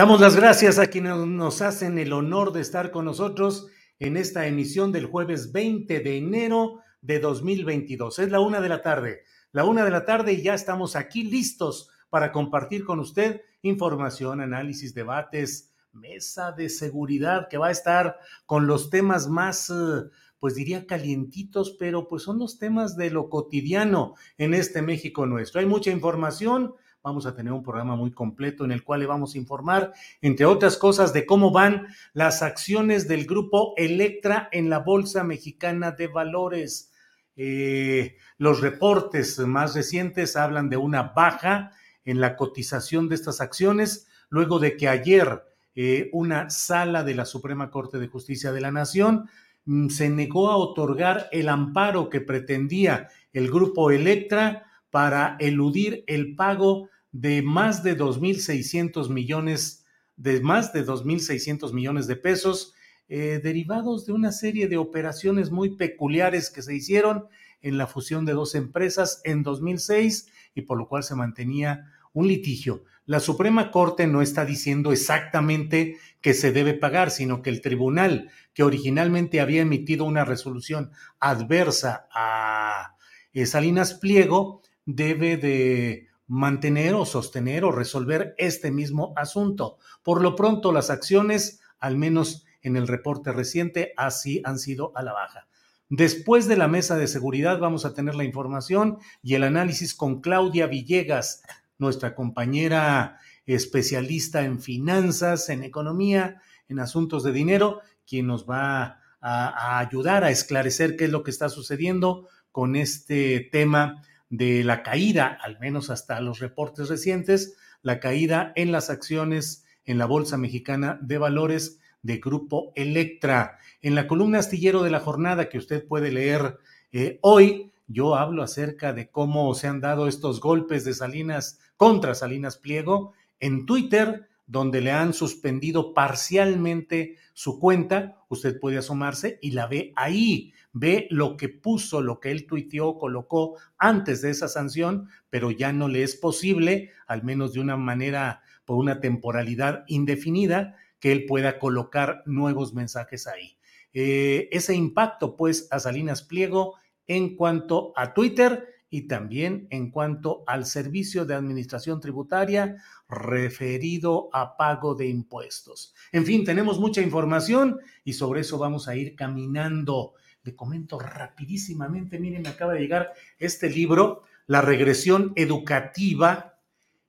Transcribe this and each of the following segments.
Damos las gracias a quienes nos hacen el honor de estar con nosotros en esta emisión del jueves 20 de enero de 2022. Es la una de la tarde, la una de la tarde y ya estamos aquí listos para compartir con usted información, análisis, debates, mesa de seguridad que va a estar con los temas más, eh, pues diría calientitos, pero pues son los temas de lo cotidiano en este México nuestro. Hay mucha información vamos a tener un programa muy completo en el cual le vamos a informar, entre otras cosas, de cómo van las acciones del grupo Electra en la Bolsa Mexicana de Valores. Eh, los reportes más recientes hablan de una baja en la cotización de estas acciones, luego de que ayer eh, una sala de la Suprema Corte de Justicia de la Nación mm, se negó a otorgar el amparo que pretendía el grupo Electra para eludir el pago de más de 2.600 millones, de más de 2.600 millones de pesos, eh, derivados de una serie de operaciones muy peculiares que se hicieron en la fusión de dos empresas en 2006 y por lo cual se mantenía un litigio. La Suprema Corte no está diciendo exactamente que se debe pagar, sino que el tribunal que originalmente había emitido una resolución adversa a eh, Salinas Pliego debe de mantener o sostener o resolver este mismo asunto. Por lo pronto, las acciones, al menos en el reporte reciente, así han sido a la baja. Después de la mesa de seguridad vamos a tener la información y el análisis con Claudia Villegas, nuestra compañera especialista en finanzas, en economía, en asuntos de dinero, quien nos va a, a ayudar a esclarecer qué es lo que está sucediendo con este tema de la caída, al menos hasta los reportes recientes, la caída en las acciones en la Bolsa Mexicana de Valores de Grupo Electra. En la columna astillero de la jornada que usted puede leer eh, hoy, yo hablo acerca de cómo se han dado estos golpes de Salinas contra Salinas Pliego en Twitter, donde le han suspendido parcialmente su cuenta. Usted puede asomarse y la ve ahí ve lo que puso, lo que él tuiteó, colocó antes de esa sanción, pero ya no le es posible, al menos de una manera, por una temporalidad indefinida, que él pueda colocar nuevos mensajes ahí. Eh, ese impacto, pues, a Salinas Pliego en cuanto a Twitter y también en cuanto al servicio de administración tributaria referido a pago de impuestos. En fin, tenemos mucha información y sobre eso vamos a ir caminando le comento rapidísimamente, miren, me acaba de llegar este libro, La regresión educativa,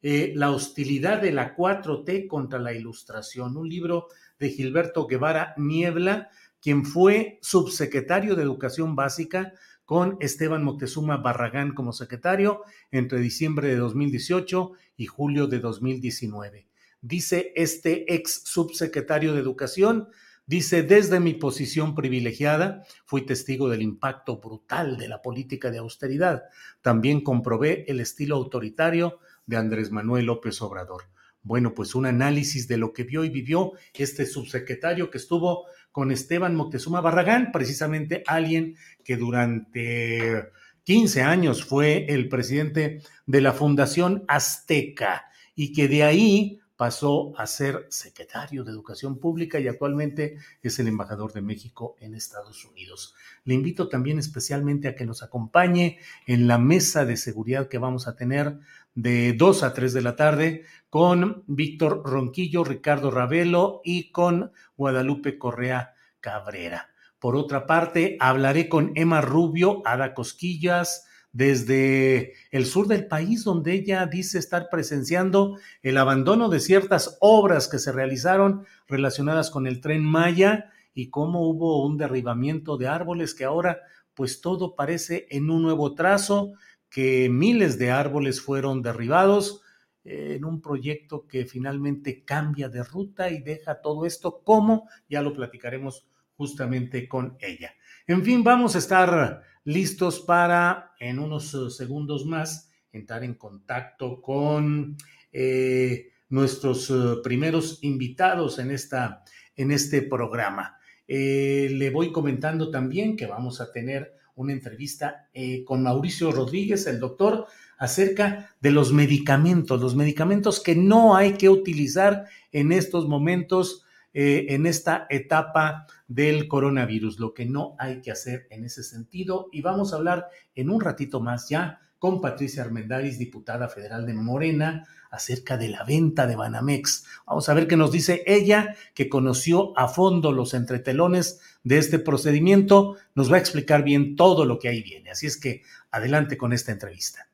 eh, la hostilidad de la 4T contra la ilustración, un libro de Gilberto Guevara Niebla, quien fue subsecretario de Educación Básica con Esteban Moctezuma Barragán como secretario entre diciembre de 2018 y julio de 2019. Dice este ex subsecretario de Educación, Dice, desde mi posición privilegiada, fui testigo del impacto brutal de la política de austeridad. También comprobé el estilo autoritario de Andrés Manuel López Obrador. Bueno, pues un análisis de lo que vio y vivió este subsecretario que estuvo con Esteban Moctezuma Barragán, precisamente alguien que durante 15 años fue el presidente de la Fundación Azteca y que de ahí pasó a ser secretario de Educación Pública y actualmente es el embajador de México en Estados Unidos. Le invito también especialmente a que nos acompañe en la mesa de seguridad que vamos a tener de 2 a 3 de la tarde con Víctor Ronquillo, Ricardo Ravelo y con Guadalupe Correa Cabrera. Por otra parte, hablaré con Emma Rubio, Ada Cosquillas, desde el sur del país, donde ella dice estar presenciando el abandono de ciertas obras que se realizaron relacionadas con el tren Maya y cómo hubo un derribamiento de árboles que ahora pues todo parece en un nuevo trazo, que miles de árboles fueron derribados eh, en un proyecto que finalmente cambia de ruta y deja todo esto como, ya lo platicaremos justamente con ella. En fin, vamos a estar listos para en unos eh, segundos más entrar en contacto con eh, nuestros primeros invitados en, esta, en este programa. le voy comentando también que vamos a tener una entrevista eh, con Mauricio Rodríguez, el doctor, acerca de los medicamentos, los medicamentos que no hay que utilizar en estos momentos, eh, en esta etapa del coronavirus, lo que no hay que hacer en ese sentido. Y vamos a hablar en un ratito más ya con Patricia Armendáriz, diputada federal de Morena, acerca de la venta de Banamex. Vamos a ver qué nos dice ella, que conoció a fondo los entretelones de este procedimiento. Nos va a explicar bien todo lo que ahí viene. Así es que adelante con esta entrevista.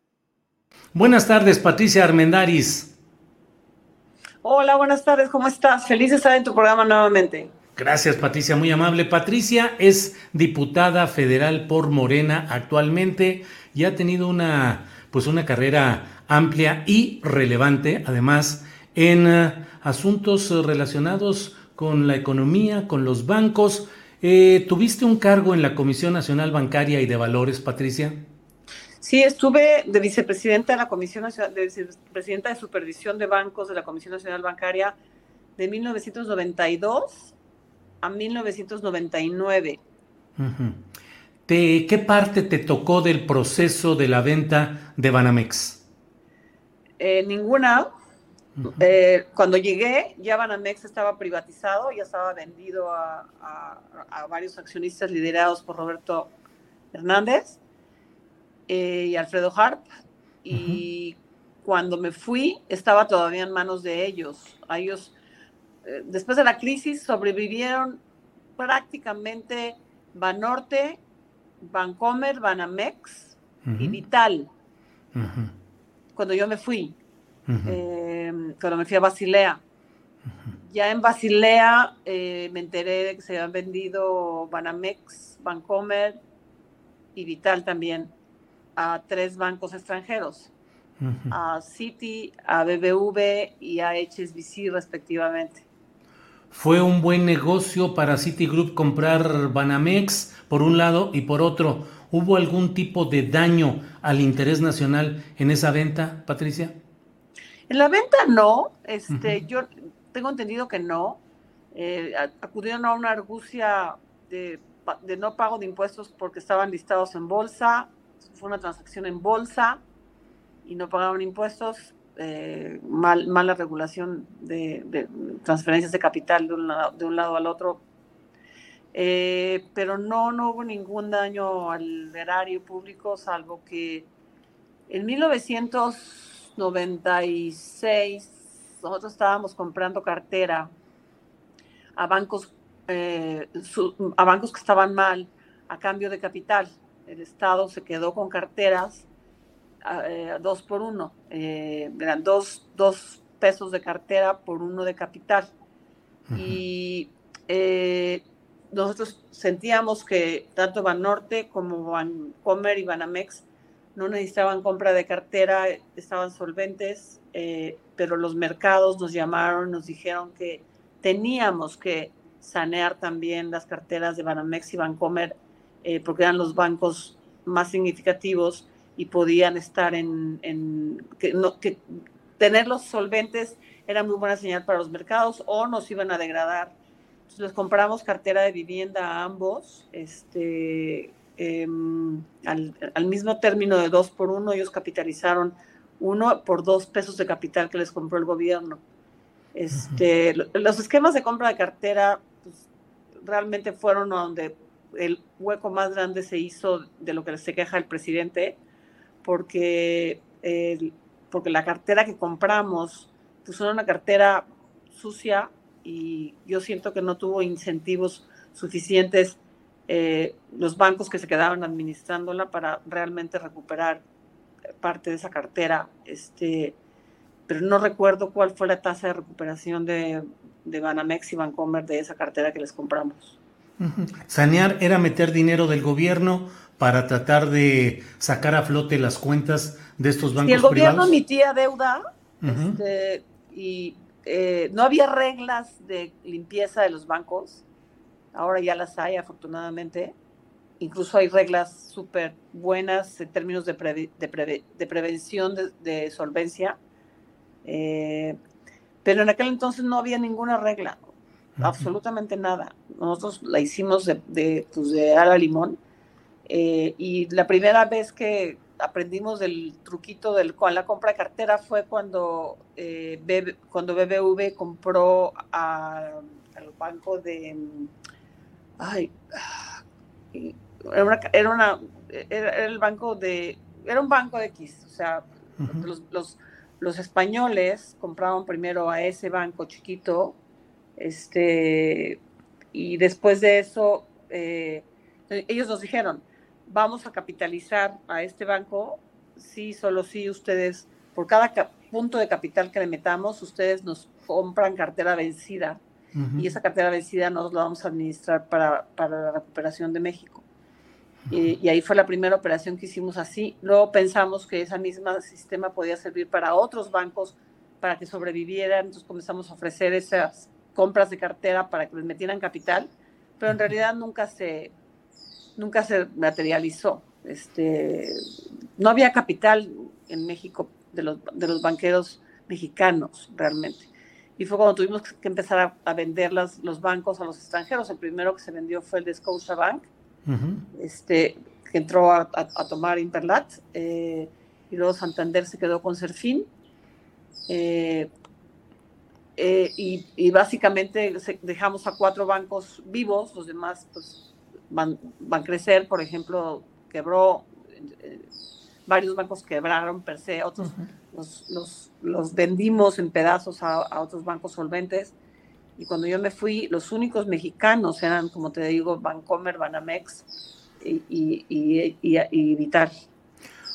Buenas tardes, Patricia Armendáriz. Hola, buenas tardes, ¿cómo estás? Feliz de estar en tu programa nuevamente. Gracias, Patricia, muy amable. Patricia es diputada federal por Morena actualmente y ha tenido una, pues una carrera amplia y relevante, además, en eh, asuntos relacionados con la economía, con los bancos. Eh, ¿Tuviste un cargo en la Comisión Nacional Bancaria y de Valores, Patricia? Sí, estuve de vicepresidenta de la Comisión Nacional, de vicepresidenta de Supervisión de Bancos de la Comisión Nacional Bancaria de 1992 a 1999. ¿Qué parte te tocó del proceso de la venta de Banamex? Eh, ninguna. Eh, cuando llegué, ya Banamex estaba privatizado, ya estaba vendido a, varios accionistas liderados por Roberto Hernández eh, y Alfredo Harp. Y cuando me fui, estaba todavía en manos de ellos. ellos, después de la crisis, sobrevivieron prácticamente Banorte Bancomer, Banamex y Vital. Cuando yo me fui, em, cuando me fui a Basilea. Ya en Basilea eh, me enteré de que se habían vendido Banamex, Bancomer y Vital también a tres bancos extranjeros, a Citi, a BBV y a HSBC respectivamente. ¿Fue un buen negocio para Citigroup comprar Banamex por un lado y por otro? ¿Hubo algún tipo de daño al interés nacional en esa venta, Patricia? En la venta no, este, yo tengo entendido que no. Eh, acudieron a una argucia de, de, no pago de impuestos porque estaban listados en bolsa, fue una transacción en bolsa y no pagaron impuestos. Eh, mal, mala regulación de, transferencias de capital de un, lado, de un lado al otro. Eh, pero no, hubo ningún daño al erario público, salvo que en 1996 nosotros estábamos comprando cartera a bancos, eh, a bancos que estaban mal a cambio de capital. El Estado se quedó con carteras eh, dos por uno, eh, eran dos, dos, pesos de cartera por uno de capital. Y eh, nosotros sentíamos que tanto Banorte como Bancomer y Banamex no necesitaban compra de cartera, estaban solventes, pero los mercados nos llamaron, nos dijeron que teníamos que sanear también las carteras de Banamex y Bancomer, porque eran los bancos más significativos y podían estar en, en que, no, que tener los solventes era muy buena señal para los mercados o nos iban a degradar. Entonces les compramos cartera de vivienda a ambos, este, em, al, al, mismo término de dos por uno, ellos capitalizaron uno por dos pesos de capital que les compró el gobierno. Este, Los esquemas de compra de cartera pues, realmente fueron donde el hueco más grande se hizo de lo que se queja el presidente, porque, porque la cartera que compramos pues era una cartera sucia y yo siento que no tuvo incentivos suficientes eh, los bancos que se quedaban administrándola para realmente recuperar parte de esa cartera. Este, pero no recuerdo cuál fue la tasa de recuperación de, de Banamex y Bancomer de esa cartera que les compramos. Sanear era meter dinero del gobierno para tratar de sacar a flote las cuentas de estos bancos. Y el gobierno emitía deuda este, y eh, no había reglas de limpieza de los bancos. Ahora ya las hay, afortunadamente. Incluso hay reglas súper buenas en términos de, de, de prevención de, solvencia. Eh, pero en aquel entonces no había ninguna regla, absolutamente nada. Nosotros la hicimos de, de, pues de ala limón. Eh, y la primera vez que aprendimos del truquito del, con la compra de cartera fue cuando, eh, cuando BBV compró al banco de... Ay, era, una, era, una, era, el banco de... Era un banco de X, o sea, los, los, los españoles compraban primero a ese banco chiquito, este, y después de eso, eh, ellos nos dijeron, vamos a capitalizar a este banco, sí, solo sí, ustedes, por cada punto de capital que le metamos, ustedes nos compran cartera vencida. Y esa cartera vencida nos la vamos a administrar para, para la recuperación de México. y, y, ahí fue la primera operación que hicimos así. Luego pensamos que ese mismo sistema podía servir para otros bancos para que sobrevivieran, entonces comenzamos a ofrecer esas compras de cartera para que les metieran capital, pero en realidad nunca se, nunca se materializó. Este, no había capital en México de los, de los banqueros mexicanos realmente. Y fue cuando tuvimos que empezar a, a vender las, los bancos a los extranjeros. El primero que se vendió fue el de Scotiabank, uh -huh. este, que entró a, a, a tomar Interlat. Eh, y luego Santander se quedó con Serfín. Eh, eh, y, y, básicamente dejamos a cuatro bancos vivos, los demás pues, van, van a crecer, por ejemplo, quebró, eh, varios bancos quebraron per se, otros uh -huh. los, los, los, vendimos en pedazos a, a, otros bancos solventes. Y cuando yo me fui, los únicos mexicanos eran, como te digo, Bancomer, Banamex y, y, y, y Vital.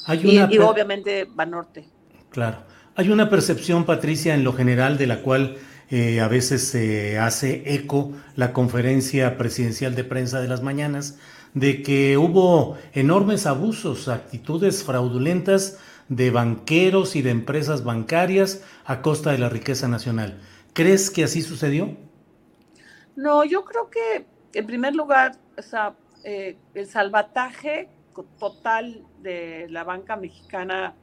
y, y obviamente Banorte. Claro. Hay una percepción, Patricia, en lo general, de la cual eh, a veces se hace eco la conferencia presidencial de prensa de las mañanas, de que hubo enormes abusos, actitudes fraudulentas de banqueros y de empresas bancarias a costa de la riqueza nacional. ¿Crees que así sucedió? No, yo creo que, en primer lugar, o sea, eh, el salvataje total de la banca mexicana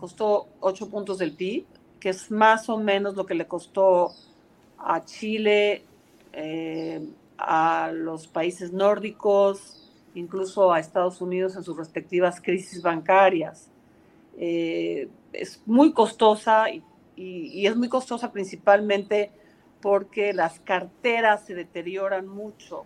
costó 8 puntos del PIB, que es más o menos lo que le costó a Chile, eh, a los países nórdicos, incluso a Estados Unidos en sus respectivas crisis bancarias. Eh, es muy costosa y, y, y, es muy costosa principalmente porque las carteras se deterioran mucho.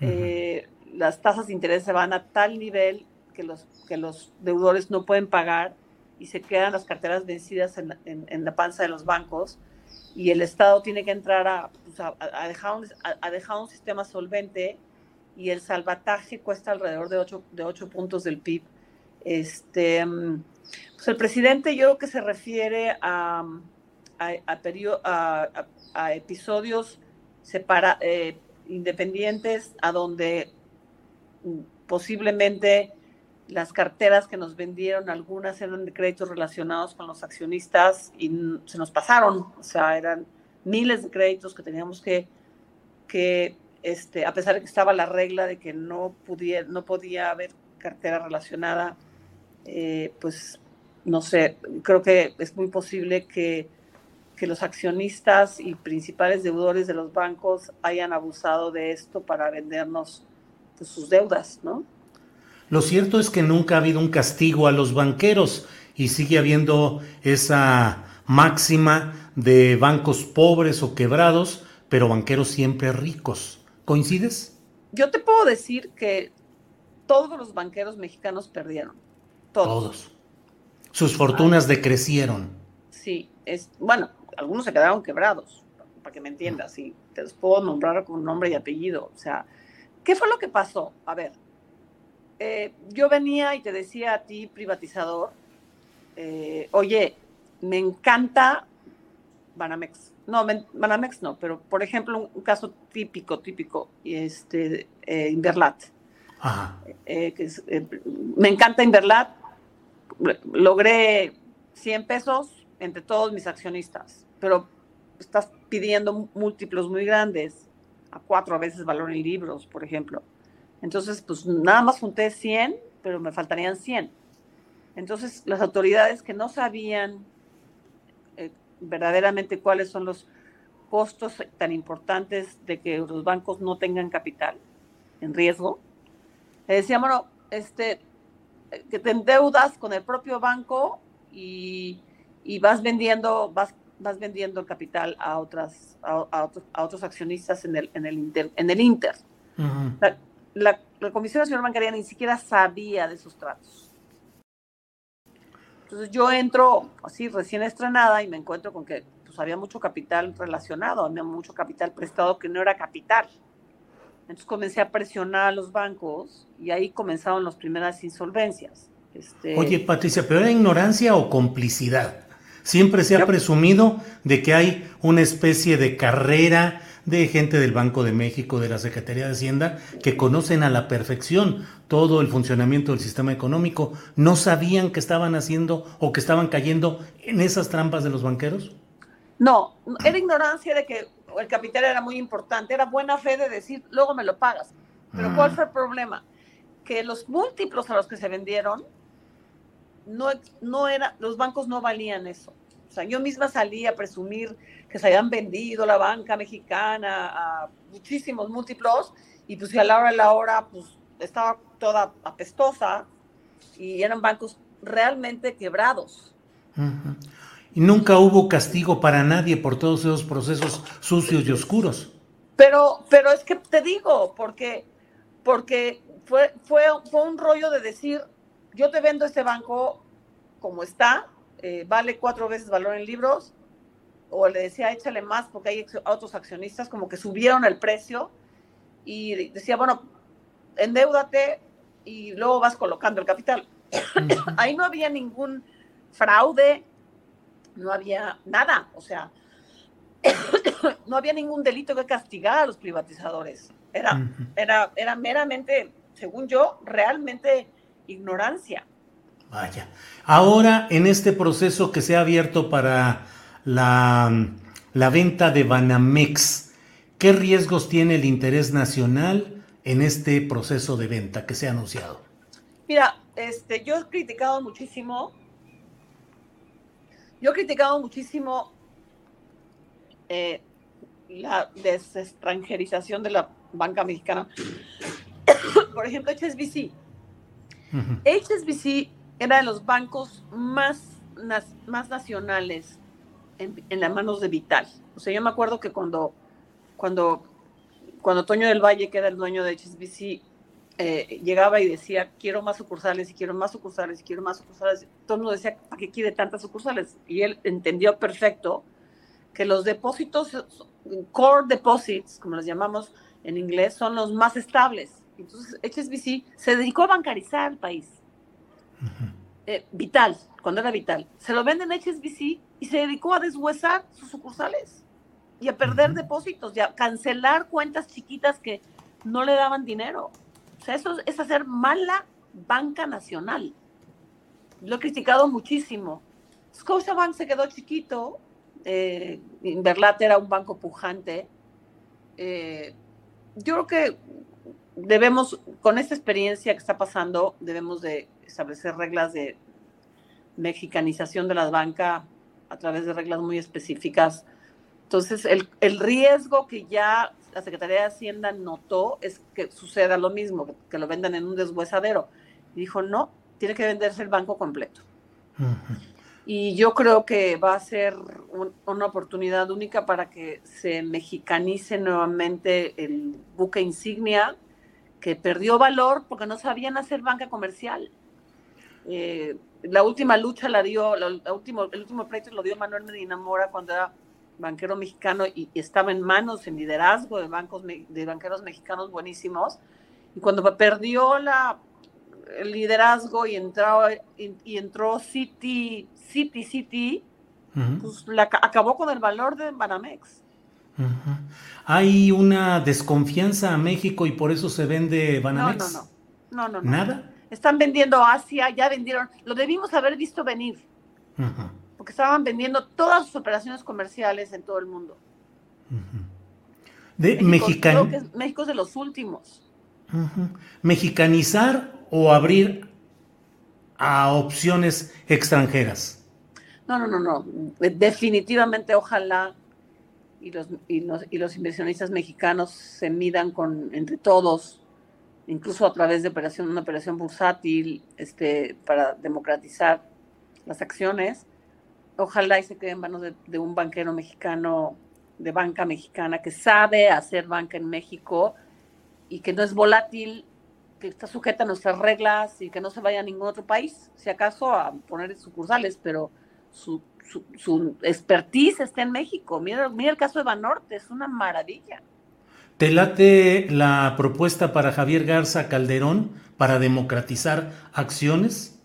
Uh -huh. eh, las tasas de interés se van a tal nivel que los, que los deudores no pueden pagar y se quedan las carteras vencidas en, en, en la panza de los bancos y el Estado tiene que entrar a, pues a, a, dejar, un, a, dejar, un, sistema solvente y el salvataje cuesta alrededor de 8, de 8 puntos del PIB. Este, pues el presidente yo creo que se refiere a, a episodios separa, eh, independientes a donde posiblemente las carteras que nos vendieron, algunas eran de créditos relacionados con los accionistas y se nos pasaron, o sea, eran miles de créditos que teníamos que, este, a pesar de que estaba la regla de que no, pudiera, no podía haber cartera relacionada, eh, pues no sé, creo que es muy posible que, que los accionistas y principales deudores de los bancos hayan abusado de esto para vendernos pues, sus deudas, ¿no? Lo cierto es que nunca ha habido un castigo a los banqueros y sigue habiendo esa máxima de bancos pobres o quebrados, pero banqueros siempre ricos. ¿Coincides? Yo te puedo decir que todos los banqueros mexicanos perdieron. Todos. Sus fortunas decrecieron. Sí, es, bueno, algunos se quedaron quebrados, para que me entiendas, y te los puedo nombrar con nombre y apellido. O sea, ¿qué fue lo que pasó? A ver, eh, yo venía y te decía a ti, privatizador, eh, oye, me encanta Banamex. No, Banamex no, pero por ejemplo, un, caso típico, típico, este, eh, Inverlat. que me encanta Inverlat. Logré 100 pesos entre todos mis accionistas, pero estás pidiendo múltiplos muy grandes, a cuatro veces valor en libros, por ejemplo. Entonces, pues nada más junté 100, pero me faltarían 100. Entonces, las autoridades que no sabían eh, verdaderamente cuáles son los costos tan importantes de que los bancos no tengan capital en riesgo, le decían, bueno, este, que te endeudas con el propio banco y, vas vendiendo, vas, vas vendiendo el capital a otras, a, otros, accionistas en el, en el Inter. En el Inter la, Comisión Nacional Bancaria ni siquiera sabía de esos tratos. Entonces yo entro así recién estrenada y me encuentro con que pues, había mucho capital relacionado, había mucho capital prestado que no era capital. Entonces comencé a presionar a los bancos y ahí comenzaron las primeras insolvencias. Este... Oye, Patricia, ¿pero era ignorancia o complicidad? Siempre se ha presumido de que hay una especie de carrera de gente del Banco de México, de la Secretaría de Hacienda, que conocen a la perfección todo el funcionamiento del sistema económico. ¿No sabían que estaban haciendo o que estaban cayendo en esas trampas de los banqueros? No, era ignorancia de que el capital era muy importante, era buena fe de decir, luego me lo pagas. Pero ¿cuál ah. fue el problema? Que los múltiplos a los que se vendieron, no, no era, los bancos no valían eso. O sea, yo misma salí a presumir que se habían vendido la banca mexicana a muchísimos múltiplos y pues a la hora de la hora pues estaba toda apestosa y eran bancos realmente quebrados. Y nunca hubo castigo para nadie por todos esos procesos sucios y oscuros. Pero, pero es que te digo, porque, porque fue, fue, fue un rollo de decir, yo te vendo este banco como está, eh, vale cuatro veces valor en libros, o le decía échale más porque hay otros accionistas como que subieron el precio y decía, bueno, endeudate y luego vas colocando el capital. Ahí no había ningún fraude, no había nada, o sea, no había ningún delito que castigar a los privatizadores. Era, era, era meramente, según yo, realmente ignorancia. Vaya. Ahora, en este proceso que se ha abierto para la, la venta de Banamex, ¿qué riesgos tiene el interés nacional en este proceso de venta que se ha anunciado? Mira, este, yo he criticado muchísimo, yo he criticado muchísimo eh, la desextranjerización de la banca mexicana. Por ejemplo, HSBC. HSBC era de los bancos más, más nacionales en, las manos de Vital. O sea, yo me acuerdo que cuando, cuando, cuando Toño del Valle, que era el dueño de HSBC, eh, llegaba y decía, quiero más sucursales y quiero más sucursales y quiero más sucursales, todo el mundo decía, ¿para qué quiere tantas sucursales? Y él entendió perfecto que los depósitos, core deposits, como los llamamos en inglés, son los más estables. Entonces, HSBC se dedicó a bancarizar el país. Eh, vital, cuando era vital. Se lo venden HSBC y se dedicó a deshuesar sus sucursales y a perder depósitos y a cancelar cuentas chiquitas que no le daban dinero. O sea, eso es hacer mala banca nacional. Lo he criticado muchísimo. Scotiabank se quedó chiquito, eh, Inverlat era un banco pujante. Eh, yo creo que debemos, con esta experiencia que está pasando, debemos de establecer reglas de mexicanización de la banca a través de reglas muy específicas. Entonces, el, el riesgo que ya la Secretaría de Hacienda notó es que suceda lo mismo, que lo vendan en un deshuesadero. Y dijo, no, tiene que venderse el banco completo. Y yo creo que va a ser una oportunidad única para que se mexicanice nuevamente el buque insignia que perdió valor porque no sabían hacer banca comercial. Eh, la última lucha la dio, último, el último pleito lo dio Manuel Medina Mora cuando era banquero mexicano y, estaba en manos, en liderazgo de, bancos, de banqueros mexicanos buenísimos. Y cuando perdió la, el liderazgo y entró, y, entró City, City, City, pues la, acabó con el valor de Banamex. ¿Hay una desconfianza a México y por eso se vende Banamex? No, no, no. no, ¿Nada? Están vendiendo Asia, ya vendieron, lo debimos haber visto venir. Porque estaban vendiendo todas sus operaciones comerciales en todo el mundo. De México, México es de los últimos. ¿Mexicanizar o abrir a opciones extranjeras? No, no, no, no. Definitivamente, ojalá y los, y los, y los inversionistas mexicanos se midan con, entre todos, incluso a través de operación, una operación bursátil este, para democratizar las acciones. Ojalá y se quede en manos de, de un banquero mexicano, de banca mexicana, que sabe hacer banca en México y que no es volátil, que está sujeta a nuestras reglas y que no se vaya a ningún otro país, si acaso a poner sucursales, pero su, su, expertise está en México. Mira, mira el caso de Banorte, es una maravilla. ¿Te late la propuesta para Javier Garza Calderón para democratizar acciones?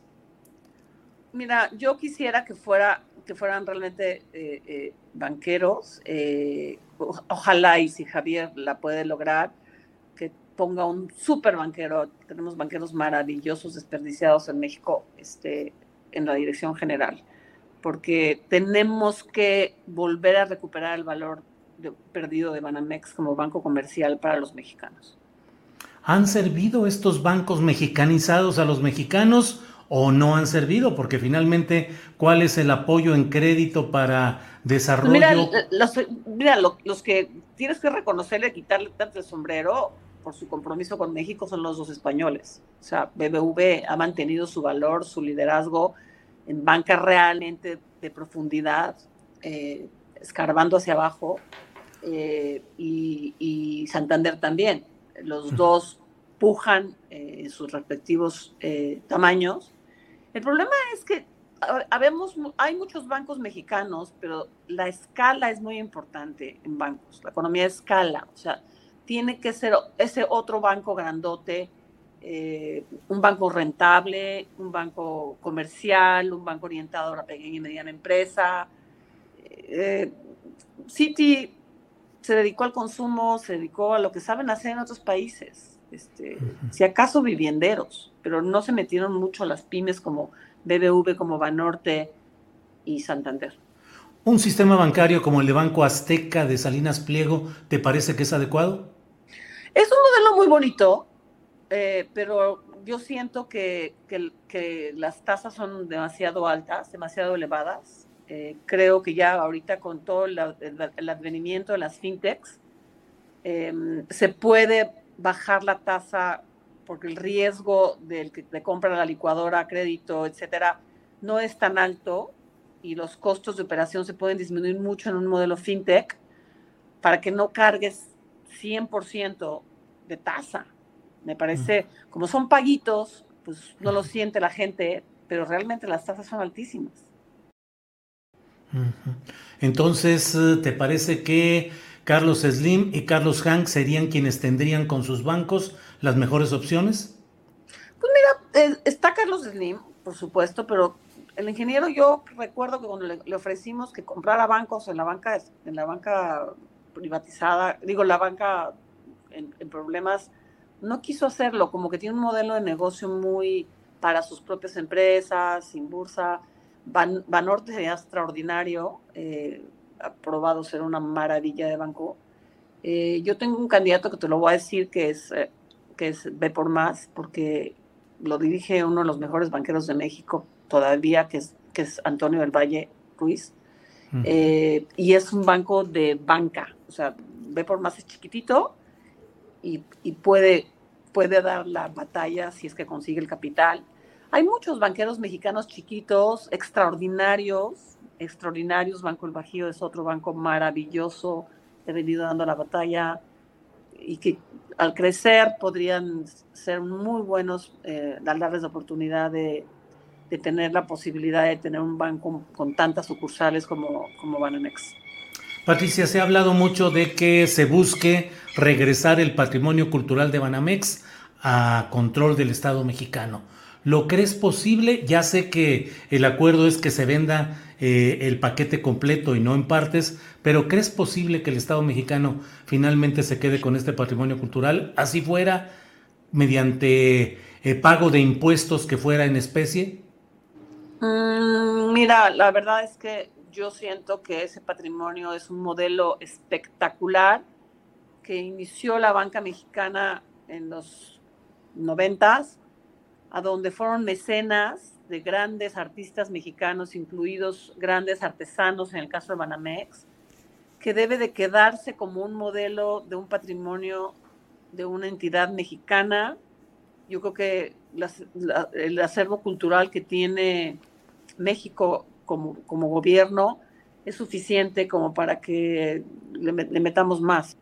Mira, yo quisiera que fuera que fueran realmente eh, eh, banqueros. Eh, ojalá y si Javier la puede lograr, que ponga un super banquero. Tenemos banqueros maravillosos desperdiciados en México este, en la dirección general porque tenemos que volver a recuperar el valor perdido de Banamex como banco comercial para los mexicanos. ¿Han servido estos bancos mexicanizados a los mexicanos o no han servido? Porque finalmente, ¿cuál es el apoyo en crédito para desarrollo? mira, los, los, que tienes que reconocerle, quitarle tanto el sombrero por su compromiso con México son los dos españoles. O sea, BBV ha mantenido su valor, su liderazgo en banca realmente de profundidad, eh, escarbando hacia abajo, eh, y, Santander también. Los dos pujan eh, en sus respectivos tamaños. El problema es que habemos, hay muchos bancos mexicanos, pero la escala es muy importante en bancos. La economía escala, o sea, tiene que ser ese otro banco grandote eh, un banco rentable, un banco comercial, un banco orientado a la pequeña y mediana empresa. Eh, Citi se dedicó al consumo, se dedicó a lo que saben hacer en otros países, este, si acaso vivienderos, pero no se metieron mucho las pymes como BBV, como Banorte y Santander. ¿Un sistema bancario como el de Banco Azteca de Salinas Pliego te parece que es adecuado? Es un modelo muy bonito, eh, pero yo siento que, que, las tasas son demasiado altas, demasiado elevadas. Eh, creo que ya ahorita con todo el, advenimiento de las fintechs, em, se puede bajar la tasa porque el riesgo del que te compra la licuadora, crédito, etcétera, no es tan alto y los costos de operación se pueden disminuir mucho en un modelo fintech para que no cargues 100% de tasa. Me parece, como son paguitos, pues no lo siente la gente, pero realmente las tasas son altísimas. Entonces, eh, ¿te parece que Carlos Slim y Carlos Hank serían quienes tendrían con sus bancos las mejores opciones? Pues mira, eh, está Carlos Slim, por supuesto, pero el ingeniero yo recuerdo que cuando le, ofrecimos que comprara bancos en la banca, en la banca privatizada, digo, la banca en problemas no quiso hacerlo, como que tiene un modelo de negocio muy para sus propias empresas, sin bursa. Banorte sería extraordinario, eh, ha probado ser una maravilla de banco. Eh, yo tengo un candidato que te lo voy a decir que es, eh, que es B por más, porque lo dirige uno de los mejores banqueros de México todavía, que es que es Antonio del Valle Ruiz. Eh, y es un banco de banca, o sea, ve por más es chiquitito y, puede, puede dar la batalla si es que consigue el capital. Hay muchos banqueros mexicanos chiquitos, extraordinarios, extraordinarios. Banco El Bajío es otro banco maravilloso, he venido dando la batalla y que al crecer podrían ser muy buenos, eh, darles la oportunidad de, de, tener la posibilidad de tener un banco con tantas sucursales como, como. Patricia, se ha hablado mucho de que se busque regresar el patrimonio cultural de Banamex a control del Estado mexicano. ¿Lo crees posible? Ya sé que el acuerdo es que se venda eh, el paquete completo y no en partes, pero ¿crees posible que el Estado mexicano finalmente se quede con este patrimonio cultural, así fuera mediante eh, pago de impuestos que fuera en especie? Mm, mira, la verdad es que yo siento que ese patrimonio es un modelo espectacular que inició la banca mexicana en los noventas, a donde fueron mecenas de grandes artistas mexicanos, incluidos grandes artesanos en el caso de Banamex, que debe de quedarse como un modelo de un patrimonio de una entidad mexicana. Yo creo que el acervo cultural que tiene México como, gobierno es suficiente como para que le metamos más.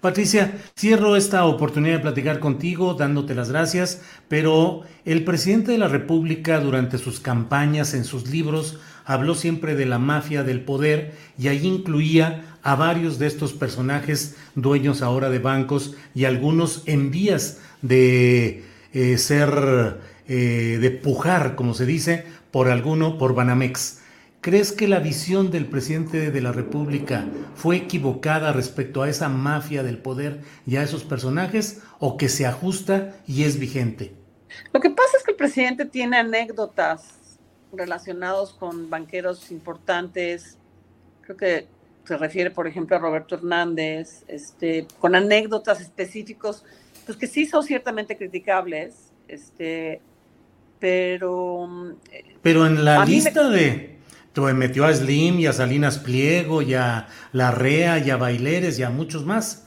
Patricia, cierro esta oportunidad de platicar contigo dándote las gracias, pero el presidente de la República durante sus campañas, en sus libros, habló siempre de la mafia del poder y ahí incluía a varios de estos personajes dueños ahora de bancos y algunos en vías de eh, ser, eh, de pujar, como se dice, por alguno, por Banamex. ¿Crees que la visión del presidente de la República fue equivocada respecto a esa mafia del poder y a esos personajes o que se ajusta y es vigente? Lo que pasa es que el presidente tiene anécdotas relacionados con banqueros importantes. Creo que se refiere, por ejemplo, a Roberto Hernández, este, con anécdotas específicos, pues que sí son ciertamente criticables, este, pero... Pero en la lista de metió a Slim y a Salinas Pliego y a Larrea y a Baileres y a muchos más,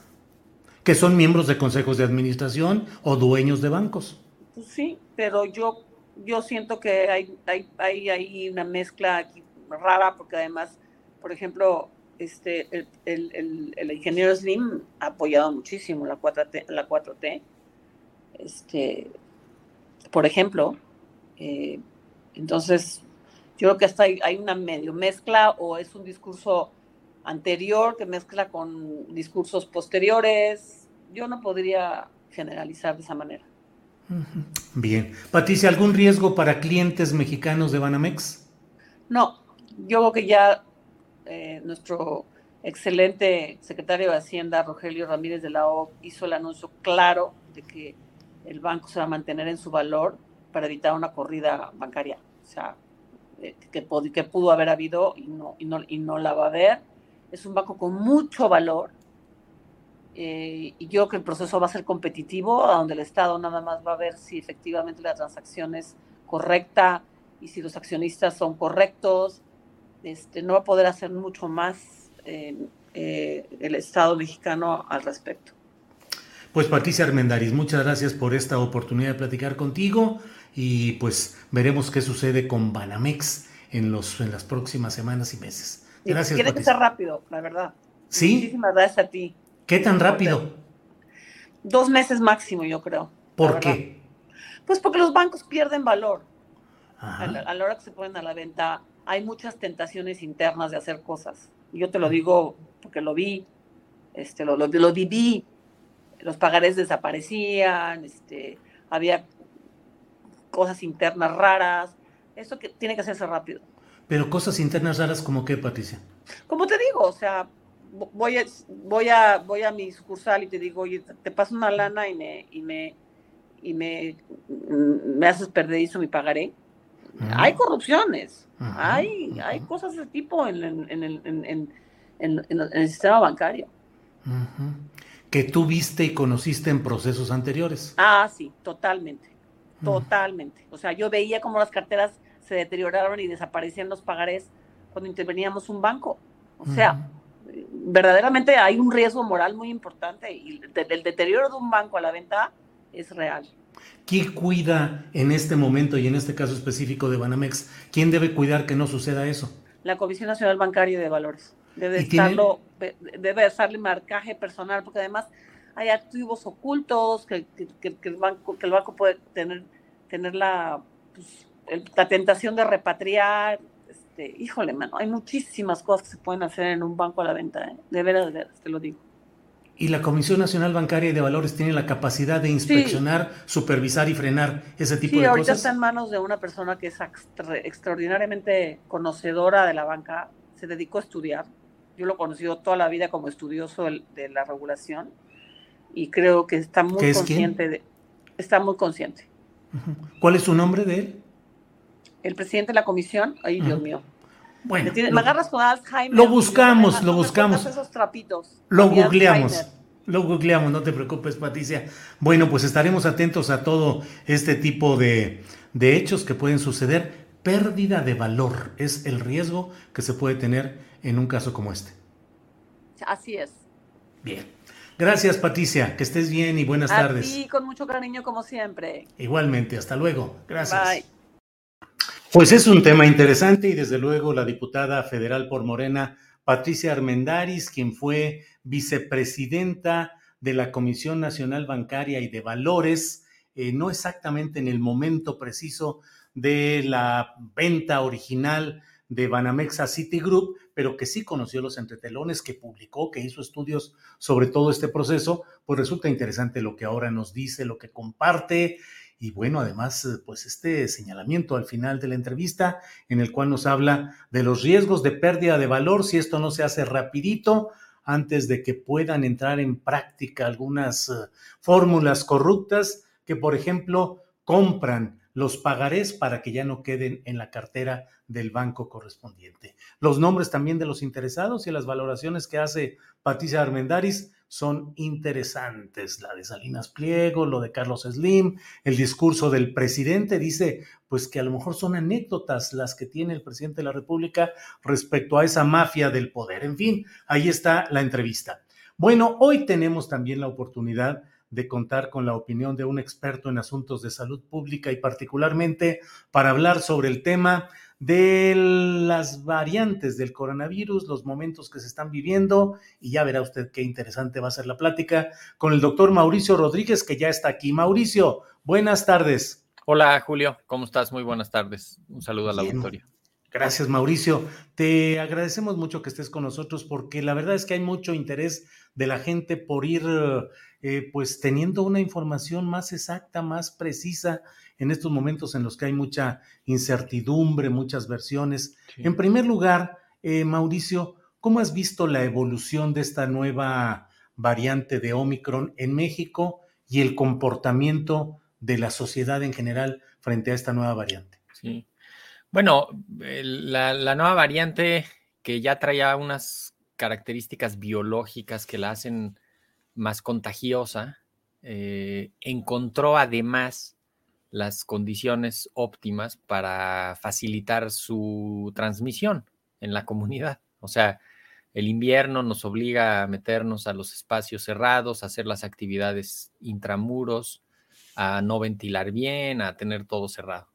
que son miembros de consejos de administración o dueños de bancos. Pues sí, pero yo, yo siento que hay, hay, hay, una mezcla aquí rara, porque además, por ejemplo, este, el, el, el, ingeniero Slim ha apoyado muchísimo la 4T, la 4T. Este, por ejemplo, eh, entonces yo creo que hasta hay, una medio mezcla o es un discurso anterior que mezcla con discursos posteriores. Yo no podría generalizar de esa manera. Bien. Patricia, ¿algún riesgo para clientes mexicanos de Banamex? No, yo creo que ya eh, nuestro excelente secretario de Hacienda, Rogelio Ramírez de la O, hizo el anuncio claro de que el banco se va a mantener en su valor para evitar una corrida bancaria. O sea, eh, que, que, pudo haber habido y no, y, no, y no la va a haber. Es un banco con mucho valor eh, y yo creo que el proceso va a ser competitivo, a donde el Estado nada más va a ver si efectivamente la transacción es correcta y si los accionistas son correctos. Este, no va a poder hacer mucho más eh, el Estado mexicano al respecto. Pues Patricia Armendariz, muchas gracias por esta oportunidad de platicar contigo y pues veremos qué sucede con Banamex en, los, en las próximas semanas y meses. Gracias. Tiene que ser rápido, la verdad. Sí. Muchísimas gracias a ti. ¿Qué tan rápido? Dos meses máximo, yo creo. ¿Por qué? Pues porque los bancos pierden valor. A la, hora que se ponen a la venta, hay muchas tentaciones internas de hacer cosas. Yo te lo digo porque lo vi, este, lo, lo, lo viví. Los pagarés desaparecían, este, había cosas internas raras. Eso que tiene que hacerse rápido. Pero cosas internas raras como qué, Patricia? Como te digo, o sea, voy a, voy a, voy a mi sucursal y te digo, oye, te paso una lana y me, y me, y me, me haces perder mi pagaré. Hay corrupciones, hay, hay cosas de ese tipo en, en, en, en el sistema bancario. Que tú viste y conociste en procesos anteriores. Ah, sí, totalmente. Totalmente. O sea, yo veía cómo las carteras se deterioraron y desaparecían los pagarés cuando interveníamos un banco. O sea, verdaderamente hay un riesgo moral muy importante y el deterioro de un banco a la venta es real. ¿Quién cuida en este momento y en este caso específico de Banamex? ¿Quién debe cuidar que no suceda eso? La Comisión Nacional Bancaria de Valores. Debe, estarlo, debe estarle marcaje personal, porque además hay activos ocultos que, el, banco, que el banco puede tener, tener la, pues, la tentación de repatriar. Este, híjole, mano, hay muchísimas cosas que se pueden hacer en un banco a la venta, ¿eh? de veras, de veras, te lo digo. ¿Y la Comisión Nacional Bancaria y de Valores tiene la capacidad de inspeccionar, supervisar y frenar ese tipo de cosas? Sí, ahorita está en manos de una persona que es extraordinariamente conocedora de la banca, se dedicó a estudiar. Yo lo he conocido toda la vida como estudioso de la regulación y creo que está muy consciente de, está muy consciente. ¿Cuál es su nombre de él? El presidente de la comisión, ay Dios mío. Bueno, me, agarras con Alzheimer. Lo buscamos, lo buscamos. Esos trapitos, lo googleamos. Lo googleamos, no te preocupes, Patricia. Bueno, pues estaremos atentos a todo este tipo de, de hechos que pueden suceder. Pérdida de valor es el riesgo que se puede tener en un caso como este. Así es. Bien. Gracias, Patricia. Que estés bien y buenas tardes. Sí, con mucho cariño como siempre. Igualmente. Hasta luego. Gracias. Bye. Pues es un tema interesante y desde luego la diputada federal por Morena, Patricia Armendaris, quien fue vicepresidenta de la Comisión Nacional Bancaria y de Valores, eh, no exactamente en el momento preciso de la venta original de Banamex a Citigroup, pero que sí conoció los entretelones, que publicó, que hizo estudios sobre todo este proceso, pues resulta interesante lo que ahora nos dice, lo que comparte. Y bueno, además, pues este señalamiento al final de la entrevista en el cual nos habla de los riesgos de pérdida de valor si esto no se hace rapidito antes de que puedan entrar en práctica algunas eh, fórmulas corruptas que, por ejemplo, compran los pagarés para que ya no queden en la cartera del banco correspondiente. Los nombres también de los interesados y las valoraciones que hace Patricia Armendaris son interesantes. La de Salinas Pliego, lo de Carlos Slim, el discurso del presidente dice, pues que a lo mejor son anécdotas las que tiene el presidente de la República respecto a esa mafia del poder. En fin, ahí está la entrevista. Bueno, hoy tenemos también la oportunidad de contar con la opinión de un experto en asuntos de salud pública y particularmente para hablar sobre el tema de las variantes del coronavirus, los momentos que se están viviendo y ya verá usted qué interesante va a ser la plática con el doctor Mauricio Rodríguez que ya está aquí. Mauricio, buenas tardes. Hola Julio, ¿cómo estás? Muy buenas tardes. Un saludo a la auditoría. Gracias, Mauricio. Te agradecemos mucho que estés con nosotros porque la verdad es que hay mucho interés de la gente por ir eh, pues teniendo una información más exacta, más precisa en estos momentos en los que hay mucha incertidumbre, muchas versiones. En primer lugar, eh, Mauricio, ¿cómo has visto la evolución de esta nueva variante de Omicron en México y el comportamiento de la sociedad en general frente a esta nueva variante? Sí. Bueno, la, la nueva variante que ya traía unas características biológicas que la hacen más contagiosa, eh, encontró además las condiciones óptimas para facilitar su transmisión en la comunidad. O sea, el invierno nos obliga a meternos a los espacios cerrados, a hacer las actividades intramuros, a no ventilar bien, a tener todo cerrado.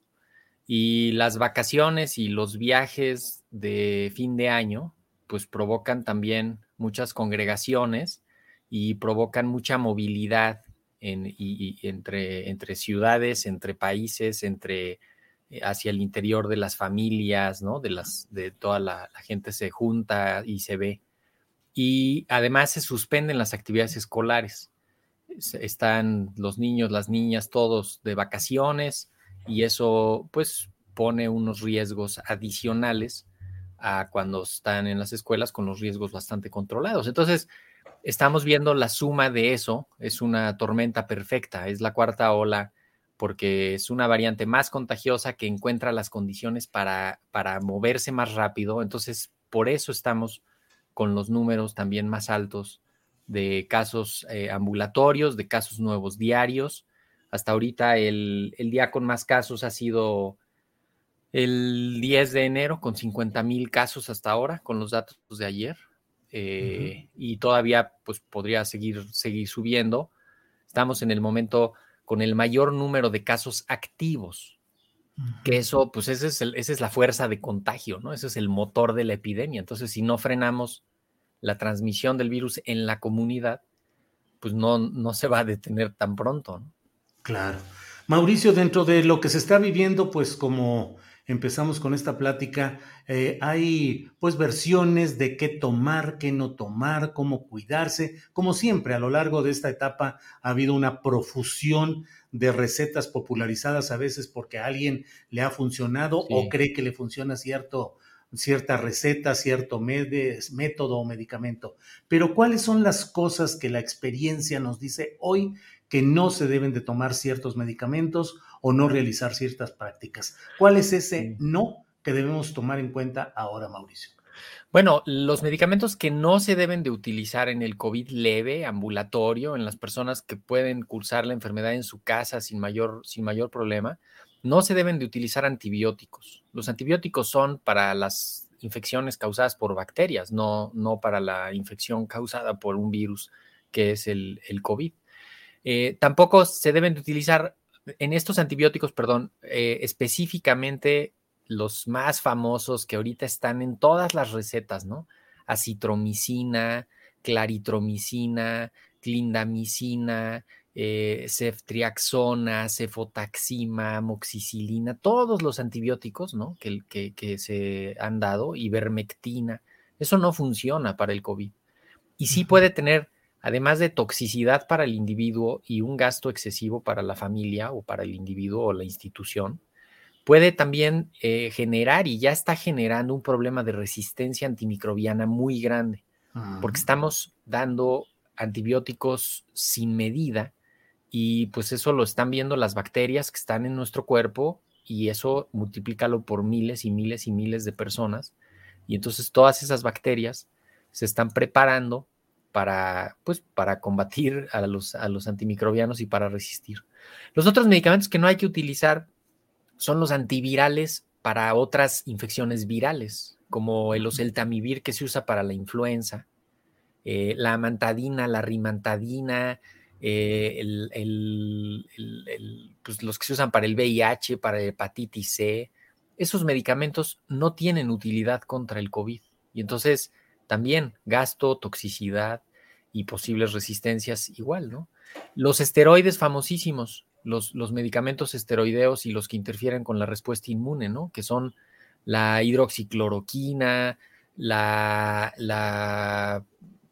Y las vacaciones y los viajes de fin de año, pues provocan también muchas congregaciones y provocan mucha movilidad y, entre, entre ciudades, entre países, entre eh, hacia el interior de las familias, ¿no? De las, de toda la, gente se junta y se ve. Y además se suspenden las actividades escolares. Están los niños, las niñas, todos de vacaciones y eso pues pone unos riesgos adicionales a cuando están en las escuelas con los riesgos bastante controlados. Entonces, estamos viendo la suma de eso, es una tormenta perfecta, es la cuarta ola porque es una variante más contagiosa que encuentra las condiciones para, para moverse más rápido. Entonces, por eso estamos con los números también más altos de casos eh, ambulatorios, de casos nuevos diarios. Hasta ahorita el, el, día con más casos ha sido el 10 de enero con 50 mil casos hasta ahora, con los datos de ayer. Eh, y todavía pues podría seguir, seguir subiendo. Estamos en el momento con el mayor número de casos activos, que eso, pues ese es esa es la fuerza de contagio, ¿no? Ese es el motor de la epidemia. Entonces, si no frenamos la transmisión del virus en la comunidad, pues no, no se va a detener tan pronto, ¿no? Claro. Mauricio, dentro de lo que se está viviendo, pues como empezamos con esta plática, eh, hay pues versiones de qué tomar, qué no tomar, cómo cuidarse. Como siempre, a lo largo de esta etapa ha habido una profusión de recetas popularizadas a veces porque a alguien le ha funcionado o cree que le funciona cierto, cierta receta, cierto método o medicamento. Pero ¿cuáles son las cosas que la experiencia nos dice hoy que no se deben de tomar ciertos medicamentos o no realizar ciertas prácticas. ¿Cuál es ese no que debemos tomar en cuenta ahora, Mauricio? Bueno, los medicamentos que no se deben de utilizar en el COVID leve, ambulatorio, en las personas que pueden cursar la enfermedad en su casa sin mayor, sin mayor problema, no se deben de utilizar antibióticos. Los antibióticos son para las infecciones causadas por bacterias, no, no para la infección causada por un virus que es el, el COVID. Eh, tampoco se deben de utilizar en estos antibióticos, perdón, eh, específicamente los más famosos que ahorita están en todas las recetas, ¿no? Acitromicina, claritromicina, clindamicina, eh, ceftriaxona, cefotaxima, moxicilina, todos los antibióticos, ¿no? Que, que, que se han dado, ivermectina, eso no funciona para el COVID. Y sí puede tener además de toxicidad para el individuo y un gasto excesivo para la familia o para el individuo o la institución, puede también eh, generar y ya está generando un problema de resistencia antimicrobiana muy grande, porque estamos dando antibióticos sin medida y pues eso lo están viendo las bacterias que están en nuestro cuerpo y eso multiplícalo por miles y miles y miles de personas. Y entonces todas esas bacterias se están preparando para, pues, para combatir a los, a los antimicrobianos y para resistir. Los otros medicamentos que no hay que utilizar son los antivirales para otras infecciones virales, como el oseltamivir que se usa para la influenza, eh, la amantadina, la rimantadina, eh, pues, los que se usan para el VIH, para la hepatitis C. Esos medicamentos no tienen utilidad contra el COVID. Y entonces también gasto, toxicidad y posibles resistencias igual, ¿no? Los esteroides famosísimos, los, los medicamentos esteroideos y los que interfieren con la respuesta inmune, ¿no? Que son la hidroxicloroquina, la, la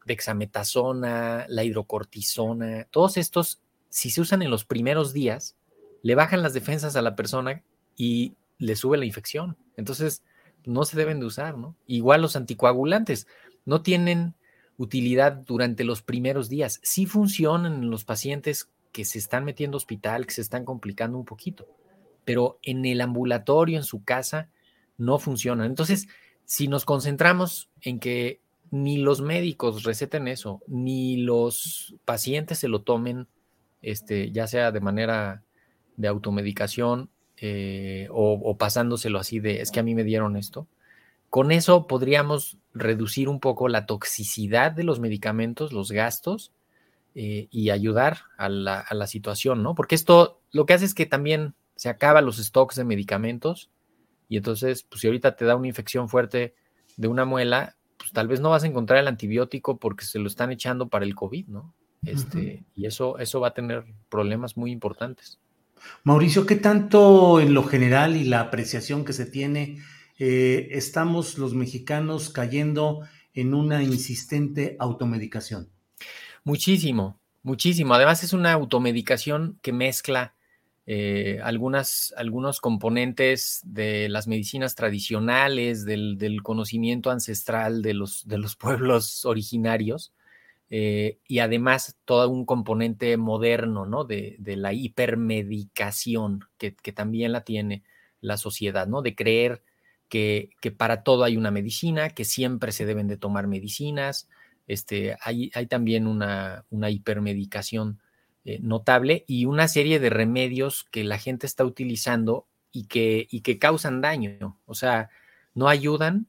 dexametasona, la hidrocortisona, todos estos, si se usan en los primeros días, le bajan las defensas a la persona y le sube la infección. Entonces, no se deben de usar, ¿no? Igual los anticoagulantes no tienen utilidad durante los primeros días. Sí funcionan en los pacientes que se están metiendo hospital, que se están complicando un poquito, pero en el ambulatorio, en su casa, no funcionan. Entonces, si nos concentramos en que ni los médicos receten eso, ni los pacientes se lo tomen, este, ya sea de manera de automedicación eh, o, pasándoselo así de, es que a mí me dieron esto. Con eso podríamos reducir un poco la toxicidad de los medicamentos, los gastos, eh, y ayudar a la, situación, ¿no? Porque esto lo que hace es que también se acaban los stocks de medicamentos y entonces, pues si ahorita te da una infección fuerte de una muela, pues tal vez no vas a encontrar el antibiótico porque se lo están echando para el COVID, ¿no? Este, Y eso, eso va a tener problemas muy importantes. Mauricio, ¿qué tanto en lo general y la apreciación que se tiene eh, estamos los mexicanos cayendo en una insistente automedicación? Muchísimo, muchísimo. Además es una automedicación que mezcla eh, algunas, algunos componentes de las medicinas tradicionales, del, conocimiento ancestral de los, de los pueblos originarios, eh, y además todo un componente moderno, ¿no? De, la hipermedicación, que, también la tiene la sociedad, ¿no? De creer que, para todo hay una medicina, que siempre se deben de tomar medicinas. Este, hay, hay también una, una hipermedicación eh, notable y una serie de remedios que la gente está utilizando y que, y que causan daño. O sea, no ayudan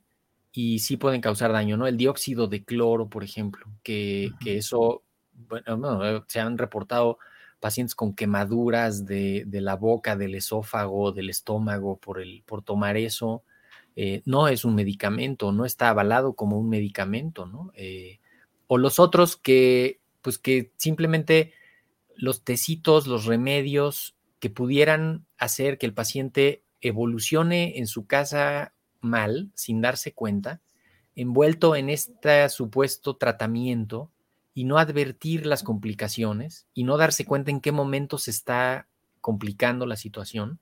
y sí pueden causar daño, ¿no? El dióxido de cloro, por ejemplo, que, que eso, bueno, eh, se han reportado pacientes con quemaduras de, de, la boca, del esófago, del estómago por, el, por tomar eso. Eh, no es un medicamento, no está avalado como un medicamento, ¿no? Eh, o los otros que, pues que simplemente los tecitos, los remedios que pudieran hacer que el paciente evolucione en su casa mal, sin darse cuenta, envuelto en este supuesto tratamiento y no advertir las complicaciones y no darse cuenta en qué momento se está complicando la situación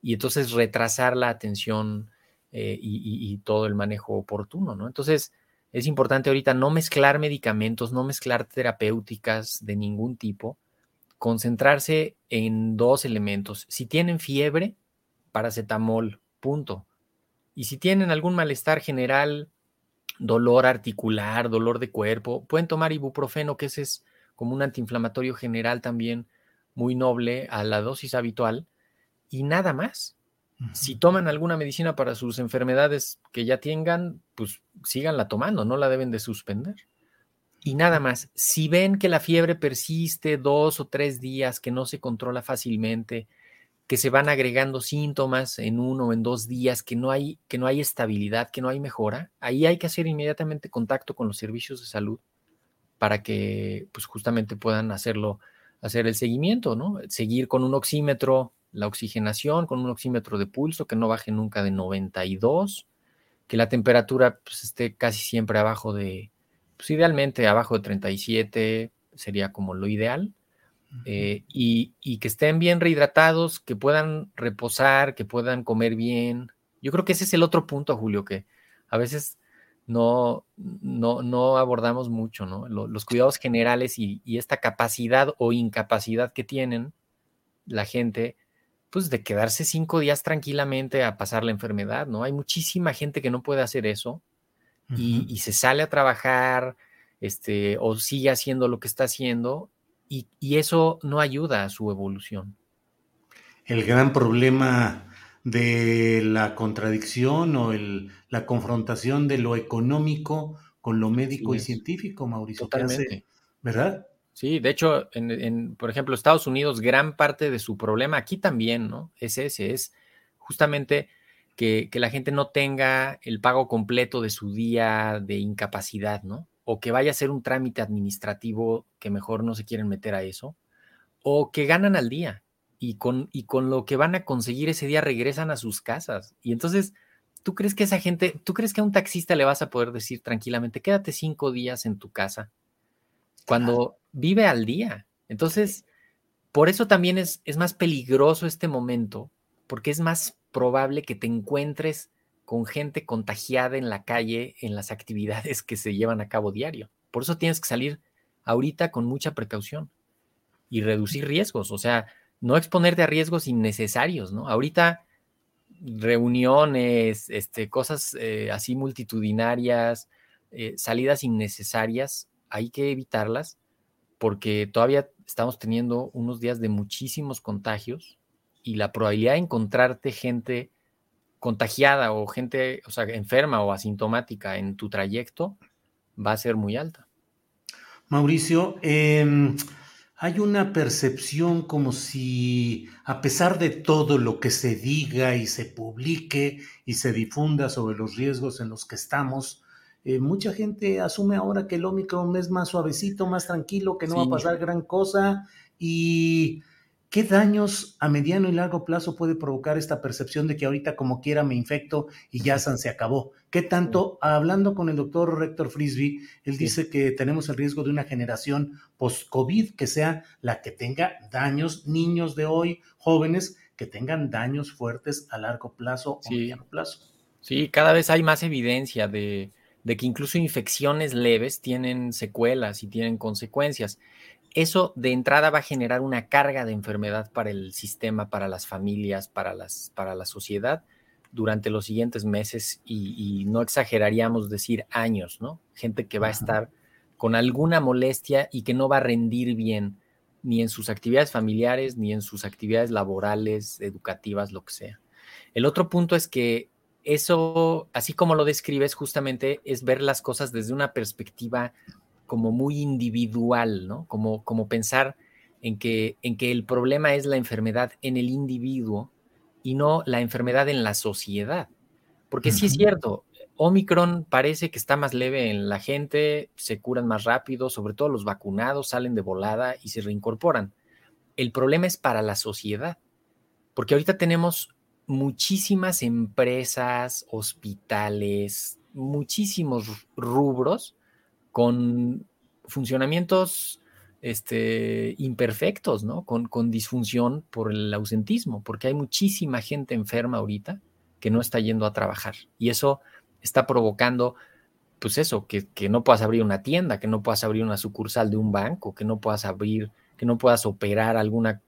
y entonces retrasar la atención eh, y, todo el manejo oportuno, ¿no? Entonces, es importante ahorita no mezclar medicamentos, no mezclar terapéuticas de ningún tipo, concentrarse en dos elementos. Si tienen fiebre, paracetamol, punto. Y si tienen algún malestar general, dolor articular, dolor de cuerpo, pueden tomar ibuprofeno, que ese es como un antiinflamatorio general también muy noble a la dosis habitual, y nada más. Si toman alguna medicina para sus enfermedades que ya tengan, pues síganla tomando, no la deben de suspender. Y nada más, si ven que la fiebre persiste dos o tres días, que no se controla fácilmente, que se van agregando síntomas en uno o en dos días, que no hay, que no hay estabilidad, que no hay mejora, ahí hay que hacer inmediatamente contacto con los servicios de salud para que pues justamente puedan hacerlo, hacer el seguimiento, ¿no? Seguir con un oxímetro, la oxigenación, con un oxímetro de pulso que no baje nunca de 92, que la temperatura pues, esté casi siempre abajo de, pues idealmente abajo de 37 sería como lo ideal eh, y, que estén bien rehidratados, que puedan reposar, que puedan comer bien. Yo creo que ese es el otro punto, Julio, que a veces no, no, no abordamos mucho, ¿no? los cuidados generales y, esta capacidad o incapacidad que tienen la gente, pues de quedarse cinco días tranquilamente a pasar la enfermedad, ¿no? Hay muchísima gente que no puede hacer eso y, y se sale a trabajar, este, o sigue haciendo lo que está haciendo y, eso no ayuda a su evolución. El gran problema de la contradicción o el, la confrontación de lo económico con lo médico y científico, Mauricio. Totalmente. ¿Verdad? Sí, de hecho, en, por ejemplo, Estados Unidos, gran parte de su problema, aquí también, ¿no? Es ese, es justamente que, que la gente no tenga el pago completo de su día de incapacidad, ¿no? O que vaya a ser un trámite administrativo que mejor no se quieren meter a eso, o que ganan al día y con, y con lo que van a conseguir ese día regresan a sus casas. Y entonces, ¿tú crees que esa gente, tú crees que a un taxista le vas a poder decir tranquilamente, quédate cinco días en tu casa cuando vive al día? Entonces, por eso también es, es más peligroso este momento, porque es más probable que te encuentres con gente contagiada en la calle en las actividades que se llevan a cabo diario. Por eso tienes que salir ahorita con mucha precaución y reducir riesgos, o sea, no exponerte a riesgos innecesarios, ¿no? Ahorita reuniones, este, cosas eh, así multitudinarias, eh, salidas innecesarias, hay que evitarlas porque todavía estamos teniendo unos días de muchísimos contagios y la probabilidad de encontrarte gente contagiada o gente, o sea, enferma o asintomática en tu trayecto va a ser muy alta. Mauricio, em, hay una percepción como si, a pesar de todo lo que se diga y se publique y se difunda sobre los riesgos en los que estamos, eh, mucha gente asume ahora que el Omicron es más suavecito, más tranquilo, que no va a pasar gran cosa y ¿Qué daños a mediano y largo plazo puede provocar esta percepción de que ahorita como quiera me infecto y ya se acabó? ¿Qué tanto? Hablando con el doctor Rector Frisby, él dice que tenemos el riesgo de una generación post-COVID que sea la que tenga daños, niños de hoy, jóvenes, que tengan daños fuertes a largo plazo o mediano plazo. Sí, cada vez hay más evidencia de, de que incluso infecciones leves tienen secuelas y tienen consecuencias eso de entrada va a generar una carga de enfermedad para el sistema, para las familias, para, las, para la sociedad durante los siguientes meses y, no exageraríamos decir años, ¿no? Gente que va a estar con alguna molestia y que no va a rendir bien ni en sus actividades familiares, ni en sus actividades laborales, educativas, lo que sea. El otro punto es que eso, así como lo describes, justamente es ver las cosas desde una perspectiva como muy individual, ¿no? Como, como pensar en que, en que el problema es la enfermedad en el individuo y no la enfermedad en la sociedad. Porque sí es cierto, Omicron parece que está más leve en la gente, se curan más rápido, sobre todo los vacunados salen de volada y se reincorporan. El problema es para la sociedad, porque ahorita tenemos muchísimas empresas, hospitales, muchísimos rubros con funcionamientos este, imperfectos, ¿no? Con, disfunción por el ausentismo, porque hay muchísima gente enferma ahorita que no está yendo a trabajar. Y eso está provocando, pues eso, que, que, no puedas abrir una tienda, que no puedas abrir una sucursal de un banco, que no puedas abrir, que no puedas operar alguna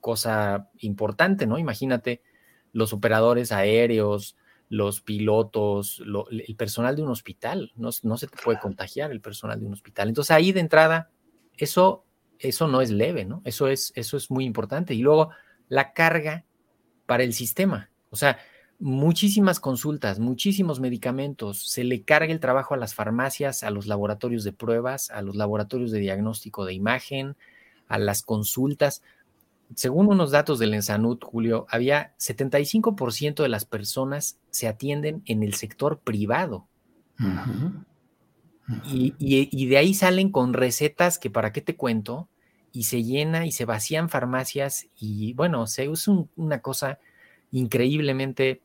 cosa importante, ¿no? Imagínate los operadores aéreos, los pilotos, el personal de un hospital, no, no, se te puede contagiar el personal de un hospital. Entonces ahí de entrada, eso, eso no es leve, ¿no? Eso es, eso es muy importante. Y luego la carga para el sistema. O sea, muchísimas consultas, muchísimos medicamentos, se le carga el trabajo a las farmacias, a los laboratorios de pruebas, a los laboratorios de diagnóstico de imagen, a las consultas. Según unos datos del Ensanud, Julio, había 75% de las personas se atienden en el sector privado. Y, de ahí salen con recetas que para qué te cuento, y se llena y se vacían farmacias y bueno, se es una cosa increíblemente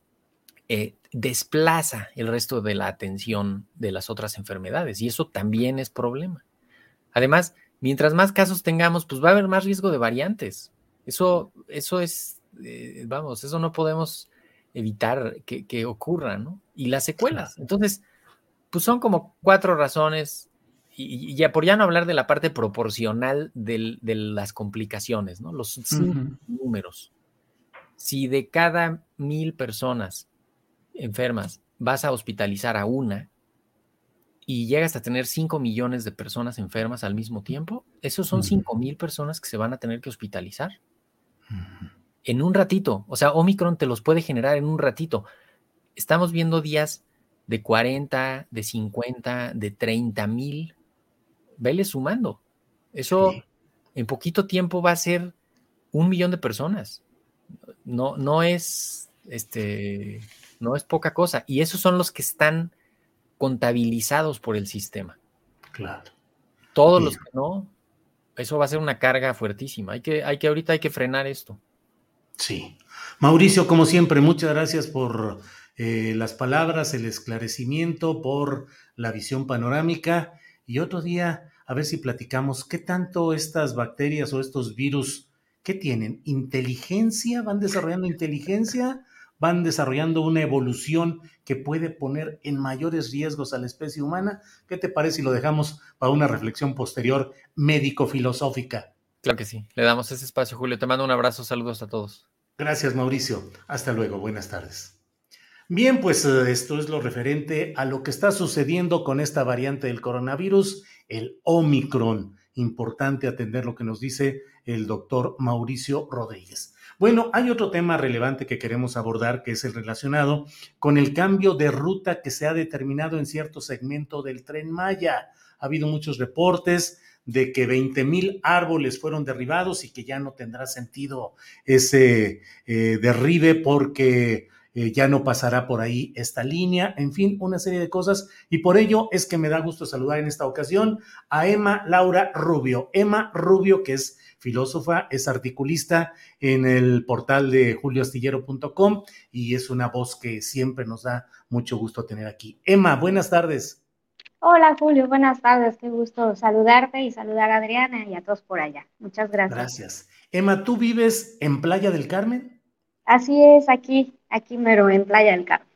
eh, desplaza el resto de la atención de las otras enfermedades y eso también es problema. Además, mientras más casos tengamos, pues va a haber más riesgo de variantes. Eso, eso es, eh, vamos, eso no podemos evitar que, ocurra, ¿no? Y las secuelas. Entonces, pues son como cuatro razones, y, ya por ya no hablar de la parte proporcional de las complicaciones, ¿no? Los números. Si de cada mil personas enfermas, vas a hospitalizar a una y llegas a tener 5 millones de personas enfermas al mismo tiempo, esos son 5 mil personas que se van a tener que hospitalizar. En un ratito, o sea, Omicron te los puede generar en un ratito. Estamos viendo días de 40, de 50, de 30 mil. Vele sumando. Eso en poquito tiempo va a ser un millón de personas. No, no es este no es poca cosa. Y esos son los que están contabilizados por el sistema. Claro. Todos los que no, eso va a ser una carga fuertísima. Hay que, hay que, ahorita hay que frenar esto. Sí. Mauricio, como siempre, muchas gracias por eh, las palabras, el esclarecimiento, por la visión panorámica. Y otro día, a ver si platicamos qué tanto estas bacterias o estos virus, ¿qué tienen? ¿Inteligencia? ¿Van desarrollando inteligencia? Van desarrollando una evolución que puede poner en mayores riesgos a la especie humana. ¿Qué te parece si lo dejamos para una reflexión posterior médico-filosófica? Claro que sí, le damos ese espacio, Julio. Te mando un abrazo, saludos a todos. Gracias, Mauricio. Hasta luego, buenas tardes. Bien, pues eh, esto es lo referente a lo que está sucediendo con esta variante del coronavirus, el Omicron. Importante atender lo que nos dice el doctor Mauricio Rodríguez. Bueno, hay otro tema relevante que queremos abordar, que es el relacionado con el cambio de ruta que se ha determinado en cierto segmento del tren Maya. Ha habido muchos reportes de que 20 mil árboles fueron derribados y que ya no tendrá sentido ese eh, derribe porque eh, ya no pasará por ahí esta línea, en fin, una serie de cosas. Y por ello es que me da gusto saludar en esta ocasión a Emma Laura Rubio. Emma Rubio, que es filósofa, es articulista en el portal de julioastillero.com y es una voz que siempre nos da mucho gusto tener aquí. Emma, buenas tardes. Hola Julio, buenas tardes, qué gusto saludarte y saludar a Adriana y a todos por allá. Muchas gracias. Gracias. Emma, ¿tú vives en Playa del Carmen? Así es, aquí, aquí mero, en Playa del Carmen.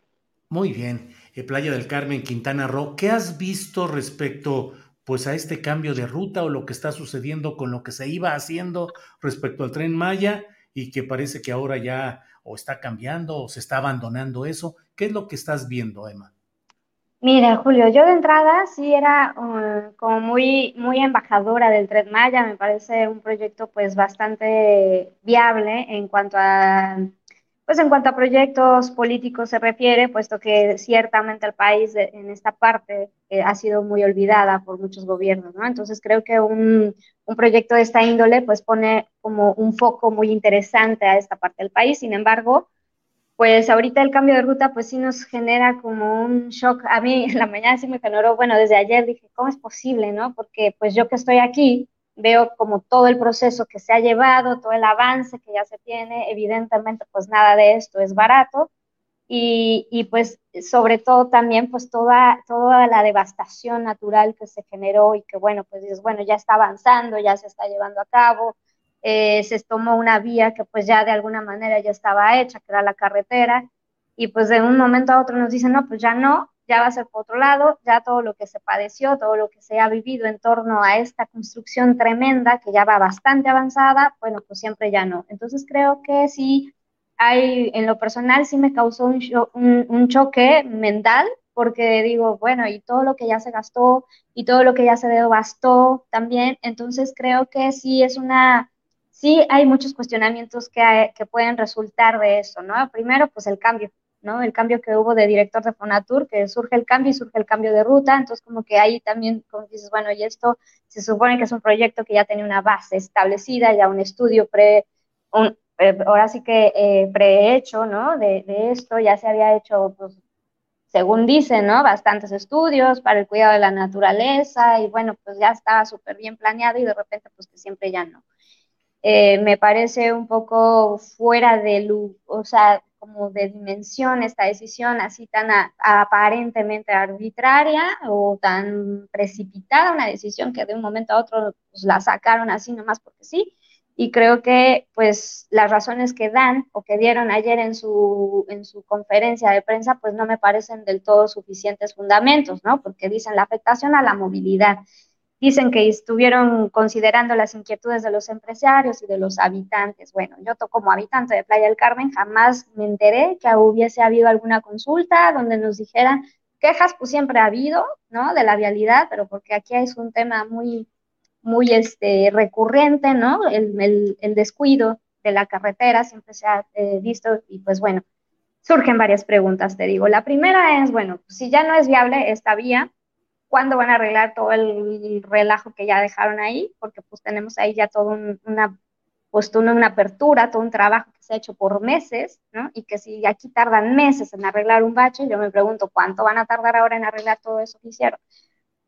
Muy bien, eh, Playa del Carmen, Quintana Roo. ¿Qué has visto respecto pues a este cambio de ruta o lo que está sucediendo con lo que se iba haciendo respecto al tren Maya y que parece que ahora ya o está cambiando o se está abandonando eso. ¿Qué es lo que estás viendo, Emma? Mira, Julio, yo de entrada sí era uh, como muy, muy embajadora del Tren Maya, me parece un proyecto pues bastante viable en cuanto a pues en cuanto a proyectos políticos se refiere, puesto que ciertamente el país en esta parte eh, ha sido muy olvidada por muchos gobiernos, ¿no? Entonces creo que un, un, proyecto de esta índole pues pone como un foco muy interesante a esta parte del país, sin embargo, pues ahorita el cambio de ruta pues sí nos genera como un shock. A mí en la mañana sí me generó, bueno, desde ayer dije, ¿cómo es posible, no? Porque pues yo que estoy aquí, veo como todo el proceso que se ha llevado, todo el avance que ya se tiene, evidentemente pues nada de esto es barato. Y, y pues sobre todo también pues toda, toda la devastación natural que se generó y que bueno pues dices, bueno ya está avanzando, ya se está llevando a cabo, eh, se tomó una vía que pues ya de alguna manera ya estaba hecha, que era la carretera. Y pues de un momento a otro nos dicen, no, pues ya no, ya va a ser por otro lado, ya todo lo que se padeció, todo lo que se ha vivido en torno a esta construcción tremenda que ya va bastante avanzada, bueno, pues siempre ya no. Entonces creo que sí hay, en lo personal sí me causó un, un, choque mental porque digo, bueno, y todo lo que ya se gastó y todo lo que ya se devastó también, entonces creo que sí es una, sí hay muchos cuestionamientos que, que pueden resultar de eso, ¿no? Primero, pues el cambio, ¿no? El cambio que hubo de director de Fonatur, que surge el cambio y surge el cambio de ruta, entonces como que ahí también, como dices, bueno, y esto se supone que es un proyecto que ya tenía una base establecida, ya un estudio pre, eh, ahora sí que eh, prehecho, ¿no? De, de, esto ya se había hecho, pues, según dicen, ¿no? Bastantes estudios para el cuidado de la naturaleza y bueno, pues ya estaba súper bien planeado y de repente, pues que siempre ya no. Eh, me parece un poco fuera de o sea, como de dimensión esta decisión así tan aparentemente arbitraria o tan precipitada, una decisión que de un momento a otro pues, la sacaron así nomás porque sí. Y creo que pues las razones que dan o que dieron ayer en su, en su conferencia de prensa pues no me parecen del todo suficientes fundamentos, ¿no? Porque dicen la afectación a la movilidad Dicen que estuvieron considerando las inquietudes de los empresarios y de los habitantes. Bueno, yo como habitante de Playa del Carmen jamás me enteré que hubiese habido alguna consulta donde nos dijeran quejas, pues siempre ha habido, ¿no? De la vialidad, pero porque aquí es un tema muy, muy este, recurrente, ¿no? El, el, descuido de la carretera siempre se ha eh, visto y pues bueno, surgen varias preguntas, te digo. La primera es, bueno, si ya no es viable esta vía, cuándo van a arreglar todo el relajo que ya dejaron ahí, porque pues tenemos ahí ya toda una, pues, una apertura, todo un trabajo que se ha hecho por meses, ¿no? Y que si aquí tardan meses en arreglar un bache, yo me pregunto cuánto van a tardar ahora en arreglar todo eso que hicieron.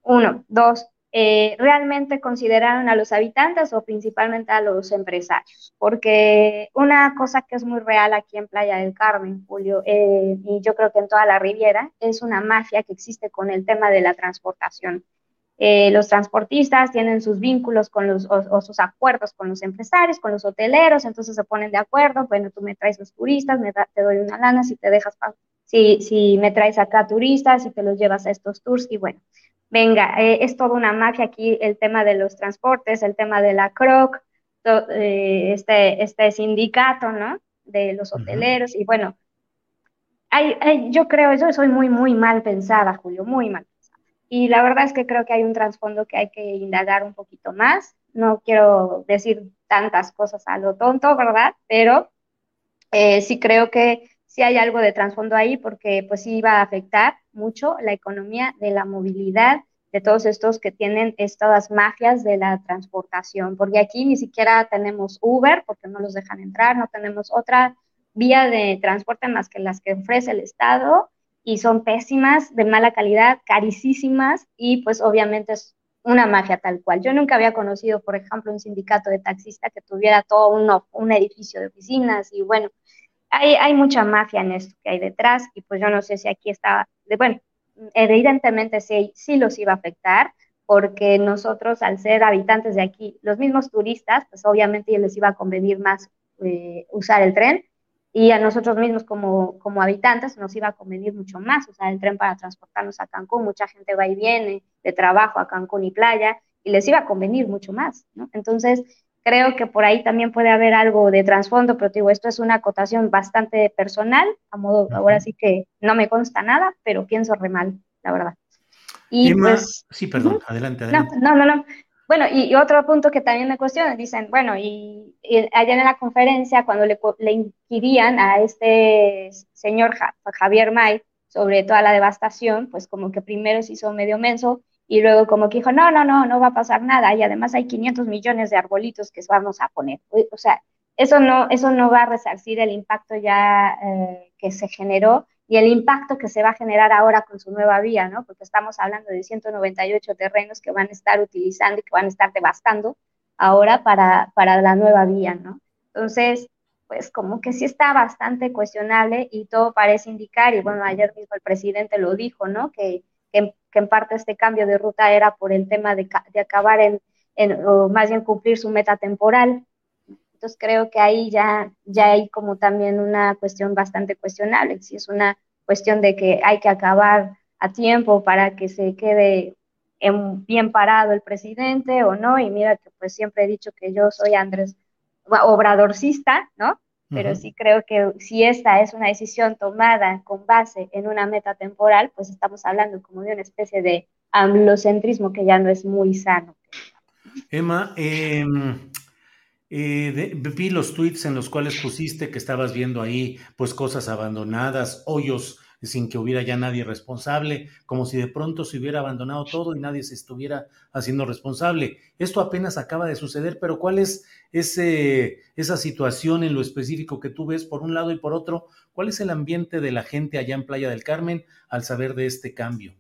Uno, dos, eh, realmente consideraron a los habitantes o principalmente a los empresarios, porque una cosa que es muy real aquí en Playa del Carmen, Julio, eh, y yo creo que en toda la Riviera, es una mafia que existe con el tema de la transportación. Eh, los transportistas tienen sus vínculos con los, o, sus acuerdos con los empresarios, con los hoteleros, entonces se ponen de acuerdo, bueno, tú me traes los turistas, me te doy una lana si te dejas, si, si me traes acá turistas, si te los llevas a estos tours, y bueno, venga, eh, es toda una magia aquí el tema de los transportes, el tema de la CROC, eh, este, este sindicato, ¿no? De los hoteleros, y bueno, hay, yo creo, yo soy muy, muy mal pensada, Julio, muy mal pensada. Y la verdad es que creo que hay un trasfondo que hay que indagar un poquito más. No quiero decir tantas cosas a lo tonto, ¿verdad? Pero eh, sí creo que sí hay algo de trasfondo ahí porque pues sí va a afectar mucho la economía de la movilidad de todos estos que tienen estas mafias de la transportación, porque aquí ni siquiera tenemos Uber porque no los dejan entrar, no tenemos otra vía de transporte más que las que ofrece el Estado y son pésimas, de mala calidad, carísimas y pues obviamente es una mafia tal cual. Yo nunca había conocido, por ejemplo, un sindicato de taxistas que tuviera todo un, un edificio de oficinas y bueno, hay, mucha mafia en esto que hay detrás y pues yo no sé si aquí está, de, bueno, evidentemente sí, sí los iba a afectar porque nosotros al ser habitantes de aquí, los mismos turistas, pues obviamente les iba a convenir más eh, usar el tren y a nosotros mismos como, como habitantes nos iba a convenir mucho más usar el tren para transportarnos a Cancún. Mucha gente va y viene de trabajo a Cancún y playa y les iba a convenir mucho más, ¿no? Entonces, Creo que por ahí también puede haber algo de trasfondo, pero digo, esto es una acotación bastante personal, a modo, ahora sí que no me consta nada, pero pienso re mal, la verdad. Y pues, sí, perdón, adelante, adelante. No, no, no, bueno, y, otro punto que también me cuestionan, dicen, bueno, y, allá en la conferencia, cuando le, le inquirían a este señor Javier May sobre toda la devastación, pues como que primero se hizo medio menso y luego como que dijo, no, no, no, no va a pasar nada, y además hay 500 millones de arbolitos que vamos a poner. O sea, eso no, eso no va a resarcir el impacto ya eh, que se generó y el impacto que se va a generar ahora con su nueva vía, ¿no? Porque estamos hablando de 198 terrenos que van a estar utilizando y que van a estar devastando ahora para, para la nueva vía, ¿no? Entonces, pues como que sí está bastante cuestionable y todo parece indicar, y bueno, ayer mismo el presidente lo dijo, ¿no? Que, que, en parte este cambio de ruta era por el tema de, de acabar en, en, o más bien cumplir su meta temporal, entonces creo que ahí ya, ya hay como también una cuestión bastante cuestionable, si es una cuestión de que hay que acabar a tiempo para que se quede bien parado el presidente o no, y mira que pues siempre he dicho que yo soy Andrés obradorcista, ¿no? Pero sí creo que si esta es una decisión tomada con base en una meta temporal, pues estamos hablando como de una especie de amblocentrismo que ya no es muy sano. Emma, eh, eh, vi los tweets en los cuales pusiste que estabas viendo ahí pues cosas abandonadas, hoyos sin que hubiera ya nadie responsable, como si de pronto se hubiera abandonado todo y nadie se estuviera haciendo responsable. Esto apenas acaba de suceder, pero ¿cuál es ese, esa situación en lo específico que tú ves por un lado y por otro? ¿Cuál es el ambiente de la gente allá en Playa del Carmen al saber de este cambio?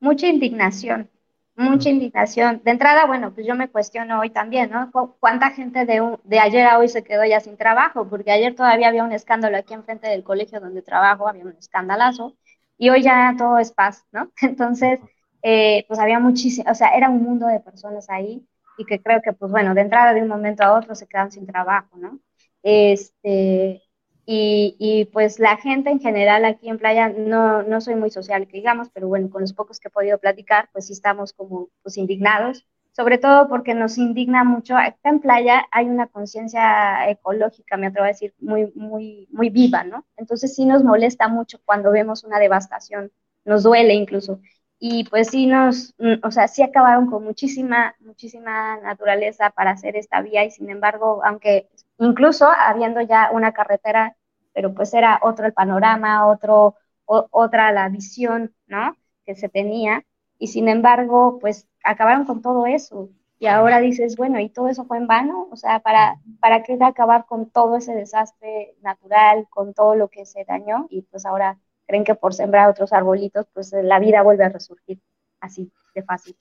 Mucha indignación, mucha indignación. De entrada, bueno, pues yo me cuestiono hoy también, ¿no? ¿Cuánta gente de, de ayer a hoy se quedó ya sin trabajo? Porque ayer todavía había un escándalo aquí enfrente del colegio donde trabajo, había un escandalazo, y hoy ya todo es paz, ¿no? Entonces, eh, pues había muchísimo, o sea, era un mundo de personas ahí y que creo que, pues bueno, de entrada de un momento a otro se quedan sin trabajo, ¿no? Este, y, pues la gente en general aquí en playa, no, no soy muy social, que digamos, pero bueno, con los pocos que he podido platicar, pues sí estamos como pues indignados, sobre todo porque nos indigna mucho. Acá en playa hay una conciencia ecológica, me atrevo a decir, muy, muy, muy viva, ¿no? Entonces sí nos molesta mucho cuando vemos una devastación, nos duele incluso. Y pues sí nos, mm, o sea, sí acabaron con muchísima, muchísima naturaleza para hacer esta vía y sin embargo, aunque incluso habiendo ya una carretera pero pues era otro el panorama, otro, otra la visión, ¿no? Que se tenía, y sin embargo, pues acabaron con todo eso. Y ahora dices, bueno, ¿y todo eso fue en vano? O sea, ¿para, ¿para qué acabar con todo ese desastre natural, con todo lo que se dañó? Y pues ahora creen que por sembrar otros arbolitos, pues la vida vuelve a resurgir así de fácil.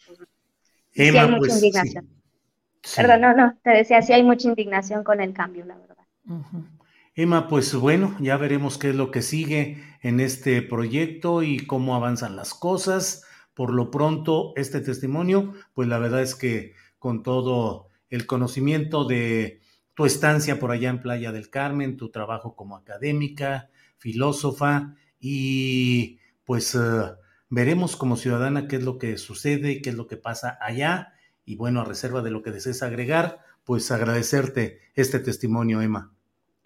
sí hay mucha pues, indignación. Perdón, no, no, te decía, sí hay mucha indignación con el cambio, la verdad. Emma, pues bueno, ya veremos qué es lo que sigue en este proyecto y cómo avanzan las cosas. Por lo pronto, este testimonio, pues la verdad es que con todo el conocimiento de tu estancia por allá en Playa del Carmen, tu trabajo como académica, filósofa y pues eh, veremos como ciudadana qué es lo que sucede, qué es lo que pasa allá y bueno, a reserva de lo que desees agregar, pues agradecerte este testimonio, Emma.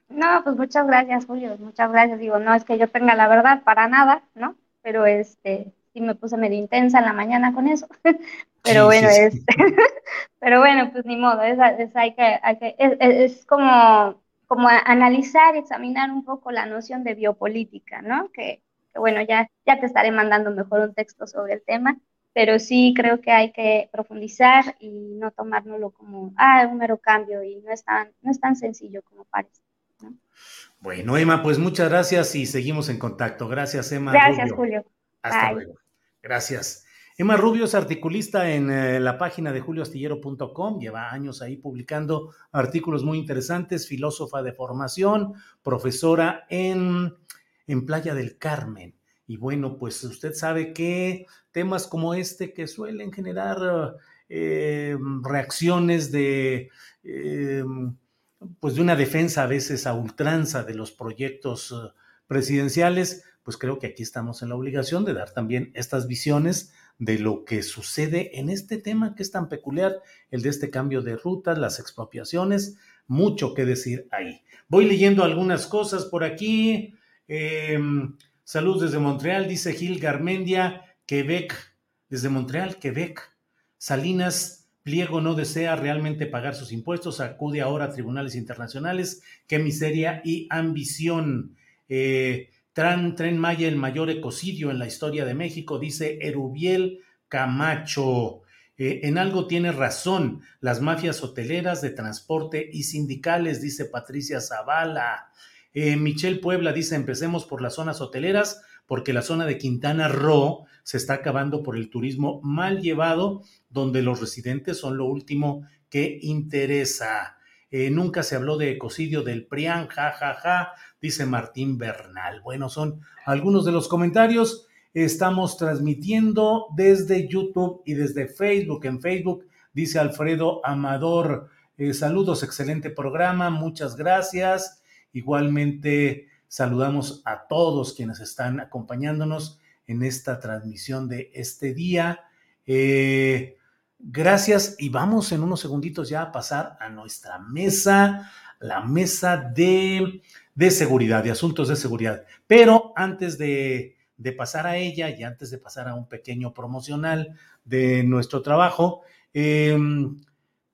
No, pues muchas gracias, Julio, muchas gracias. Digo, no es que yo tenga la verdad para nada, ¿no? Pero este, sí me puse medio intensa en la mañana con eso. pero bueno, es, pero bueno, pues ni modo, es, hay que, hay que es, como, como analizar examinar un poco la noción de biopolítica, ¿no? Que, que bueno, ya, ya te estaré mandando mejor un texto sobre el tema, pero sí creo que hay que profundizar y no tomárnoslo como, ah, un mero cambio y no es tan, no es tan sencillo como parece. Bueno, Emma, pues muchas gracias y seguimos en contacto. Gracias, Emma. Gracias, Julio. Hasta luego. Gracias. Emma Rubio es articulista en eh, la página de julioastillero.com, lleva años ahí publicando artículos muy interesantes, filósofa de formación, profesora en, en Playa del Carmen. Y bueno, pues usted sabe que temas como este que suelen generar eh, reacciones de... Eh, pues de una defensa a veces a ultranza de los proyectos eh, presidenciales, pues creo que aquí estamos en la obligación de dar también estas visiones de lo que sucede en este tema que es tan peculiar, el de este cambio de rutas, las expropiaciones, mucho que decir ahí. Voy leyendo algunas cosas por aquí. Em, salud desde Montreal, dice Gil Garmendia, Quebec, desde Montreal, Quebec. Salinas Pliego no desea realmente pagar sus impuestos, acude ahora a tribunales internacionales. Qué miseria y ambición. Eh, Tren Maya, el mayor ecocidio en la historia de México, dice Erubiel Camacho. Eh, en algo tiene razón, las mafias hoteleras de transporte y sindicales, dice Patricia Zavala. Eh, Michelle Puebla dice, empecemos por las zonas hoteleras, porque la zona de Quintana Roo se está acabando por el turismo mal llevado, donde los residentes son lo último que interesa. Eh, nunca se habló de ecocidio del PRIAN, ja, ja, ja, dice Martín Bernal. Bueno, son algunos de los comentarios. Estamos transmitiendo desde YouTube y desde Facebook. En Facebook dice Alfredo Amador, eh, saludos, excelente programa, muchas gracias. Igualmente saludamos a todos quienes están acompañándonos en esta transmisión de este día. Eh, gracias y vamos en unos segunditos ya a pasar a nuestra mesa, la mesa de, de seguridad, de asuntos de seguridad. Pero antes de de pasar a ella y antes de pasar a un pequeño promocional de nuestro trabajo, em,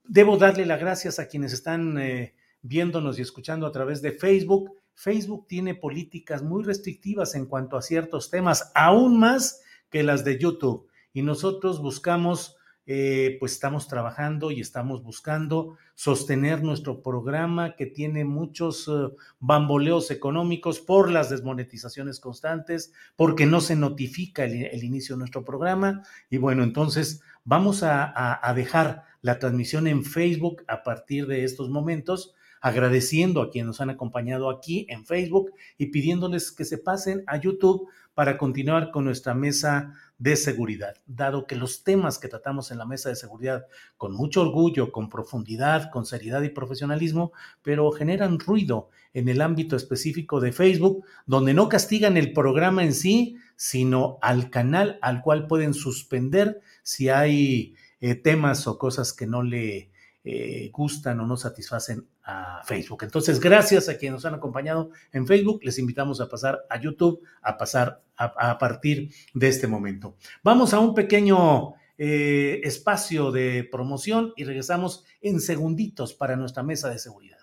debo darle las gracias a quienes están eh, viéndonos y escuchando a través de Facebook. Facebook tiene políticas muy restrictivas en cuanto a ciertos temas, aún más que las de YouTube. Y nosotros buscamos eh, pues estamos trabajando y estamos buscando sostener nuestro programa que tiene muchos eh, bamboleos económicos por las desmonetizaciones constantes, porque no se notifica el, inicio de nuestro programa. Y bueno, entonces vamos a, a dejar la transmisión en Facebook a partir de estos momentos agradeciendo a quienes nos han acompañado aquí en Facebook y pidiéndoles que se pasen a YouTube para continuar con nuestra mesa de seguridad, dado que los temas que tratamos en la mesa de seguridad con mucho orgullo, con profundidad, con seriedad y profesionalismo, pero generan ruido en el ámbito específico de Facebook, donde no castigan el programa en sí, sino al canal al cual pueden suspender si hay eh, temas o cosas que no le eh, gustan o no satisfacen a Facebook. Entonces, gracias a quienes nos han acompañado en Facebook. Les invitamos a pasar a YouTube, a pasar a, partir de este momento. Vamos a un pequeño eh, espacio de promoción y regresamos en segunditos para nuestra mesa de seguridad.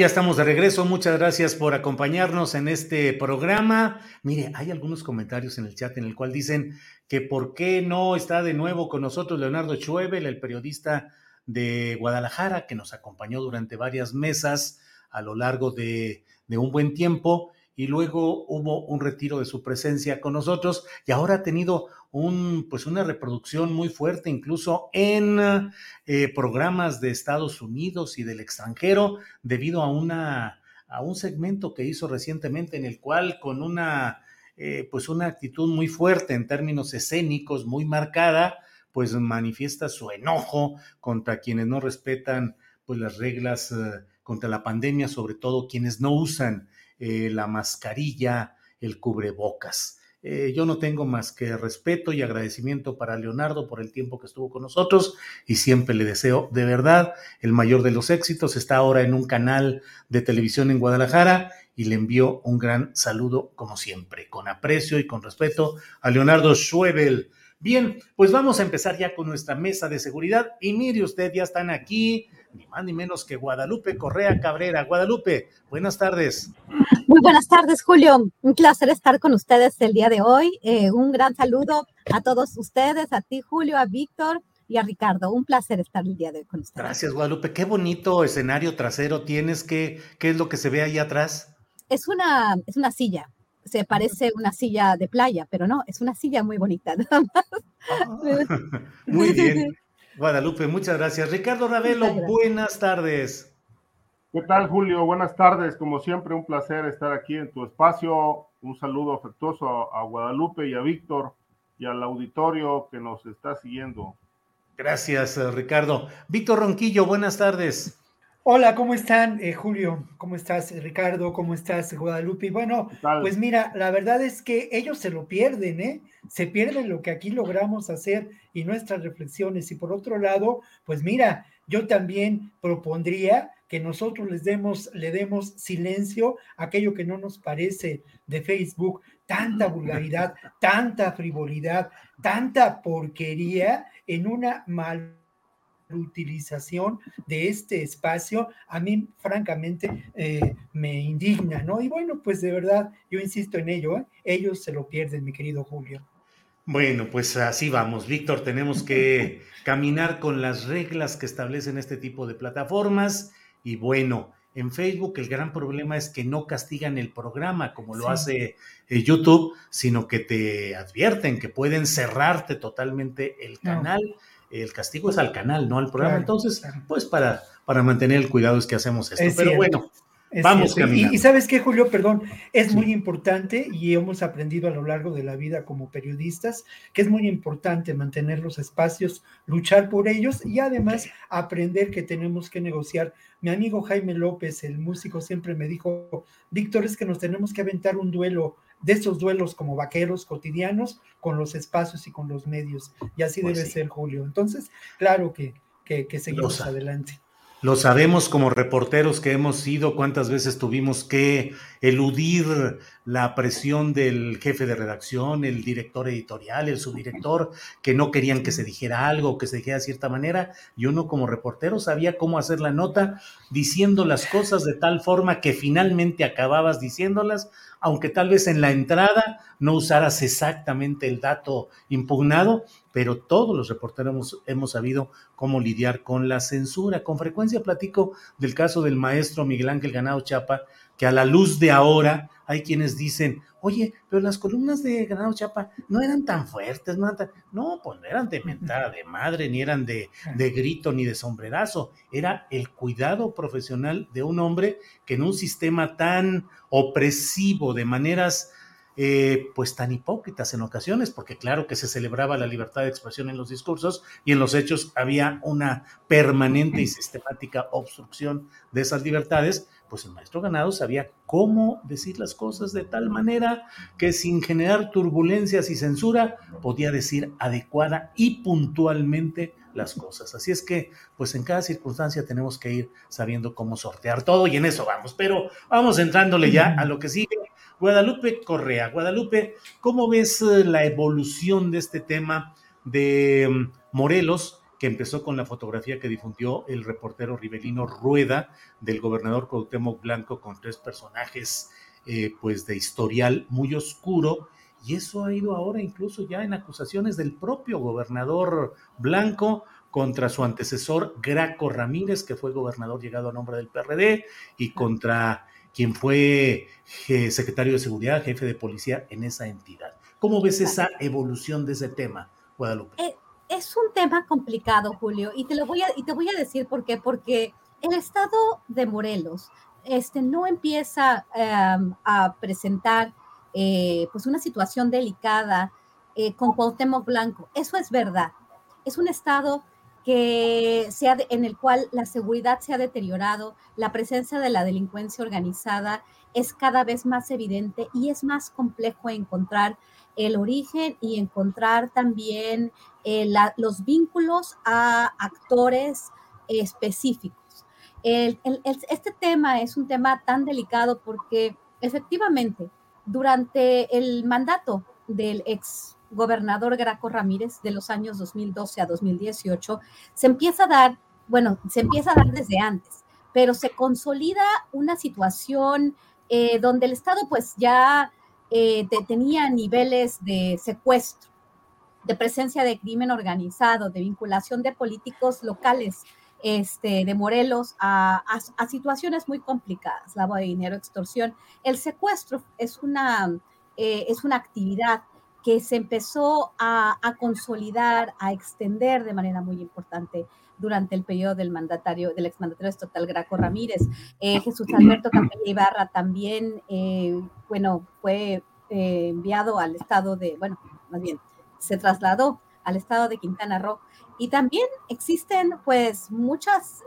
Ya estamos de regreso. Muchas gracias por acompañarnos en este programa. Mire, hay algunos comentarios en el chat en el cual dicen que por qué no está de nuevo con nosotros Leonardo Chuevel, el periodista de Guadalajara, que nos acompañó durante varias mesas a lo largo de, de un buen tiempo y luego hubo un retiro de su presencia con nosotros y ahora ha tenido un, pues una reproducción muy fuerte incluso en eh, programas de Estados Unidos y del extranjero debido a una a un segmento que hizo recientemente en el cual con una eh, pues una actitud muy fuerte en términos escénicos muy marcada pues manifiesta su enojo contra quienes no respetan pues las reglas eh, contra la pandemia sobre todo quienes no usan eh, la mascarilla, el cubrebocas. Eh, yo no tengo más que respeto y agradecimiento para Leonardo por el tiempo que estuvo con nosotros y siempre le deseo de verdad el mayor de los éxitos. Está ahora en un canal de televisión en Guadalajara y le envío un gran saludo como siempre, con aprecio y con respeto a Leonardo Schwebel. Bien, pues vamos a empezar ya con nuestra mesa de seguridad y mire usted, ya están aquí ni más ni menos que Guadalupe Correa Cabrera. Guadalupe, buenas tardes. Muy buenas tardes, Julio. Un placer estar con ustedes el día de hoy. Eh, un gran saludo a todos ustedes, a ti, Julio, a Víctor y a Ricardo. Un placer estar el día de hoy con ustedes. Gracias, Guadalupe. Qué bonito escenario trasero tienes. ¿Qué, qué es lo que se ve ahí atrás? Es una, es una silla. Se parece una silla de playa, pero no, es una silla muy bonita. muy bien. Guadalupe, muchas gracias. Ricardo Ravelo, buenas tardes. ¿Qué tal, Julio? Buenas tardes. Como siempre, un placer estar aquí en tu espacio. Un saludo afectuoso a, Guadalupe y a Víctor y al auditorio que nos está siguiendo. Gracias, eh, Ricardo. Víctor Ronquillo, buenas tardes. Hola, ¿cómo están, eh, Julio? ¿Cómo estás, Ricardo? ¿Cómo estás, Guadalupe? Bueno, pues mira, la verdad es que ellos se lo pierden, ¿eh? Se pierden lo que aquí logramos hacer y nuestras reflexiones. Y por otro lado, pues mira, yo también propondría que nosotros les demos, le demos silencio a aquello que no nos parece de Facebook, tanta vulgaridad, tanta frivolidad, tanta porquería en una mal utilización de este espacio, a mí francamente eh, me indigna, ¿no? Y bueno, pues de verdad, yo insisto en ello, ¿eh? ellos se lo pierden, mi querido Julio. Bueno, pues así vamos, Víctor, tenemos que caminar con las reglas que establecen este tipo de plataformas y bueno, en Facebook el gran problema es que no castigan el programa como lo hace eh, YouTube, sino que te advierten que pueden cerrarte totalmente el canal. El castigo es al canal, no al programa. Entonces, pues para, para mantener el cuidado es que hacemos esto. Pero bueno, Vamos y, y, sabes qué, Julio, perdón, es muy importante y hemos aprendido a lo largo de la vida como periodistas que es muy importante mantener los espacios, luchar por ellos y además aprender que tenemos que negociar. Mi amigo Jaime López, el músico, siempre me dijo, Víctor, es que nos tenemos que aventar un duelo de esos duelos como vaqueros cotidianos con los espacios y con los medios. Y así pues debe ser, Julio. Entonces, claro que, que, seguimos adelante. Lo sabemos como reporteros que hemos sido, cuántas veces tuvimos que eludir la presión del jefe de redacción, el director editorial, el subdirector, que no querían que se dijera algo, que se dijera de cierta manera, y uno como reportero sabía cómo hacer la nota diciendo las cosas de tal forma que finalmente acababas diciéndolas, aunque tal vez en la entrada no usaras exactamente el dato impugnado, pero todos los reporteros hemos, sabido cómo lidiar con la censura. Con frecuencia platico del caso del maestro Miguel Ángel Ganado Chapa, que a la luz de ahora hay quienes dicen, oye, pero las columnas de Ganado Chapa no eran tan fuertes, no eran tan... No, pues no eran de mentada de madre, ni eran de, de grito, ni de sombrerazo. Era el cuidado profesional de un hombre que en un sistema tan opresivo, de maneras eh, pues tan hipócritas en ocasiones, porque claro que se celebraba la libertad de expresión en los discursos y en los hechos había una permanente y sistemática obstrucción de esas libertades, pues el maestro ganado sabía cómo decir las cosas de tal manera que sin generar turbulencias y censura podía decir adecuada y puntualmente las cosas. Así es que, pues en cada circunstancia tenemos que ir sabiendo cómo sortear todo y en eso vamos. Pero vamos entrándole ya a lo que sigue Guadalupe Correa. Guadalupe, ¿cómo ves eh, la evolución de este tema de mm, Morelos, que empezó con la fotografía que difundió el reportero Rivelino Rueda del gobernador Cuauhtémoc Blanco con tres personajes eh, pues de historial muy oscuro? Y eso ha ido ahora incluso ya en acusaciones del propio gobernador Blanco contra su antecesor Graco Ramírez, que fue gobernador llegado a nombre del PRD, y contra quien fue secretario de seguridad, jefe de policía en esa entidad. ¿Cómo ves esa evolución de ese tema, Guadalupe? Eh, es un tema complicado, Julio, y te lo voy a, y te voy a decir por qué, porque el estado de Morelos este, no empieza em, a presentar eh, pues una situación delicada eh, con Cuauhtémoc Blanco. Eso es verdad. Es un estado sea en el cual la seguridad se ha deteriorado, la presencia de la delincuencia organizada es cada vez más evidente y es más complejo encontrar el origen y encontrar también eh, los vínculos a actores específicos. este tema es un tema tan delicado porque efectivamente durante el mandato del ex gobernador Graco Ramírez de los años 2012 a 2018, se empieza a dar, bueno, se empieza a dar desde antes, pero se consolida una situación eh, donde el Estado pues ya eh, tenía niveles de secuestro de presencia de crimen organizado, de vinculación de políticos locales este, de Morelos a, situaciones muy complicadas, lavado de dinero, extorsión. El secuestro es una, eh, es una actividad que se empezó a, consolidar, a extender de manera muy importante durante el periodo del mandatario, del exmandatario estatal Graco Ramírez. Eh, Jesús Alberto Campella Ibarra también, eh, bueno, fue enviado al estado de, bueno, más bien, se trasladó al estado de Quintana Roo. Y también existen pues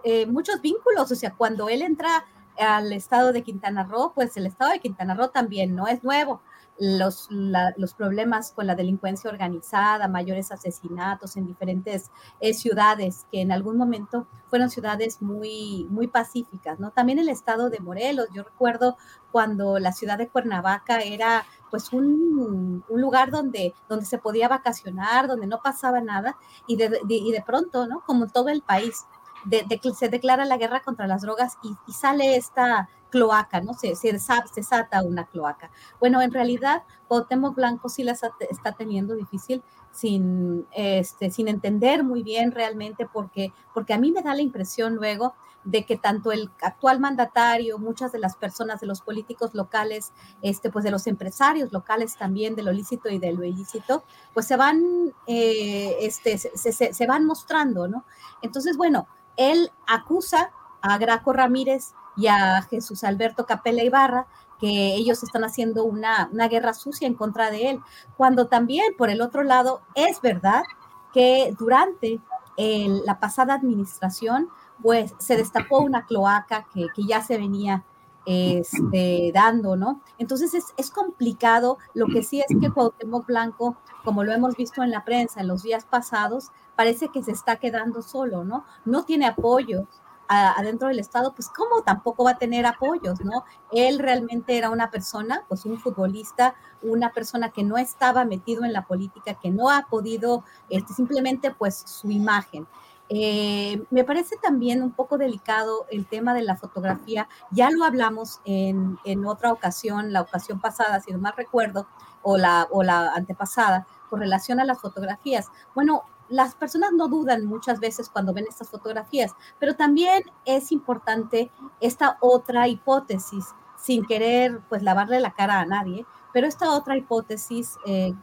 eh, muchos vínculos, o sea, cuando él entra al estado de Quintana Roo, pues el estado de Quintana Roo también no es nuevo. Los, los problemas con la delincuencia organizada, mayores asesinatos en diferentes eh, ciudades que en algún momento fueron ciudades muy, muy pacíficas, ¿no? También el estado de Morelos, yo recuerdo cuando la ciudad de Cuernavaca era pues un, lugar donde, donde se podía vacacionar, donde no pasaba nada y de, y de pronto, ¿no? Como todo el país, se declara la guerra contra las drogas y, sale esta cloaca, ¿no? Se, se, se desata una cloaca. Bueno, en realidad, Cuauhtémoc Blanco sí la está teniendo difícil sin, este, sin entender muy bien realmente, porque, porque a mí me da la impresión luego de que tanto el actual mandatario, muchas de las personas de los políticos locales, este, pues de los empresarios locales también, de lo lícito y de lo ilícito, pues se van, eh, este, se, van mostrando, ¿no? Entonces, bueno, él acusa a Graco Ramírez y a Jesús Alberto Capella Ibarra que ellos están haciendo una, una guerra sucia en contra de él, cuando también, por el otro lado, es verdad que durante la pasada administración, pues se destapó una cloaca que, ya se venía este, dando, ¿no? Entonces es, es, complicado. Lo que sí es que Cuauhtémoc Blanco, como lo hemos visto en la prensa en los días pasados, parece que se está quedando solo, ¿no? No tiene apoyo adentro del Estado, pues cómo tampoco va a tener apoyos, ¿no? Él realmente era una persona, pues un futbolista, una persona que no estaba metido en la política, que no ha podido, este, simplemente pues su imagen. Eh, me parece también un poco delicado el tema de la fotografía. Ya lo hablamos en, otra ocasión, la ocasión pasada, si no mal recuerdo, o la, o la antepasada, con relación a las fotografías. Bueno, las personas no dudan muchas veces cuando ven estas fotografías, pero también es importante esta otra hipótesis, sin querer pues lavarle la cara a nadie, pero esta otra hipótesis eh,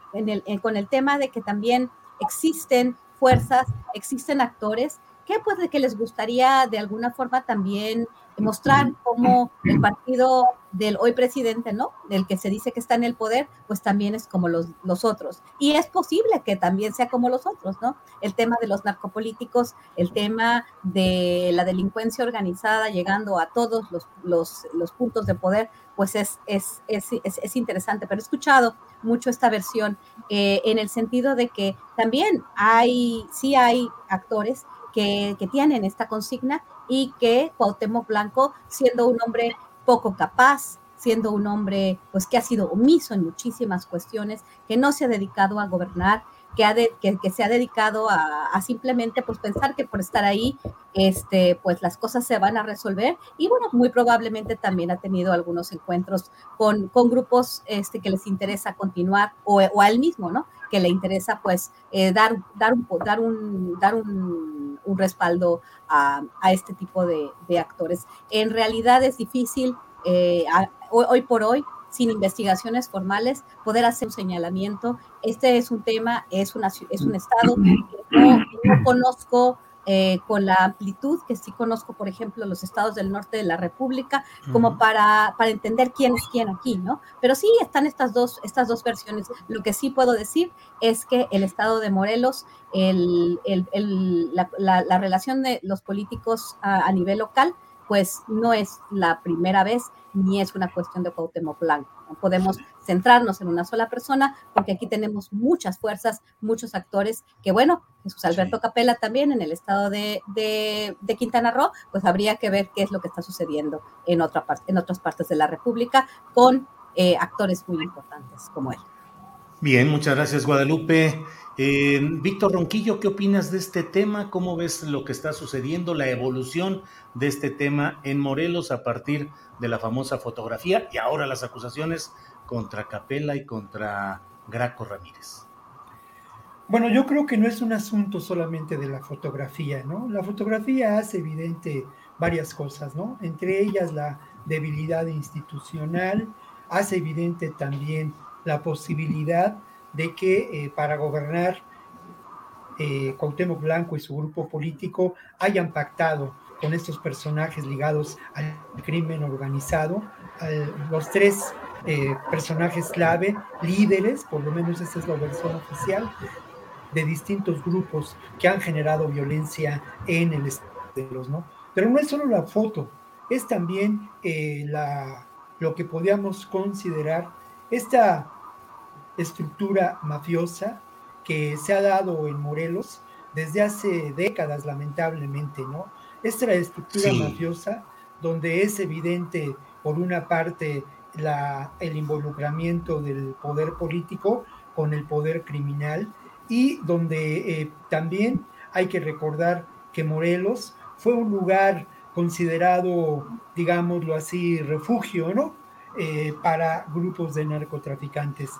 con el tema de que también existen fuerzas, existen actores que pues que les gustaría de alguna forma también mostrar cómo el partido del hoy presidente, ¿no? Del que se dice que está en el poder, pues también es como los, los otros. Y es posible que también sea como los otros, ¿no? El tema de los narcopolíticos, el tema de la delincuencia organizada llegando a todos los, los, los puntos de poder, pues es, es, es, es, interesante. Pero he escuchado mucho esta versión eh, en el sentido de que también hay, sí hay actores que, que, tienen esta consigna y que Cuauhtémoc Blanco, siendo un hombre poco capaz, siendo un hombre pues que ha sido omiso en muchísimas cuestiones, que no se ha dedicado a gobernar, que, se ha dedicado a, simplemente pues pensar que por estar ahí este pues las cosas se van a resolver. Y bueno muy probablemente también ha tenido algunos encuentros con, con grupos este que les interesa continuar o, o a él mismo no que le interesa pues eh, dar dar un dar un dar un, un respaldo a, a, este tipo de, de, actores. En realidad es difícil eh, hoy por hoy sin investigaciones formales, poder hacer un señalamiento. Este es un tema, es, una, es un estado que no, conozco eh, con la amplitud que sí conozco, por ejemplo, los estados del norte de la República, como para, para entender quién es quién aquí, ¿no? Pero sí están estas dos, estas dos versiones. Lo que sí puedo decir es que el estado de Morelos, el, el, el, la, la, relación de los políticos a, a nivel local, pues no es la primera vez ni es una cuestión de Cuauhtémoc Blanco. No podemos centrarnos en una sola persona porque aquí tenemos muchas fuerzas, muchos actores que, bueno, Jesús Alberto Capella también en el estado de, de, Quintana Roo, pues habría que ver qué es lo que está sucediendo en, otra parte, en otras partes de la República con eh, actores muy importantes como él. Bien, muchas gracias Guadalupe. Eh, Víctor Ronquillo, ¿qué opinas de este tema? ¿Cómo ves lo que está sucediendo, la evolución de este tema en Morelos a partir de la famosa fotografía y ahora las acusaciones contra Capella y contra Graco Ramírez? Bueno, yo creo que no es un asunto solamente de la fotografía, ¿no? La fotografía hace evidente varias cosas, ¿no? Entre ellas la debilidad institucional, hace evidente también la posibilidad de que eh, para gobernar eh, Cuauhtémoc Blanco y su grupo político hayan pactado con estos personajes ligados al crimen organizado, los tres eh, personajes clave, líderes, por lo menos esa es la versión oficial, de distintos grupos que han generado violencia en el estado, ¿no? Pero no es solo la foto, es también eh, la, lo que podríamos considerar esta estructura mafiosa que se ha dado en Morelos desde hace décadas, lamentablemente, ¿no? Esta estructura mafiosa donde es evidente, por una parte, la, el involucramiento del poder político con el poder criminal y donde eh, también hay que recordar que Morelos fue un lugar considerado, digámoslo así, refugio, ¿no? Eh, para grupos de narcotraficantes.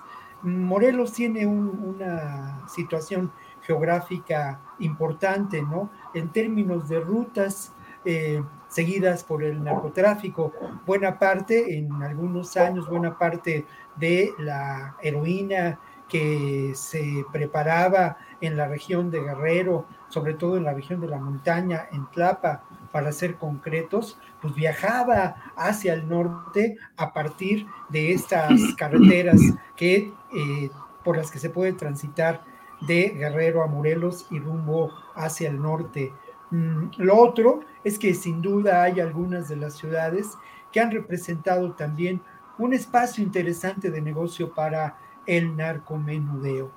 Morelos tiene una situación geográfica importante, ¿no? En términos de rutas eh, seguidas por el narcotráfico, buena parte, en algunos años, buena parte de la heroína que se preparaba en la región de Guerrero, sobre todo en la región de la montaña, en Tlapa, para ser concretos, pues viajaba hacia el norte a partir de estas carreteras que, eh, por las que se puede transitar de Guerrero a Morelos y rumbo hacia el norte. Mm, lo otro es que sin duda hay algunas de las ciudades que han representado también un espacio interesante de negocio para el narcomenudeo.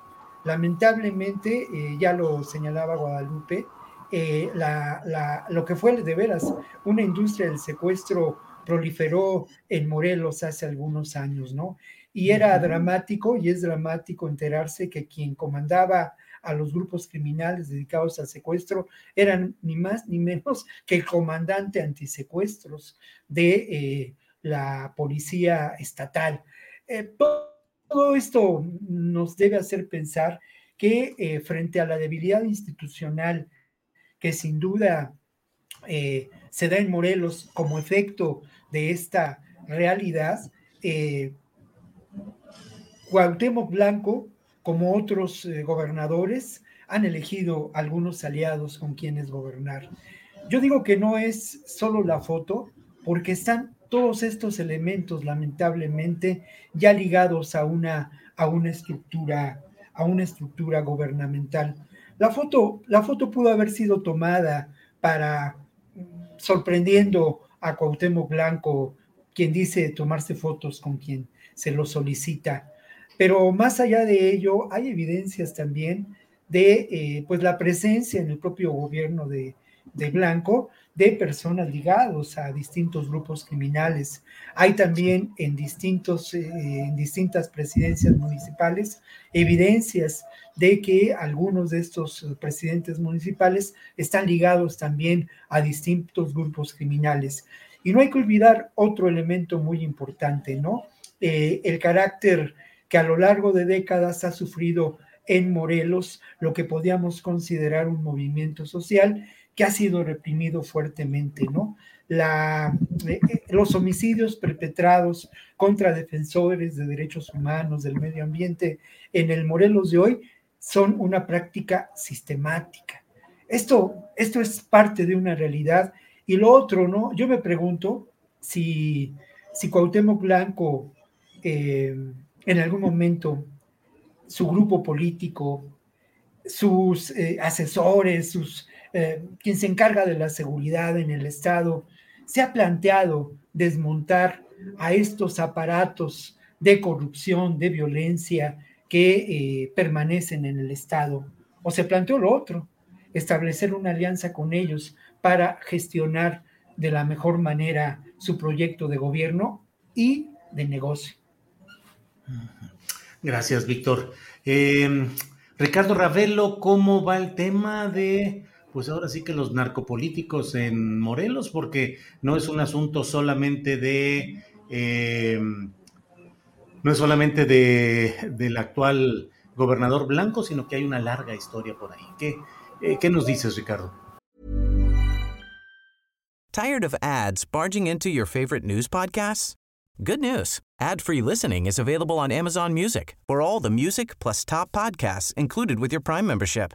Lamentablemente, eh, ya lo señalaba Guadalupe, eh, lo que fue de veras una industria del secuestro proliferó en Morelos hace algunos años, ¿no? Y era dramático y es dramático enterarse que quien comandaba a los grupos criminales dedicados al secuestro eran ni más ni menos que el comandante antisecuestros de eh, la policía estatal. Eh, todo esto nos debe hacer pensar que eh, frente a la debilidad institucional que sin duda se da en Morelos como efecto de esta realidad, eh, Cuauhtémoc Blanco como otros eh, gobernadores, han elegido algunos aliados con quienes gobernar. Yo digo que no es solo la foto, porque están todos estos elementos, lamentablemente, ya ligados a una, a una estructura, a una estructura gubernamental. La foto, la foto pudo haber sido tomada para sorprendiendo a Cuauhtémoc Blanco, quien dice tomarse fotos con quien se lo solicita. Pero más allá de ello, hay evidencias también de eh, pues la presencia en el propio gobierno de, Blanco de personas ligadas a distintos grupos criminales. Hay también en, distintos, eh, en distintas presidencias municipales evidencias de que algunos de estos presidentes municipales están ligados también a distintos grupos criminales. Y no hay que olvidar otro elemento muy importante, ¿no? Eh, el carácter que a lo largo de décadas ha sufrido en Morelos lo que podíamos considerar un movimiento social que ha sido reprimido fuertemente, ¿no? Eh, eh, los homicidios perpetrados contra defensores de derechos humanos, del medio ambiente en el Morelos de hoy son una práctica sistemática. Esto, esto es parte de una realidad. Y lo otro, ¿no? Yo me pregunto si, si Cuauhtémoc Blanco eh, en algún momento su grupo político, sus asesores, sus, eh, quien se encarga de la seguridad en el Estado, se ha planteado desmontar a estos aparatos de corrupción, de violencia que eh, permanecen en el Estado. O se planteó lo otro, establecer una alianza con ellos para gestionar de la mejor manera su proyecto de gobierno y de negocio. Gracias, Víctor. Em, Ricardo Ravelo, ¿cómo va el tema de, pues ahora sí que los narcopolíticos en Morelos? Porque no es un asunto solamente de, em, no es solamente de, del actual gobernador blanco, sino que hay una larga historia por ahí. ¿Qué, eh, qué nos dices, Ricardo? ¿Tired of ads barging into your favorite news podcasts? Good news. Ad-free listening is available on Amazon Music for all the music plus top podcasts included with your Prime membership.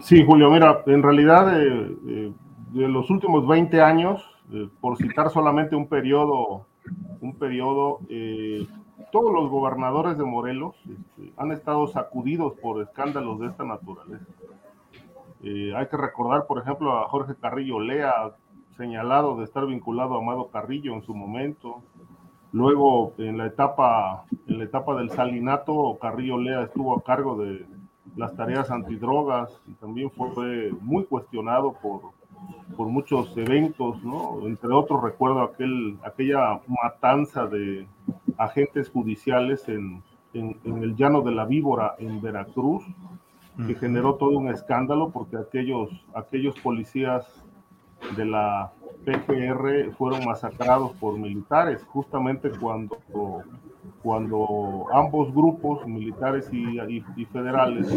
Sí, Julio, mira, en realidad eh, eh, de los últimos 20 años, eh, por citar solamente un periodo, un periodo, todos los gobernadores de Morelos este, han estado sacudidos por escándalos de esta naturaleza. hay que recordar, por ejemplo, a Jorge Carrillo Lea, señalado de estar vinculado a Amado Carrillo en su momento. Luego, en la etapa, en la etapa del salinato, Carrillo Lea estuvo a cargo de, las tareas antidrogas y también fue muy cuestionado por, por muchos eventos, ¿no? Entre otros recuerdo aquel, aquella matanza de agentes judiciales en, en, el llano de la víbora en Veracruz, que generó todo un escándalo porque aquellos, aquellos policías de la PGR fueron masacrados por militares, justamente cuando cuando ambos grupos, militares y, federales,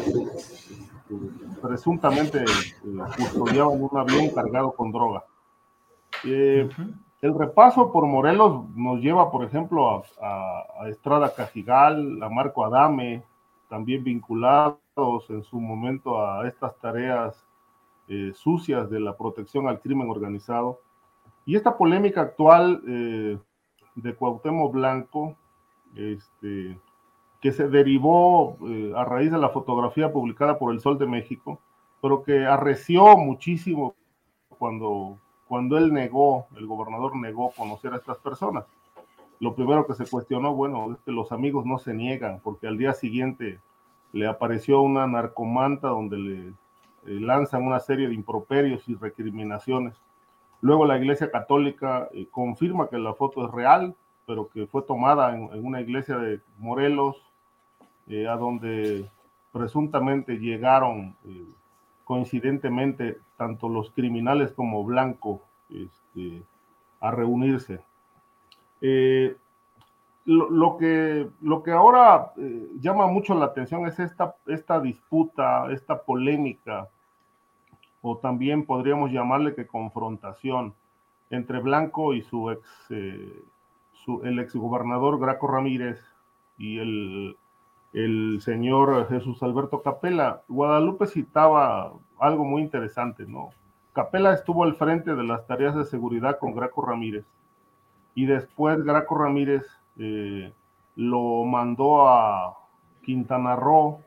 presuntamente eh, custodiaban un avión cargado con droga. Eh, el repaso por Morelos nos lleva, por ejemplo, a, Estrada Cajigal, a Marco Adame, también vinculados en su momento a estas tareas eh, sucias de la protección al crimen organizado. Y esta polémica actual de Cuauhtémoc Blanco, este, que se derivó eh, a raíz de la fotografía publicada por El Sol de México, pero que arreció muchísimo cuando, cuando él negó, el gobernador negó conocer a estas personas. Lo primero que se cuestionó, bueno, es que los amigos no se niegan, porque al día siguiente le apareció una narcomanta donde le eh, lanzan una serie de improperios y recriminaciones. Luego la Iglesia Católica eh, confirma que la foto es real, pero que fue tomada en, una iglesia de Morelos, eh, a donde presuntamente llegaron eh, coincidentemente tanto los criminales como Blanco este, a reunirse. Eh, lo, que, lo que ahora llama mucho la atención es esta, esta disputa, esta polémica, o también podríamos llamarle que confrontación entre Blanco y su ex el exgobernador Graco Ramírez y el, el señor Jesús Alberto Capela. Guadalupe citaba algo muy interesante, ¿no? Capela estuvo al frente de las tareas de seguridad con Graco Ramírez y después Graco Ramírez eh, lo mandó a Quintana Roo,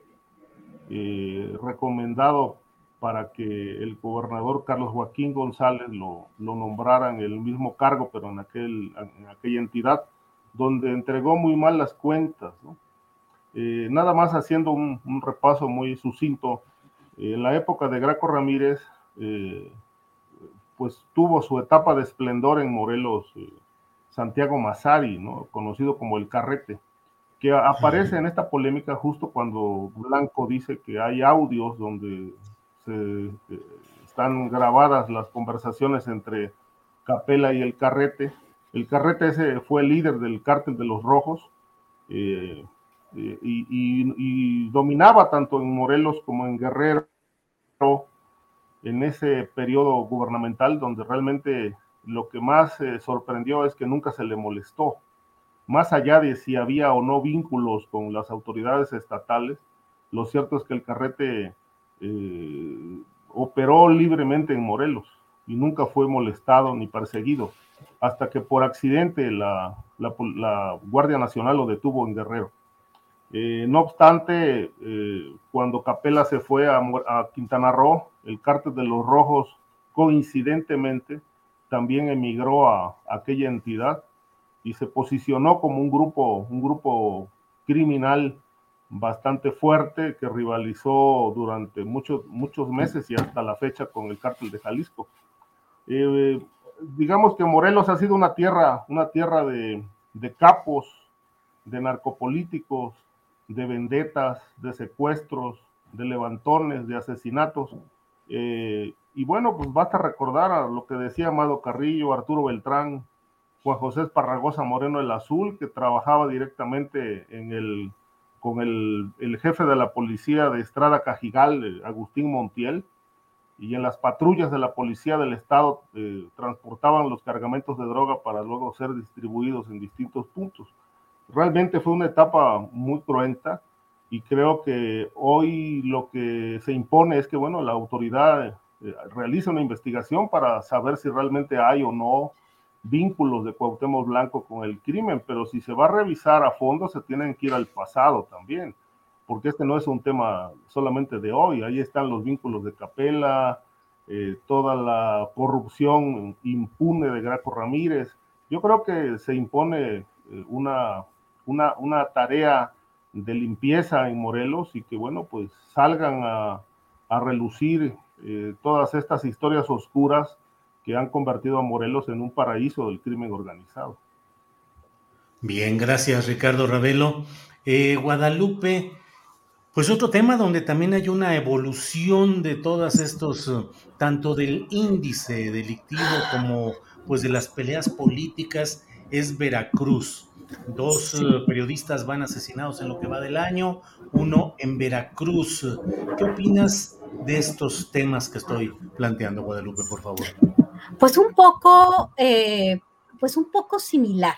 eh, recomendado para que el gobernador Carlos Joaquín González lo, lo nombrara en el mismo cargo, pero en, aquel, en aquella entidad, donde entregó muy mal las cuentas. Eh, nada más haciendo un, repaso muy sucinto, en la época de Graco Ramírez, eh, pues tuvo su etapa de esplendor en Morelos, eh, Santiago Mazari, ¿no? conocido como el Carrete, que aparece en esta polémica justo cuando Blanco dice que hay audios donde eh, están grabadas las conversaciones entre Capela y el Carrete. El Carrete ese fue el líder del cártel de los Rojos eh, eh, y, dominaba tanto en Morelos como en Guerrero en ese periodo gubernamental donde realmente lo que más sorprendió es que nunca se le molestó. Más allá de si había o no vínculos con las autoridades estatales, lo cierto es que el Carrete eh, operó libremente en Morelos y nunca fue molestado ni perseguido, hasta que por accidente la, Guardia Nacional lo detuvo en Guerrero. Eh, no obstante, eh, cuando Capela se fue a, a, Quintana Roo, el cártel de los Rojos coincidentemente también emigró a, a, aquella entidad y se posicionó como un grupo, un grupo criminal bastante fuerte que rivalizó durante muchos, muchos meses y hasta la fecha con el cártel de Jalisco. Eh, digamos que Morelos ha sido una tierra, una tierra de, de capos, de narcopolíticos, de vendetas, de secuestros, de levantones, de asesinatos. Eh, y bueno, pues basta recordar lo que decía Amado Carrillo, Arturo Beltrán, Juan José Esparragosa Moreno el Azul, que trabajaba directamente en el, con el, jefe de la policía de Estrada Cajigal, Agustín Montiel, y en las patrullas de la policía del estado eh, transportaban los cargamentos de droga para luego ser distribuidos en distintos puntos. Realmente fue una etapa muy cruenta y creo que hoy lo que se impone es que, bueno, la autoridad eh, realiza una investigación para saber si realmente hay o no vínculos de Cuauhtémoc Blanco con el crimen, pero si se va a revisar a fondo, se tienen que ir al pasado también, porque este no es un tema solamente de hoy, ahí están los vínculos de Capela, eh, toda la corrupción impune de Graco Ramírez. Yo creo que se impone eh, una, una, tarea de limpieza en Morelos y que, bueno, pues salgan a, a relucir eh, todas estas historias oscuras que han convertido a Morelos en un paraíso del crimen organizado. Bien, gracias Ricardo Ravelo. Eh, Guadalupe, pues otro tema donde también hay una evolución de todos estos, eh, tanto del índice delictivo como pues de las peleas políticas, es Veracruz. Dos sí. uh, periodistas van asesinados en lo que va del año, uno en Veracruz. ¿Qué opinas de estos temas que estoy planteando, Guadalupe, por favor? Pues un poco, eh, pues un poco similar.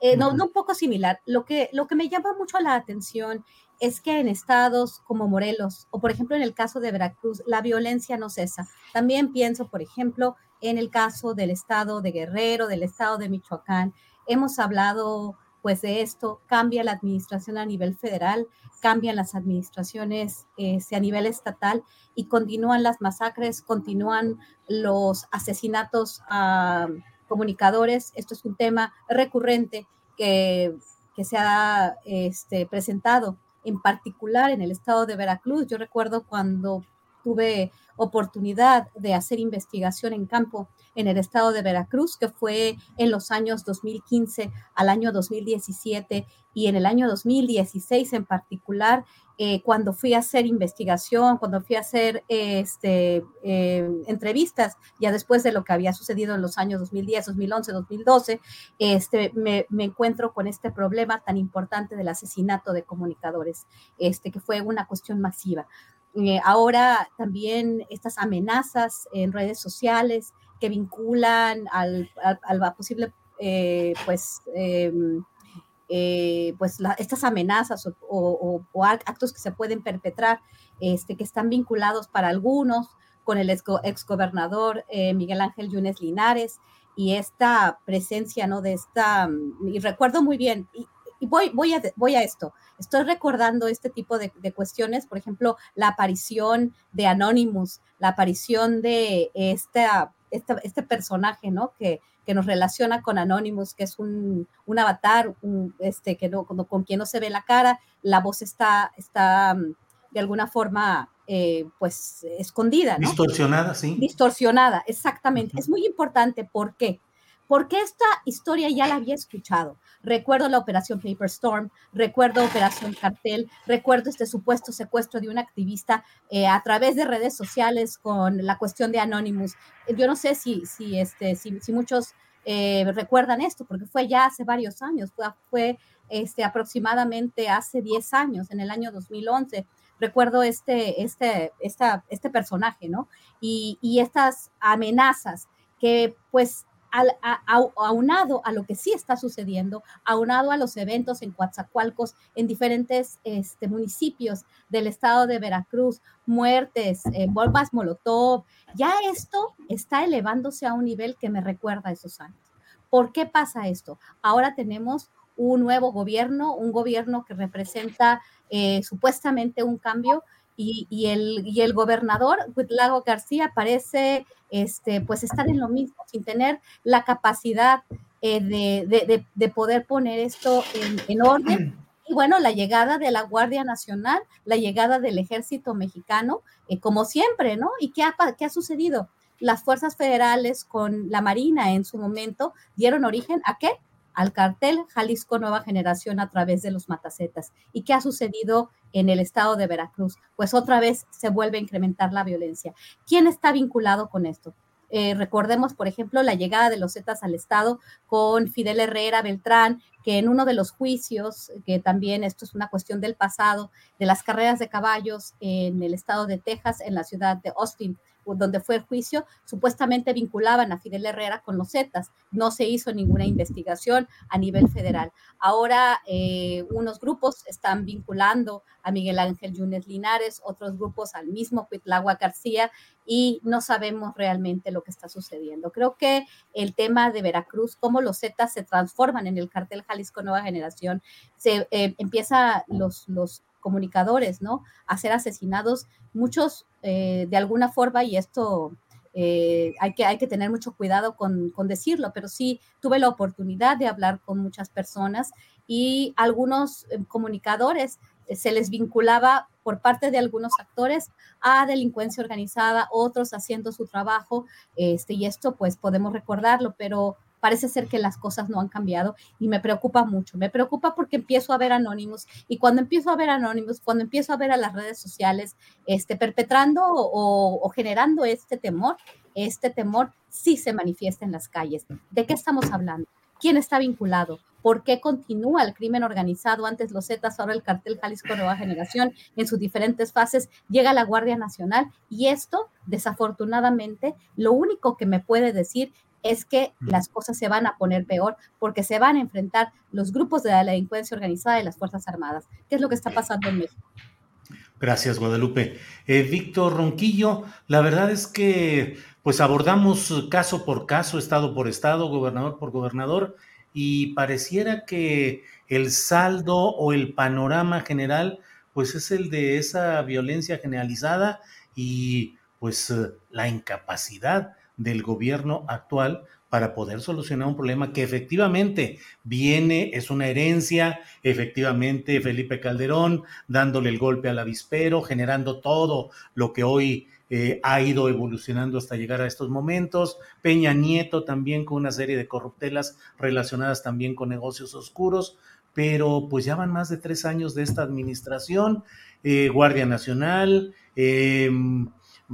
Eh, no, no un poco similar. Lo que, lo que me llama mucho la atención es que en estados como Morelos, o por ejemplo en el caso de Veracruz, la violencia no cesa. También pienso, por ejemplo, en el caso del estado de Guerrero, del estado de Michoacán. Hemos hablado pues de esto, cambia la administración a nivel federal, cambian las administraciones este, a nivel estatal y continúan las masacres, continúan los asesinatos a comunicadores. Esto es un tema recurrente que, que se ha este, presentado en particular en el estado de Veracruz. Yo recuerdo cuando tuve oportunidad de hacer investigación en campo en el estado de Veracruz, que fue en los años 2015 al año 2017 y en el año 2016 en particular, eh, cuando fui a hacer investigación, cuando fui a hacer este, eh, entrevistas, ya después de lo que había sucedido en los años 2010, 2011, 2012, este, me, me encuentro con este problema tan importante del asesinato de comunicadores, este, que fue una cuestión masiva. Eh, ahora también estas amenazas en redes sociales que vinculan al, al, posible, eh, pues, em, eh, pues estas amenazas o, actos que se pueden perpetrar, este, que están vinculados para algunos con el exgobernador Miguel Ángel Yunes Linares y esta presencia, ¿no? De esta, y recuerdo muy bien, y voy, voy, a, voy a esto, estoy recordando este tipo de, de, cuestiones, por ejemplo, la aparición de Anonymous, la aparición de esta, esta este personaje, ¿no? Que, que nos relaciona con Anonymous, que es un, un avatar, un, este, que no, con, con, quien no se ve la cara, la voz está, está de alguna forma, eh, pues, escondida, ¿no? Distorsionada, sí. Distorsionada, exactamente. Uh -huh. Es muy importante, ¿por qué? Porque esta historia ya la había escuchado. Recuerdo la operación Paper Storm, recuerdo Operación Cartel, recuerdo este supuesto secuestro de un activista eh, a través de redes sociales con la cuestión de Anonymous. Yo no sé si, si, este, si muchos eh, recuerdan esto, porque fue ya hace varios años, fue, fue este, aproximadamente hace 10 años, en el año 2011 recuerdo este, este, esta, este personaje, ¿no? Y, y estas amenazas que pues aunado a lo que sí está sucediendo, aunado a los eventos en Coatzacoalcos, en diferentes este, municipios del estado de Veracruz, muertes, eh, bombas molotov, ya esto está elevándose a un nivel que me recuerda a esos años. ¿Por qué pasa esto? Ahora tenemos un nuevo gobierno, un gobierno que representa eh, supuestamente un cambio y, el, y el gobernador Huitlago García parece este, pues estar en lo mismo, sin tener la capacidad eh, de, de, de, poder poner esto en, en orden y bueno, la llegada de la Guardia Nacional, la llegada del ejército mexicano, eh, como siempre, ¿no? ¿Y qué ha, qué ha sucedido? Las fuerzas federales con la Marina en su momento dieron origen a qué? Al cartel Jalisco Nueva Generación a través de los matacetas. ¿Y qué ha sucedido en el estado de Veracruz? Pues otra vez se vuelve a incrementar la violencia. ¿Quién está vinculado con esto? Eh, recordemos, por ejemplo, la llegada de los Zetas al Estado con Fidel Herrera Beltrán, que en uno de los juicios, que también esto es una cuestión del pasado, de las carreras de caballos en el estado de Texas, en la ciudad de Austin, donde fue el juicio, supuestamente vinculaban a Fidel Herrera con los Zetas. No se hizo ninguna investigación a nivel federal. Ahora eh, unos grupos están vinculando a Miguel Ángel Yunes Linares, otros grupos al mismo Cuitlagua García y no sabemos realmente lo que está sucediendo. Creo que el tema de Veracruz, cómo los Zetas se transforman en el cartel Jalisco Nueva Generación, se eh, empieza los, los comunicadores, ¿no? A ser asesinados, muchos eh, de alguna forma, y esto eh, hay, que, hay que tener mucho cuidado con, con, decirlo, pero sí tuve la oportunidad de hablar con muchas personas y algunos eh, comunicadores se les vinculaba por parte de algunos actores a delincuencia organizada, otros haciendo su trabajo, este, y esto pues podemos recordarlo, pero parece ser que las cosas no han cambiado y me preocupa mucho. Me preocupa porque empiezo a ver anónimos y cuando empiezo a ver anónimos, cuando empiezo a ver a las redes sociales este, perpetrando o, o generando este temor, este temor sí se manifiesta en las calles. ¿De qué estamos hablando? ¿Quién está vinculado? ¿Por qué continúa el crimen organizado? Antes los Zetas, ahora el cartel Jalisco Nueva Generación, en sus diferentes fases, llega la Guardia Nacional y esto, desafortunadamente, lo único que me puede decir es que las cosas se van a poner peor porque se van a enfrentar los grupos de la delincuencia organizada y las Fuerzas Armadas. ¿Qué es lo que está pasando en México? Gracias, Guadalupe. Eh, Víctor Ronquillo, la verdad es que pues abordamos caso por caso, estado por estado, gobernador por gobernador, y pareciera que el saldo o el panorama general pues es el de esa violencia generalizada y pues la incapacidad del gobierno actual para poder solucionar un problema que efectivamente viene, es una herencia, efectivamente Felipe Calderón dándole el golpe al avispero, generando todo lo que hoy eh, ha ido evolucionando hasta llegar a estos momentos, Peña Nieto también con una serie de corruptelas relacionadas también con negocios oscuros, pero pues ya van más de tres años de esta administración, eh, Guardia Nacional, eh,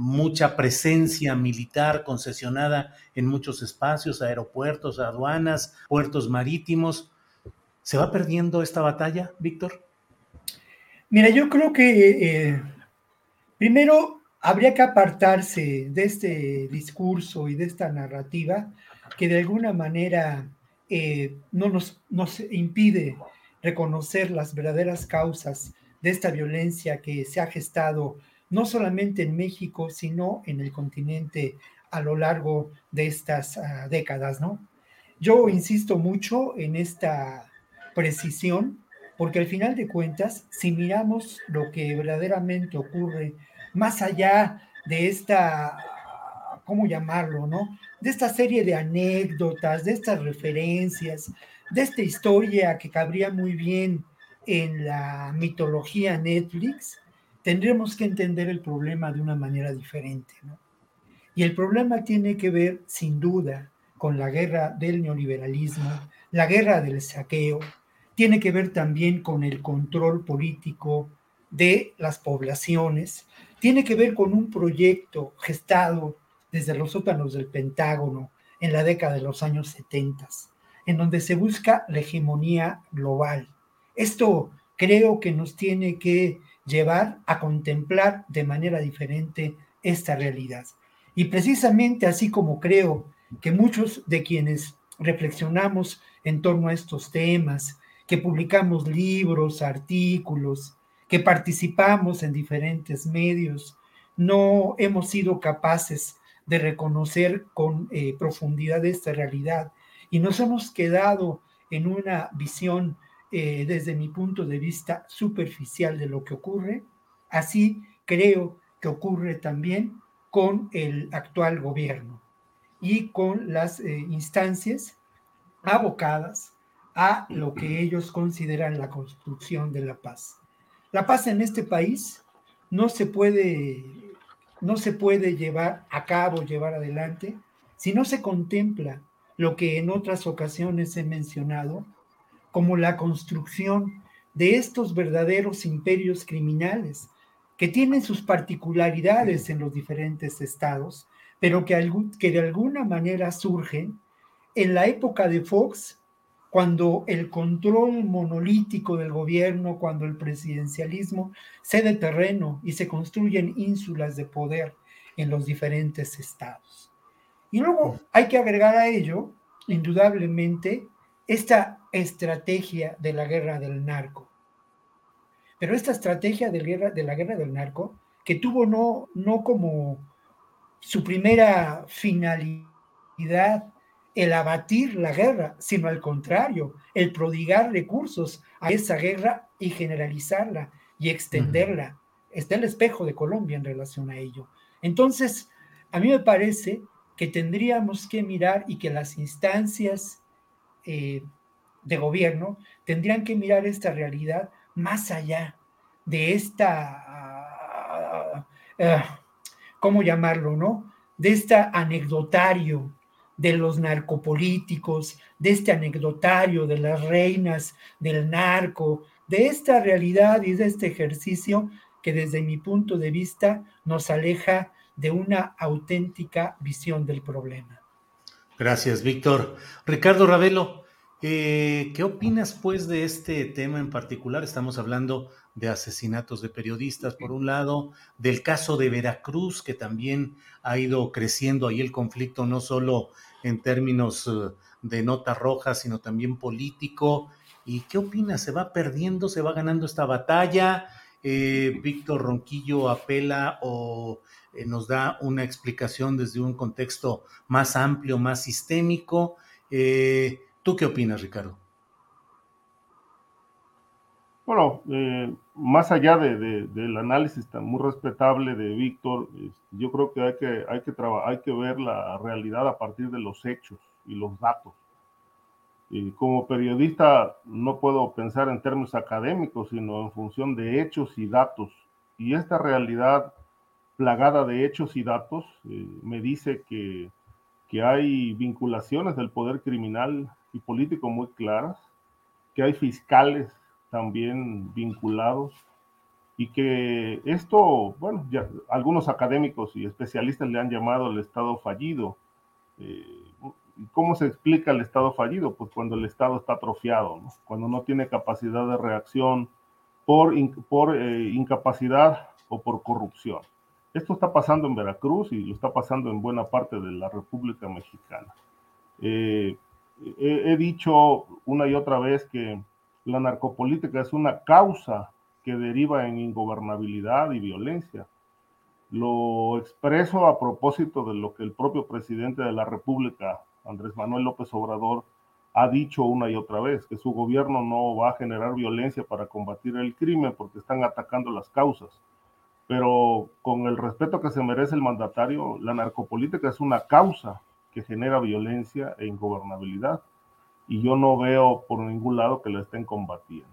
mucha presencia militar concesionada en muchos espacios, aeropuertos, aduanas, puertos marítimos. ¿Se va perdiendo esta batalla, Víctor? Mira, yo creo que eh, primero habría que apartarse de este discurso y de esta narrativa que de alguna manera eh, no nos, nos impide reconocer las verdaderas causas de esta violencia que se ha gestado no solamente en México, sino en el continente a lo largo de estas uh, décadas, ¿no? Yo insisto mucho en esta precisión, porque al final de cuentas, si miramos lo que verdaderamente ocurre más allá de esta, ¿cómo llamarlo, no? De esta serie de anécdotas, de estas referencias, de esta historia que cabría muy bien en la mitología Netflix, tendremos que entender el problema de una manera diferente. ¿no? Y el problema tiene que ver, sin duda, con la guerra del neoliberalismo, la guerra del saqueo, tiene que ver también con el control político de las poblaciones, tiene que ver con un proyecto gestado desde los sótanos del Pentágono en la década de los años 70, en donde se busca la hegemonía global. Esto creo que nos tiene que llevar a contemplar de manera diferente esta realidad. Y precisamente así como creo que muchos de quienes reflexionamos en torno a estos temas, que publicamos libros, artículos, que participamos en diferentes medios, no hemos sido capaces de reconocer con eh, profundidad esta realidad y nos hemos quedado en una visión eh, desde mi punto de vista superficial de lo que ocurre. Así creo que ocurre también con el actual gobierno y con las eh, instancias abocadas a lo que ellos consideran la construcción de la paz. La paz en este país no se puede, no se puede llevar a cabo, llevar adelante, si no se contempla lo que en otras ocasiones he mencionado, como la construcción de estos verdaderos imperios criminales que tienen sus particularidades en los diferentes estados, pero que, de alguna manera surgen en la época de Fox, cuando el control monolítico del gobierno, cuando el presidencialismo cede terreno y se construyen ínsulas de poder en los diferentes estados. Y luego hay que agregar a ello, indudablemente, esta estrategia de la guerra del narco. Pero esta estrategia de, guerra, de la guerra del narco, que tuvo no, no como su primera finalidad el abatir la guerra, sino al contrario, el prodigar recursos a esa guerra y generalizarla y extenderla. Está el espejo de Colombia en relación a ello. Entonces, a mí me parece que tendríamos que mirar y que las instancias eh, de gobierno tendrían que mirar esta realidad más allá de esta, ah, ah, ¿cómo llamarlo, no? De este anecdotario de los narcopolíticos, de este anecdotario de las reinas del narco, de esta realidad y de este ejercicio que desde mi punto de vista nos aleja de una auténtica visión del problema. Gracias, Víctor. Ricardo Ravelo, eh, ¿qué opinas pues de este tema en particular? Estamos hablando de asesinatos de periodistas, por un lado, del caso de Veracruz, que también ha ido creciendo ahí el conflicto, no solo en términos eh, de nota roja, sino también político. ¿Y qué opinas? ¿Se va perdiendo, se va ganando esta batalla? Eh, Víctor Ronquillo apela o eh, nos da una explicación desde un contexto más amplio, más sistémico. ¿Tú qué opinas, Ricardo? Bueno, eh, más allá de, del análisis tan muy respetable de Víctor, yo creo que hay que, hay, que hay que ver la realidad a partir de los hechos y los datos. Y como periodista no puedo pensar en términos académicos, sino en función de hechos y datos. Y esta realidad plagada de hechos y datos eh, me dice que, que hay vinculaciones del poder criminal y político muy claras, que hay fiscales también vinculados y que esto, bueno, algunos académicos y especialistas le han llamado el Estado fallido. Eh, ¿Cómo se explica el Estado fallido? Pues cuando el Estado está atrofiado, cuando no tiene capacidad de reacción por, por eh, incapacidad o por corrupción. Esto está pasando en Veracruz y lo está pasando en buena parte de la República Mexicana. Eh, he, dicho una y otra vez que la narcopolítica es una causa que deriva en ingobernabilidad y violencia. Lo expreso a propósito de lo que el propio presidente de la República, Andrés Manuel López Obrador, ha dicho una y otra vez, que su gobierno no va a generar violencia para combatir el crimen porque están atacando las causas. Pero con el respeto que se merece el mandatario, la narcopolítica es una causa que genera violencia e ingobernabilidad y yo no veo por ningún lado que la estén combatiendo.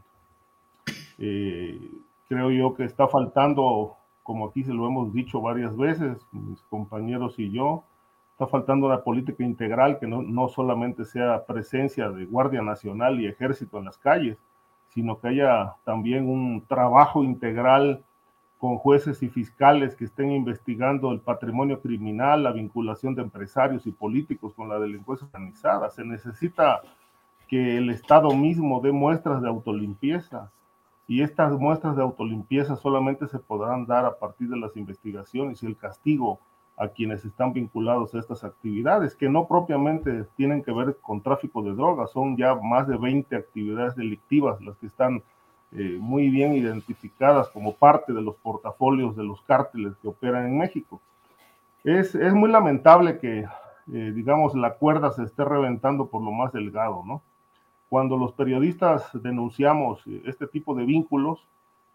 Eh, creo yo que está faltando, como aquí se lo hemos dicho varias veces, mis compañeros y yo, está faltando una política integral que no, no solamente sea presencia de Guardia Nacional y Ejército en las calles, sino que haya también un trabajo integral con jueces y fiscales que estén investigando el patrimonio criminal, la vinculación de empresarios y políticos con la delincuencia organizada. Se necesita que el Estado mismo dé muestras de autolimpieza y estas muestras de autolimpieza solamente se podrán dar a partir de las investigaciones y el castigo a quienes están vinculados a estas actividades, que no propiamente tienen que ver con tráfico de drogas, son ya más de 20 actividades delictivas las que están eh, muy bien identificadas como parte de los portafolios de los cárteles que operan en México. Es, es muy lamentable que, eh, digamos, la cuerda se esté reventando por lo más delgado, ¿no? cuando los periodistas denunciamos este tipo de vínculos,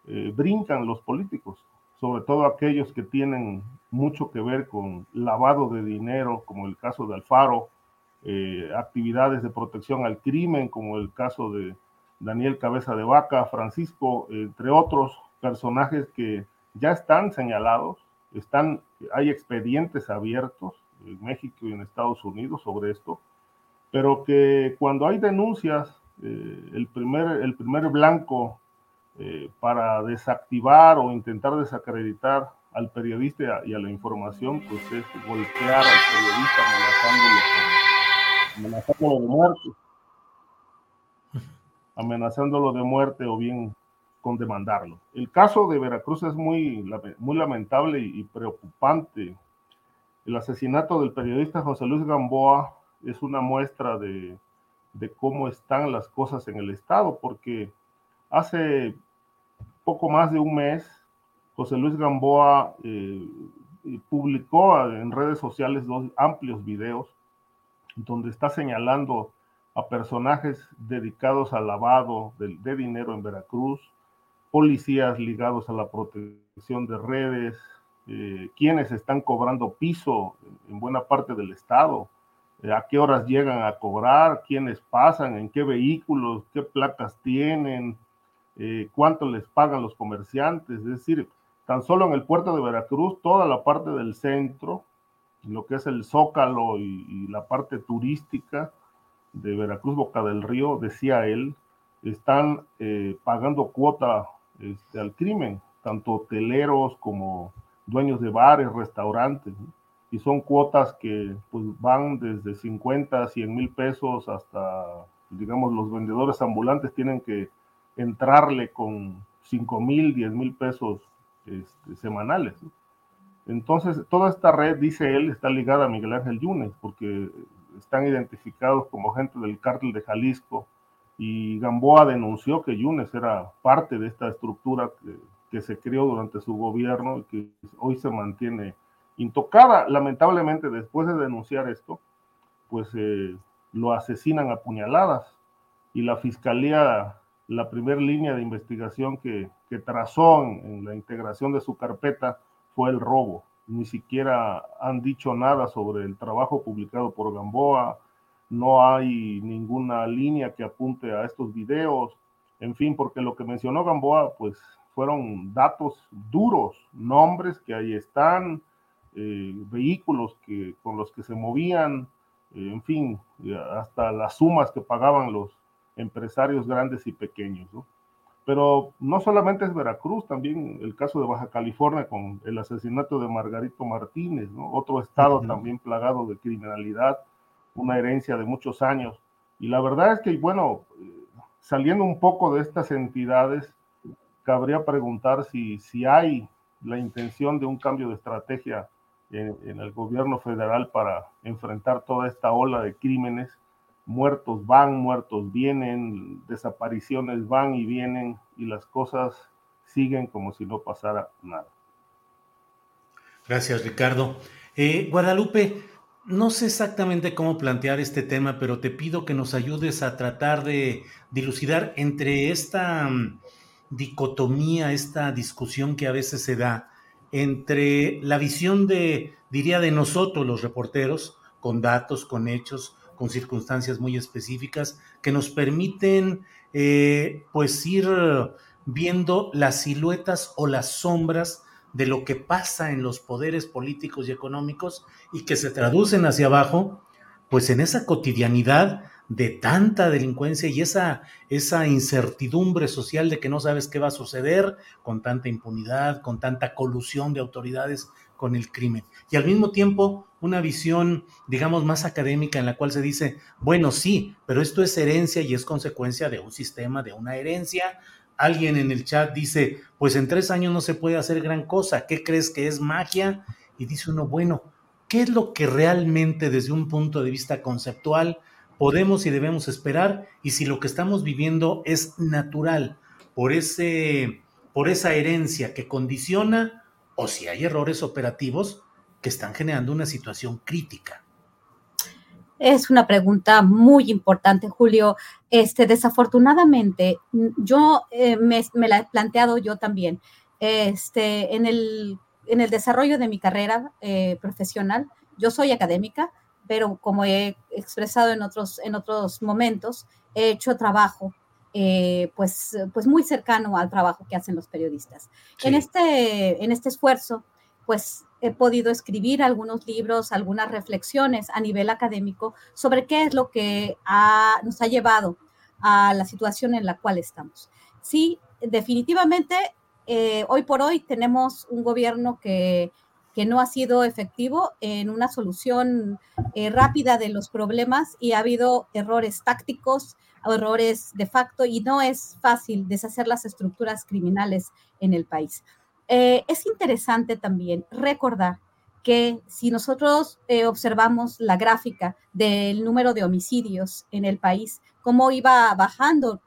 eh, brincan los políticos, sobre todo aquellos que tienen mucho que ver con lavado de dinero, como el caso de Alfaro, eh, actividades de protección al crimen, como el caso de Daniel Cabeza de Vaca, Francisco, entre otros personajes que ya están señalados, están, hay expedientes abiertos en México y en Estados Unidos sobre esto, pero que cuando hay denuncias, eh, el, primer, el primer blanco eh, para desactivar o intentar desacreditar al periodista y a la información, pues es golpear al periodista amenazándolo, amenazándolo de muerte. Amenazándolo de muerte o bien con demandarlo. El caso de Veracruz es muy, muy lamentable y preocupante. El asesinato del periodista José Luis Gamboa es una muestra de, de cómo están las cosas en el Estado, porque hace poco más de un mes, José Luis Gamboa eh, publicó en redes sociales dos amplios videos donde está señalando a personajes dedicados al lavado de, dinero en Veracruz, policías ligados a la protección de redes, eh, quienes están cobrando piso en buena parte del estado, a qué horas llegan a cobrar, quiénes pasan, en qué vehículos, qué placas tienen, eh, cuánto les pagan los comerciantes. Es decir, tan solo en el puerto de Veracruz, toda la parte del centro, lo que es el Zócalo y, la parte turística de Veracruz, Boca del Río, decía él, están eh, pagando cuota este, al crimen, tanto hoteleros como dueños de bares, restaurantes y son cuotas que pues, van desde 50, 100 mil pesos hasta, digamos, los vendedores ambulantes tienen que entrarle con 5 mil, 10 mil pesos este, semanales. Entonces, toda esta red, dice él, está ligada a Miguel Ángel Yunes, porque están identificados como gente del cártel de Jalisco, y Gamboa denunció que Yunes era parte de esta estructura que, se creó durante su gobierno y que hoy se mantiene intocada. Lamentablemente, después de denunciar esto, pues eh, lo asesinan a puñaladas y la fiscalía, la primera línea de investigación que, que trazó en, la integración de su carpeta fue el robo. Ni siquiera han dicho nada sobre el trabajo publicado por Gamboa, no hay ninguna línea que apunte a estos videos, en fin, porque lo que mencionó Gamboa, pues fueron datos duros, nombres que ahí están, eh, vehículos que, con los que se movían, eh, en fin, hasta las sumas que pagaban los empresarios grandes y pequeños. Pero no solamente es Veracruz, también el caso de Baja California con el asesinato de Margarito Martínez, otro estado también plagado de criminalidad, una herencia de muchos años. Y la verdad es que, bueno, eh, saliendo un poco de estas entidades, cabría preguntar si, si hay la intención de un cambio de estrategia en, el gobierno federal para enfrentar toda esta ola de crímenes. Muertos van, muertos vienen, desapariciones van y vienen y las cosas siguen como si no pasara nada. Gracias, Ricardo. Eh, Guadalupe, no sé exactamente cómo plantear este tema, pero te pido que nos ayudes a tratar de dilucidar entre esta mm, dicotomía, esta discusión que a veces se da entre la visión de, diría, de nosotros los reporteros, con datos, con hechos, con circunstancias muy específicas, que nos permiten eh, pues ir viendo las siluetas o las sombras de lo que pasa en los poderes políticos y económicos y que se traducen hacia abajo, pues en esa cotidianidad de tanta delincuencia y esa, esa incertidumbre social de que no sabes qué va a suceder con tanta impunidad, con tanta colusión de autoridades con el crimen. Y al mismo tiempo una visión, digamos, más académica en la cual se dice, bueno, sí, pero esto es herencia y es consecuencia de un sistema, de una herencia. Alguien en el chat dice, pues en tres años no se puede hacer gran cosa, ¿qué crees que es magia? Y dice uno, bueno, ¿qué es lo que realmente desde un punto de vista conceptual podemos y debemos esperar y si lo que estamos viviendo es natural por, ese, por esa herencia que condiciona o si hay errores operativos que están generando una situación crítica. Es una pregunta muy importante, Julio. Este, desafortunadamente, yo eh, me, la he planteado yo también. Este, en, el, en el desarrollo de mi carrera eh, profesional, yo soy académica, pero como he expresado en otros, en otros momentos, he hecho trabajo eh, pues, pues muy cercano al trabajo que hacen los periodistas. En, este, en este esfuerzo, pues he podido escribir algunos libros, algunas reflexiones a nivel académico sobre qué es lo que nos ha llevado a la situación en la cual estamos. Sí, definitivamente, eh, hoy por hoy tenemos un gobierno que, que, no ha sido efectivo en una solución eh, rápida de los problemas y ha habido errores tácticos, errores de facto y no es fácil deshacer las estructuras criminales en el país. Eh, es interesante también recordar que si nosotros eh, observamos la gráfica del número de homicidios en el país, cómo iba bajando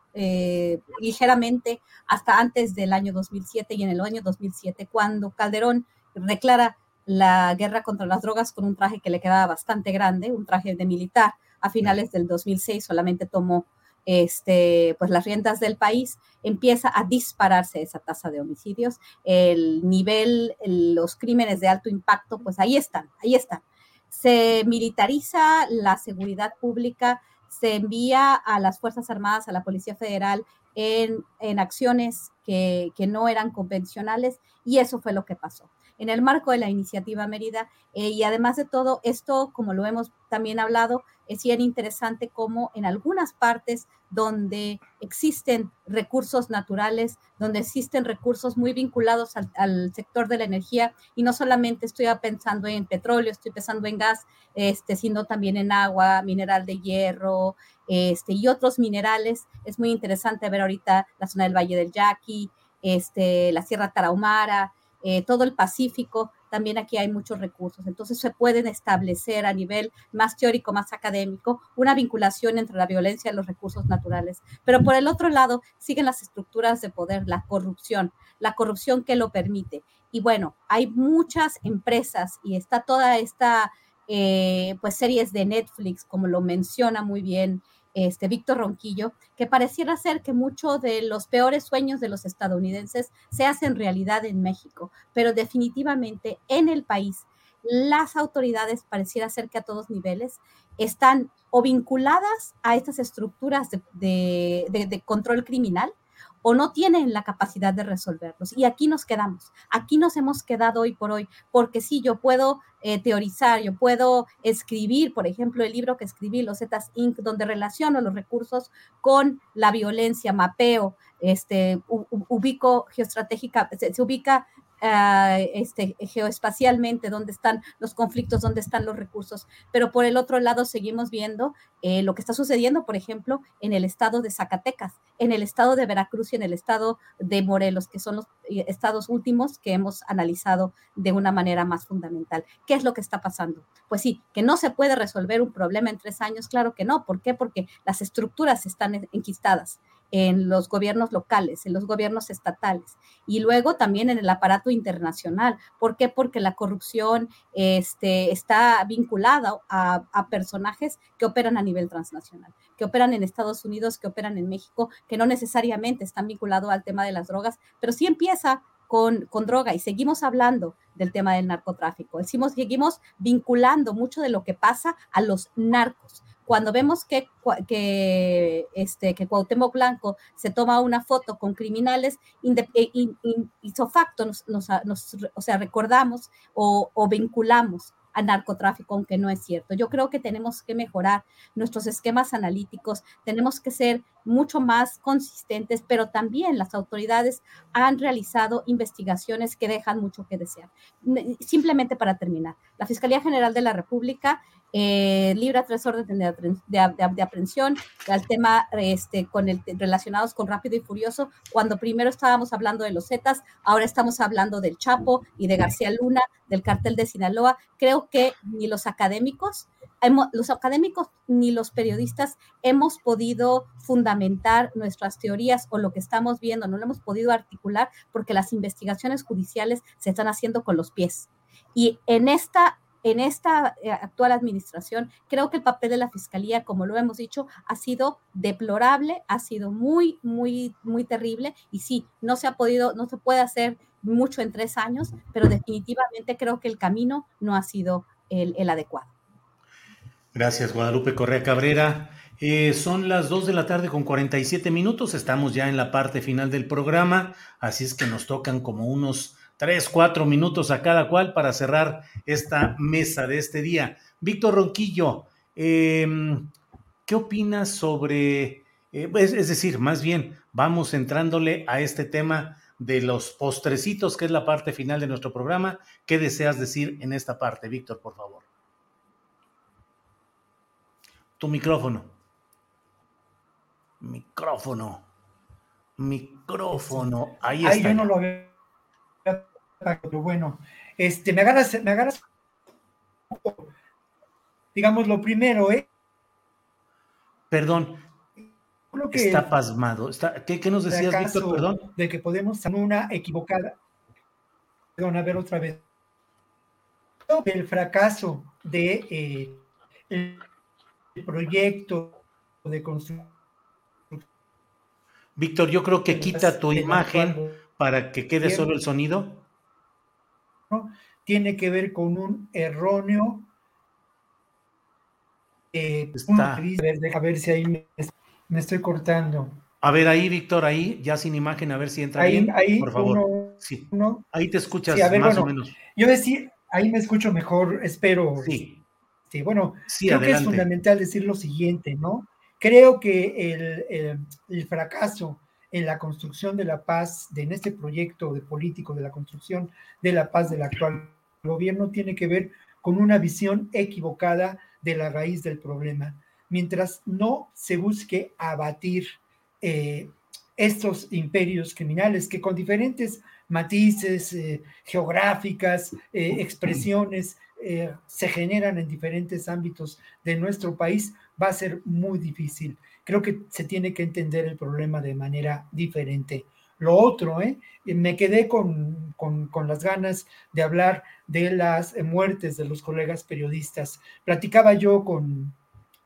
ligeramente hasta antes del año 2007 y en el año 2007, cuando Calderón declara la guerra contra las drogas con un traje que le quedaba bastante grande, un traje de militar. A finales del 2006 solamente tomó este, pues las riendas del país, empieza a dispararse esa tasa de homicidios. El nivel, los crímenes de alto impacto, pues ahí están, ahí están. Se militariza la seguridad pública, se envía a las Fuerzas Armadas, a la Policía Federal en, en acciones que, que no eran convencionales y eso fue lo que pasó en el marco de la iniciativa Mérida. Eh, y además de todo, esto, como lo hemos también hablado, es bien interesante como en algunas partes donde existen recursos naturales, donde existen recursos muy vinculados al, sector de la energía, y no solamente estoy pensando en petróleo, estoy pensando en gas, este, sino también en agua, mineral de hierro, este, y otros minerales. Es muy interesante ver ahorita la zona del Valle del Yaqui, este, la Sierra Tarahumara, eh, todo el Pacífico, también aquí hay muchos recursos. Entonces se pueden establecer a nivel más teórico, más académico, una vinculación entre la violencia y los recursos naturales. Pero por el otro lado, siguen las estructuras de poder, la corrupción, la corrupción que lo permite. Y bueno, hay muchas empresas y está toda esta, eh, pues, series de Netflix, como lo menciona muy bien este, Víctor Ronquillo, que pareciera ser que muchos de los peores sueños de los estadounidenses se hacen realidad en México, pero definitivamente en el país las autoridades pareciera ser que a todos niveles están o vinculadas a estas estructuras de control criminal o no tienen la capacidad de resolverlos. Y aquí nos quedamos, aquí nos hemos quedado hoy por hoy, porque sí, yo puedo eh, teorizar, yo puedo escribir, por ejemplo, el libro que escribí, Los Zetas Inc., donde relaciono los recursos con la violencia, mapeo, este, ubico geoestratégica, se ubica Ah, este, geoespacialmente, dónde están los conflictos, dónde están los recursos. Pero por el otro lado, seguimos viendo eh, lo que está sucediendo, por ejemplo, en el estado de Zacatecas, en el estado de Veracruz y en el estado de Morelos, que son los eh, estados últimos que hemos analizado de una manera más fundamental. ¿Qué es lo que está pasando? Pues sí, que no se puede resolver un problema en tres años, claro que no. ¿Por qué? Porque las estructuras están enquistadas en los gobiernos locales, en los gobiernos estatales y luego también en el aparato internacional. ¿Por qué? Porque la corrupción este, está vinculada a, personajes que operan a nivel transnacional, que operan en Estados Unidos, que operan en México, que no necesariamente están vinculados al tema de las drogas, pero sí empieza con, con, droga y seguimos hablando del tema del narcotráfico. Decimos, seguimos vinculando mucho de lo que pasa a los narcos cuando vemos que, que, este, que Cuauhtémoc Blanco se toma una foto con criminales, hizo facto, nos, o sea, recordamos o, o vinculamos a narcotráfico, aunque no es cierto. Yo creo que tenemos que mejorar nuestros esquemas analíticos, tenemos que ser mucho más consistentes, pero también las autoridades han realizado investigaciones que dejan mucho que desear. Simplemente para terminar, la Fiscalía General de la República eh, libra tres órdenes de, aprehensión al tema este, con el, relacionados con Rápido y Furioso, cuando primero estábamos hablando de los Zetas, ahora estamos hablando del Chapo y de García Luna, del cartel de Sinaloa. Creo que ni los académicos, los académicos ni los periodistas hemos podido fundamentar nuestras teorías o lo que estamos viendo, no lo hemos podido articular porque las investigaciones judiciales se están haciendo con los pies. Y en esta en esta eh, actual administración, creo que el papel de la Fiscalía, como lo hemos dicho, ha sido deplorable, ha sido muy, muy, muy terrible y sí, no se ha podido, no se puede hacer mucho en tres años, pero definitivamente creo que el camino no ha sido el, adecuado. Gracias, Guadalupe Correa Cabrera. Eh, son las 2 de la tarde con 47 minutos, estamos ya en la parte final del programa, así es que nos tocan como unos tres, cuatro minutos a cada cual para cerrar esta mesa de este día. Víctor Ronquillo, em, ¿qué opinas sobre, eh, es, es, decir, más bien, vamos entrándole a este tema de los postrecitos, que es la parte final de nuestro programa. ¿Qué deseas decir en esta parte, Víctor, por favor? Tu micrófono. Micrófono. Micrófono. Ahí está. yo no lo veo pero bueno, este, me agarras, me agarras, digamos, lo primero, ¿eh? Perdón, que está pasmado. Está, ¿qué, ¿qué, nos decías, Víctor? Perdón. De que podemos hacer una equivocada. Perdón, a ver otra vez. El fracaso de eh, el proyecto de construcción. Víctor, yo creo que quita tu imagen para que quede solo el sonido tiene que ver con un erróneo. Eh, a ver si ahí me, estoy cortando. A ver ahí, Víctor, ahí, ya sin imagen, a ver si entra ahí, bien, por favor. sí. ahí te escuchas más o menos. Yo decía, ahí me escucho mejor, espero. Sí. Sí bueno, creo que es fundamental decir lo siguiente, ¿no? Creo que el, el fracaso en la construcción de la paz, de, en este proyecto de político de la construcción de la paz del actual gobierno, tiene que ver con una visión equivocada de la raíz del problema. Mientras no se busque abatir eh, estos imperios criminales que con diferentes matices eh, geográficas, eh, expresiones, se generan en diferentes ámbitos de nuestro país, va a ser muy difícil creo que se tiene que entender el problema de manera diferente. Lo otro, ¿eh? me quedé con, las ganas de hablar de las muertes de los colegas periodistas. Platicaba yo con,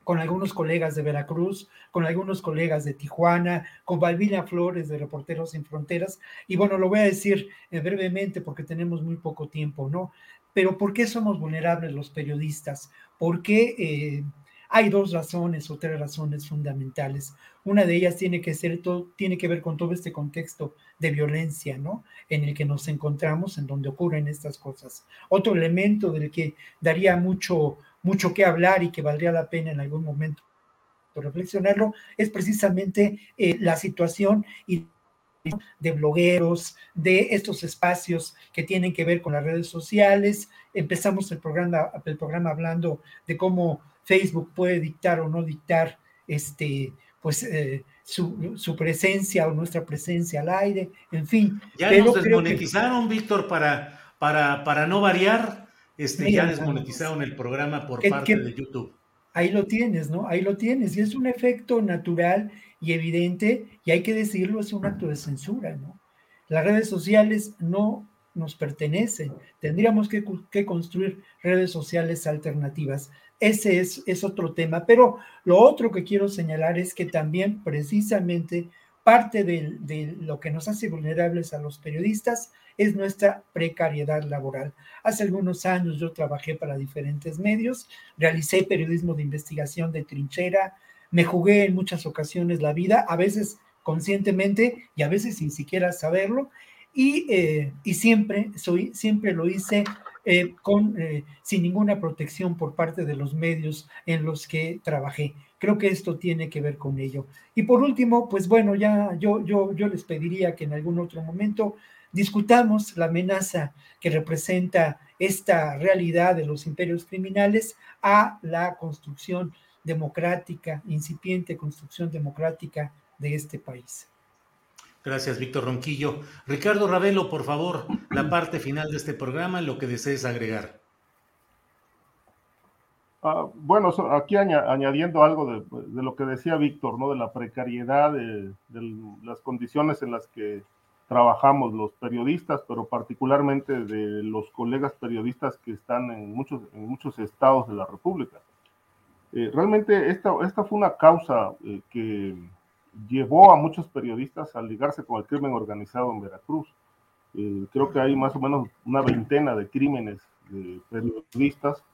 con algunos colegas de Veracruz, con algunos colegas de Tijuana, con Balbina Flores de Reporteros Sin Fronteras. Y bueno, lo voy a decir eh, brevemente porque tenemos muy poco tiempo, ¿no? Pero ¿por qué somos vulnerables los periodistas? ¿Por qué eh, hay dos razones o tres razones fundamentales. Una de ellas tiene que, ser todo, tiene que ver con todo este contexto de violencia, ¿no? En el que nos encontramos, en donde ocurren estas cosas. Otro elemento del que daría mucho, mucho que hablar y que valdría la pena en algún momento reflexionarlo, es precisamente eh, la situación y de blogueros, de estos espacios que tienen que ver con las redes sociales. Empezamos el programa, el programa hablando de cómo Facebook puede dictar o no dictar este, pues, eh, su, presencia o nuestra presencia al aire, en fin. Ya nos desmonetizaron, Víctor, para, para, para no variar, este, ya desmonetizaron el programa por parte de YouTube. Ahí lo tienes, ¿no? Ahí lo tienes. Y es un efecto natural y evidente, y hay que decirlo, es un acto de censura, ¿no? Las redes sociales no nos pertenecen. Tendríamos que, que construir redes sociales alternativas. Ese es, es otro tema. Pero lo otro que quiero señalar es que también precisamente parte de, de, lo que nos hace vulnerables a los periodistas es nuestra precariedad laboral. Hace algunos años yo trabajé para diferentes medios, realicé periodismo de investigación de trinchera, me jugué en muchas ocasiones la vida, a veces conscientemente y a veces sin siquiera saberlo, y, eh, y siempre, soy, siempre lo hice eh, con, eh, sin ninguna protección por parte de los medios en los que trabajé. Creo que esto tiene que ver con ello. Y por último, pues bueno, ya yo, yo, yo les pediría que en algún otro momento discutamos la amenaza que representa esta realidad de los imperios criminales a la construcción democrática, incipiente construcción democrática de este país. Gracias, Víctor Ronquillo. Ricardo Ravelo, por favor, la parte final de este programa, lo que desees agregar. Ah, bueno, aquí añadiendo algo de, lo que decía Víctor, ¿no? De la precariedad, de, las condiciones en las que trabajamos los periodistas, pero particularmente de los colegas periodistas que están en muchos, en muchos estados de la República. Eh, realmente esta, esta fue una causa eh, que llevó a muchos periodistas a ligarse con el crimen organizado en Veracruz. Eh, creo que hay más o menos una veintena de crímenes de periodistas.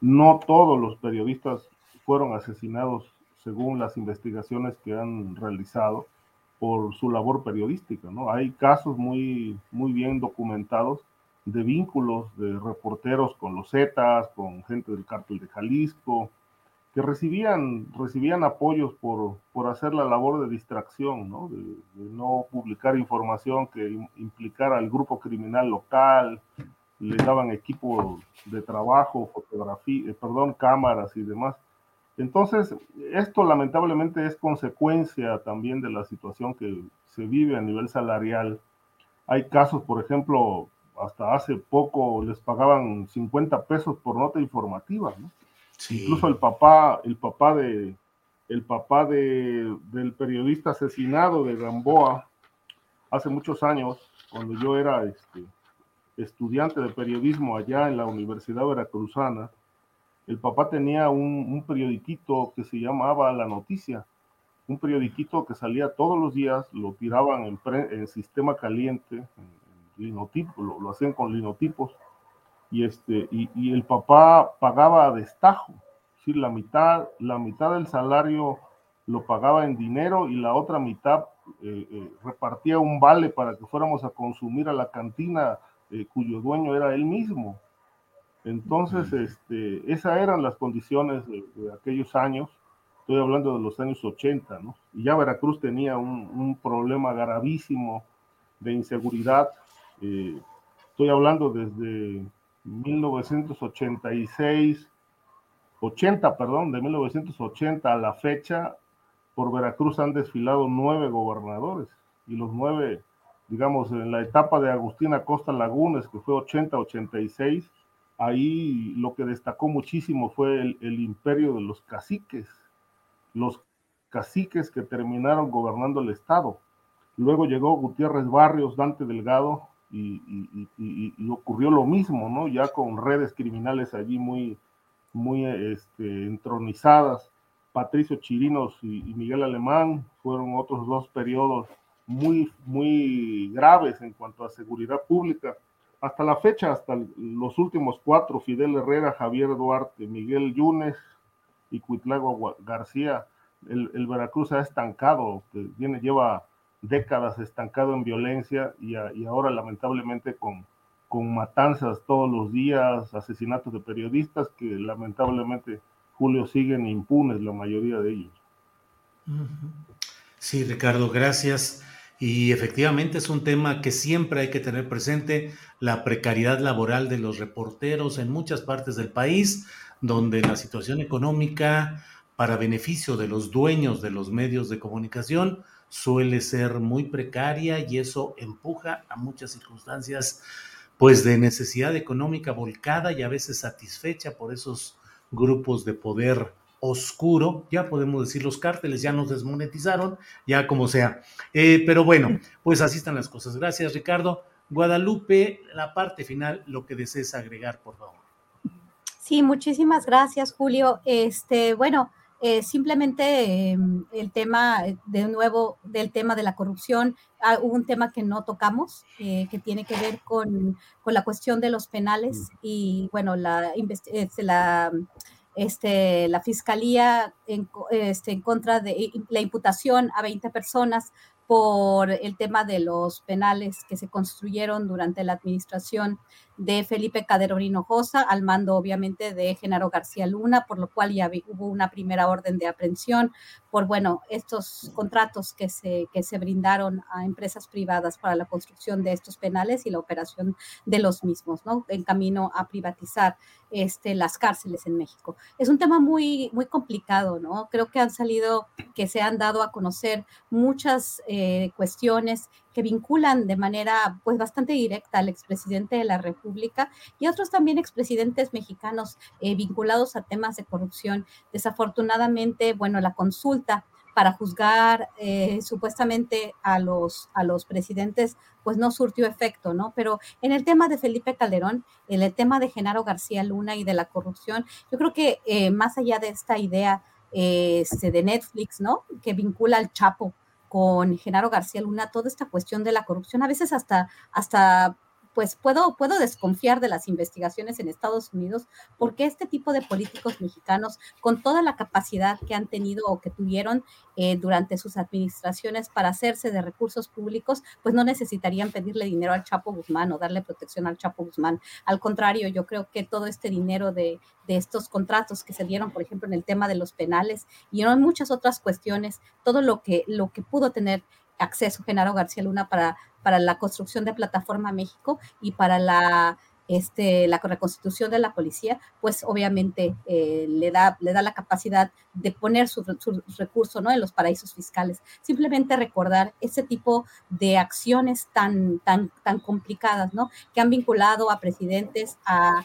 No todos los periodistas fueron asesinados según las investigaciones que han realizado por su labor periodística. ¿no? Hay casos muy, muy bien documentados de vínculos de reporteros con los Zetas, con gente del cártel de Jalisco, que recibían, recibían apoyos por, por hacer la labor de distracción, ¿no? De, no publicar información que implicara al grupo criminal local, le daban equipo de trabajo, fotografía, eh, perdón, cámaras y demás. Entonces, esto lamentablemente es consecuencia también de la situación que se vive a nivel salarial. Hay casos, por ejemplo, hasta hace poco les pagaban 50 pesos por nota informativa, ¿no? Incluso el papá, el papá de, el papá de, del periodista asesinado de Gamboa, hace muchos años, cuando yo era este, estudiante de periodismo allá en la Universidad Veracruzana, el papá tenía un, periodiquito que se llamaba La Noticia, un periodiquito que salía todos los días, lo tiraban en, en sistema caliente, en linotipo, lo, lo hacían con linotipos, y, este, y, el papá pagaba a destajo, ¿sí? la, mitad, la mitad del salario lo pagaba en dinero y la otra mitad eh, eh, repartía un vale para que fuéramos a consumir a la cantina eh, cuyo dueño era él mismo. Entonces, este, esas eran las condiciones de, aquellos años. Estoy hablando de los años 80, ¿no? Y ya Veracruz tenía un, un problema gravísimo de inseguridad. estoy hablando desde 1986, 80, perdón, de 1980 a la fecha, por Veracruz han desfilado nueve gobernadores y los nueve, digamos, en la etapa de Agustina Costa Lagunes, que fue 80-86, ahí lo que destacó muchísimo fue el, el imperio de los caciques, los caciques que terminaron gobernando el Estado. Luego llegó Gutiérrez Barrios, Dante Delgado, y, ocurrió lo mismo, ¿no? Ya con redes criminales allí muy, muy este, entronizadas. Patricio Chirinos y, Miguel Alemán fueron otros dos periodos muy, muy graves en cuanto a seguridad pública. Hasta la fecha, hasta los últimos cuatro, Fidel Herrera, Javier Duarte, Miguel Yunes y Cuitlago García, el, Veracruz ha estancado, que viene, lleva décadas estancado en violencia y, ahora lamentablemente con, con matanzas todos los días, asesinatos de periodistas que lamentablemente, Julio, siguen impunes la mayoría de ellos. Sí, Ricardo, gracias. Y efectivamente es un tema que siempre hay que tener presente, la precariedad laboral de los reporteros en muchas partes del país, donde la situación económica para beneficio de los dueños de los medios de comunicación suele ser muy precaria y eso empuja a muchas circunstancias pues de necesidad económica volcada y a veces satisfecha por esos grupos de poder oscuro, ya podemos decir los cárteles ya nos desmonetizaron, ya como sea. Eh, pero bueno, pues así están las cosas. Gracias Ricardo. Guadalupe, la parte final, lo que desees agregar, por favor. Sí, muchísimas gracias, Julio. Este, bueno, eh, simplemente em, el tema, eh, de nuevo, del tema de la corrupción, ah, hubo un tema que no tocamos, eh, que tiene que ver con, con, la cuestión de los penales y, bueno, la, este, la, este, la fiscalía en, este, en contra de la imputación a 20 personas por el tema de los penales que se construyeron durante la administración de Felipe Calderón Hinojosa, al mando obviamente de Genaro García Luna, por lo cual ya hubo una primera orden de aprehensión por, bueno, estos contratos que se, que se brindaron a empresas privadas para la construcción de estos penales y la operación de los mismos, ¿no? En camino a privatizar este, las cárceles en México. Es un tema muy, muy complicado, ¿no? Creo que han salido, que se han dado a conocer muchas eh, cuestiones que vinculan de manera pues bastante directa al expresidente de la República y otros también expresidentes mexicanos eh, vinculados a temas de corrupción. Desafortunadamente, bueno, la consulta para juzgar eh, supuestamente a los, a los presidentes, pues no surtió efecto, ¿no? Pero en el tema de Felipe Calderón, en el tema de Genaro García Luna y de la corrupción, yo creo que eh, más allá de esta idea este, de Netflix, ¿no? Que vincula al Chapo con Genaro García Luna, toda esta cuestión de la corrupción, a veces hasta, hasta pues puedo, puedo desconfiar de las investigaciones en Estados Unidos porque este tipo de políticos mexicanos, con toda la capacidad que han tenido o que tuvieron eh, durante sus administraciones para hacerse de recursos públicos, pues no necesitarían pedirle dinero al Chapo Guzmán o darle protección al Chapo Guzmán. Al contrario, yo creo que todo este dinero de, de estos contratos que se dieron, por ejemplo, en el tema de los penales y en muchas otras cuestiones, todo lo que, lo que pudo tener acceso Genaro García Luna para, para la construcción de Plataforma México y para la, este, la reconstitución de la policía, pues obviamente eh, le, da, le da la capacidad de poner su, su, recurso ¿no? en los paraísos fiscales. Simplemente recordar ese tipo de acciones tan, tan, tan complicadas, ¿no? que han vinculado a presidentes, a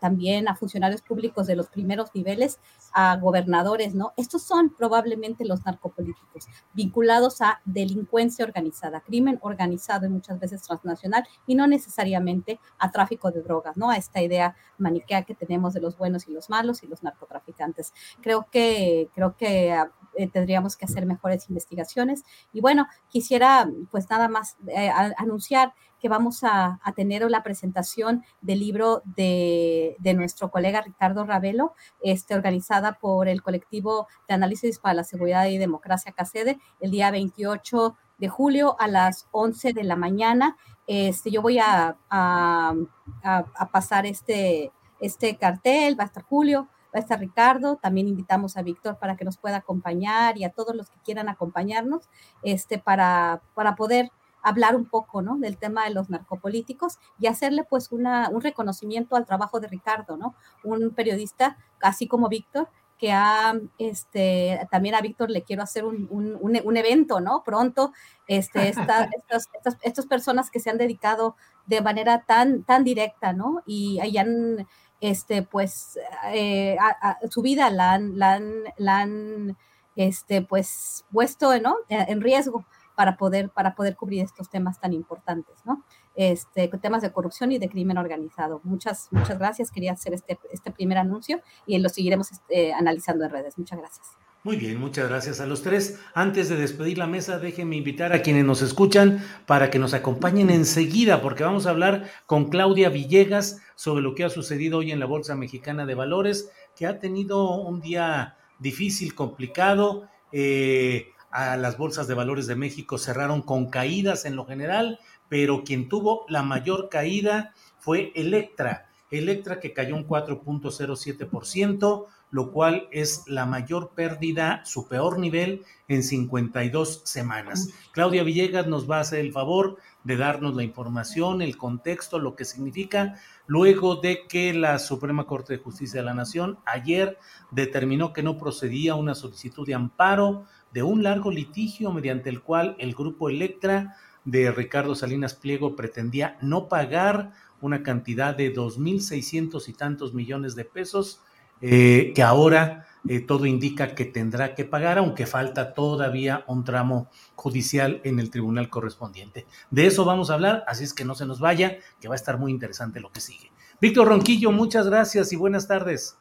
también a funcionarios públicos de los primeros niveles, a gobernadores, ¿no? Estos son probablemente los narcopolíticos vinculados a delincuencia organizada, crimen organizado y muchas veces transnacional y no necesariamente a tráfico de drogas, ¿no? A esta idea maniquea que tenemos de los buenos y los malos y los narcotraficantes. Creo que, creo que eh, tendríamos que hacer mejores investigaciones y bueno, quisiera pues nada más eh, anunciar que vamos a, tener la presentación del libro de, nuestro colega Ricardo Ravelo, este, organizada por el colectivo de análisis para la seguridad y democracia CACEDE, el día 28 de julio a las 11 de la mañana. Este, yo voy a, a, pasar este, este cartel, va a estar Julio, va a estar Ricardo, también invitamos a Víctor para que nos pueda acompañar y a todos los que quieran acompañarnos, este, para, para poder hablar un poco, ¿no? Del tema de los narcopolíticos y hacerle pues una, un reconocimiento al trabajo de Ricardo, ¿no? Un periodista, así como Víctor, que ha, este, también a Víctor le quiero hacer un, un, un evento, ¿no? Pronto, este, estas, estas, personas que se han dedicado de manera tan, tan directa, ¿no? Y hayan, este, pues, eh, su vida la han, la han, la han, este, pues, puesto, ¿no? En riesgo para poder, para poder cubrir estos temas tan importantes, ¿no? Este, temas de corrupción y de crimen organizado. Muchas, muchas gracias. Quería hacer este, este primer anuncio y lo seguiremos este, analizando en redes. Muchas gracias. Muy bien, muchas gracias a los tres. Antes de despedir la mesa, déjenme invitar a quienes nos escuchan para que nos acompañen enseguida, porque vamos a hablar con Claudia Villegas sobre lo que ha sucedido hoy en la Bolsa Mexicana de Valores, que ha tenido un día difícil, complicado. Eh, a las bolsas de valores de México cerraron con caídas en lo general, pero quien tuvo la mayor caída fue Electra. Electra que cayó un 4.07%, lo cual es la mayor pérdida, su peor nivel en 52 semanas. Claudia Villegas nos va a hacer el favor de darnos la información, el contexto, lo que significa, luego de que la Suprema Corte de Justicia de la Nación ayer determinó que no procedía una solicitud de amparo de un largo litigio mediante el cual el grupo Electra de Ricardo Salinas Pliego pretendía no pagar una cantidad de dos mil seiscientos y tantos millones de pesos eh, que ahora eh, todo indica que tendrá que pagar, aunque falta todavía un tramo judicial en el tribunal correspondiente. De eso vamos a hablar, así es que no se nos vaya, que va a estar muy interesante lo que sigue. Víctor Ronquillo, muchas gracias y buenas tardes.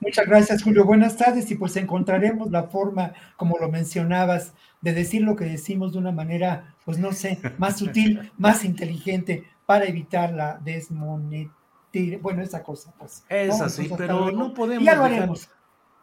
Muchas gracias, Julio. Buenas tardes y pues encontraremos la forma, como lo mencionabas, de decir lo que decimos de una manera, pues no sé, más sutil, más inteligente para evitar la desmonetización. Bueno, esa cosa, pues. Es así, pero no podemos. Ya lo haremos.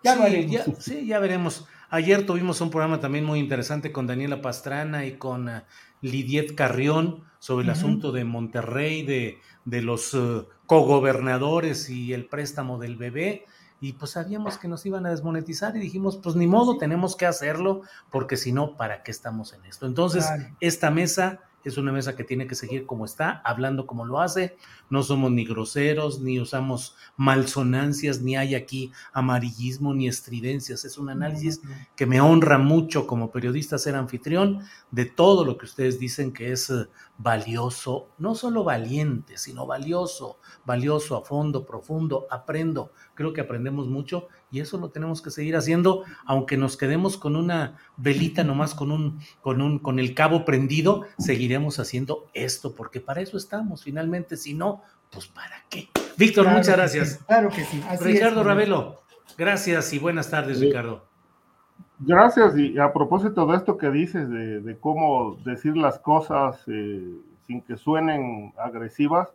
Ya lo haremos. sí, ya veremos. Ayer tuvimos un programa también muy interesante con Daniela Pastrana y con uh, Lidiet Carrión sobre el asunto de Monterrey, de, de los uh, cogobernadores y el préstamo del bebé y pues sabíamos que nos iban a desmonetizar y dijimos, pues ni modo, tenemos que hacerlo, porque si no, ¿para qué estamos en esto? Entonces, esta mesa es una mesa que tiene que seguir como está, hablando como lo hace. No somos ni groseros, ni usamos malsonancias, ni hay aquí amarillismo, ni estridencias. Es un análisis que me honra mucho como periodista ser anfitrión de todo lo que ustedes dicen que es eh, valioso, no solo valiente, sino valioso, valioso a fondo, profundo. Aprendo, creo que aprendemos mucho Y eso lo tenemos que seguir haciendo, aunque nos quedemos con una velita nomás, con un, con un, con el cabo prendido, seguiremos haciendo esto, porque para eso estamos, finalmente. Si no, pues ¿para qué? Víctor, muchas gracias. claro que sí. Ricardo Ravelo, gracias y buenas tardes, Ricardo. Gracias, y a propósito de esto que dices, de, cómo decir las cosas eh, sin que suenen agresivas,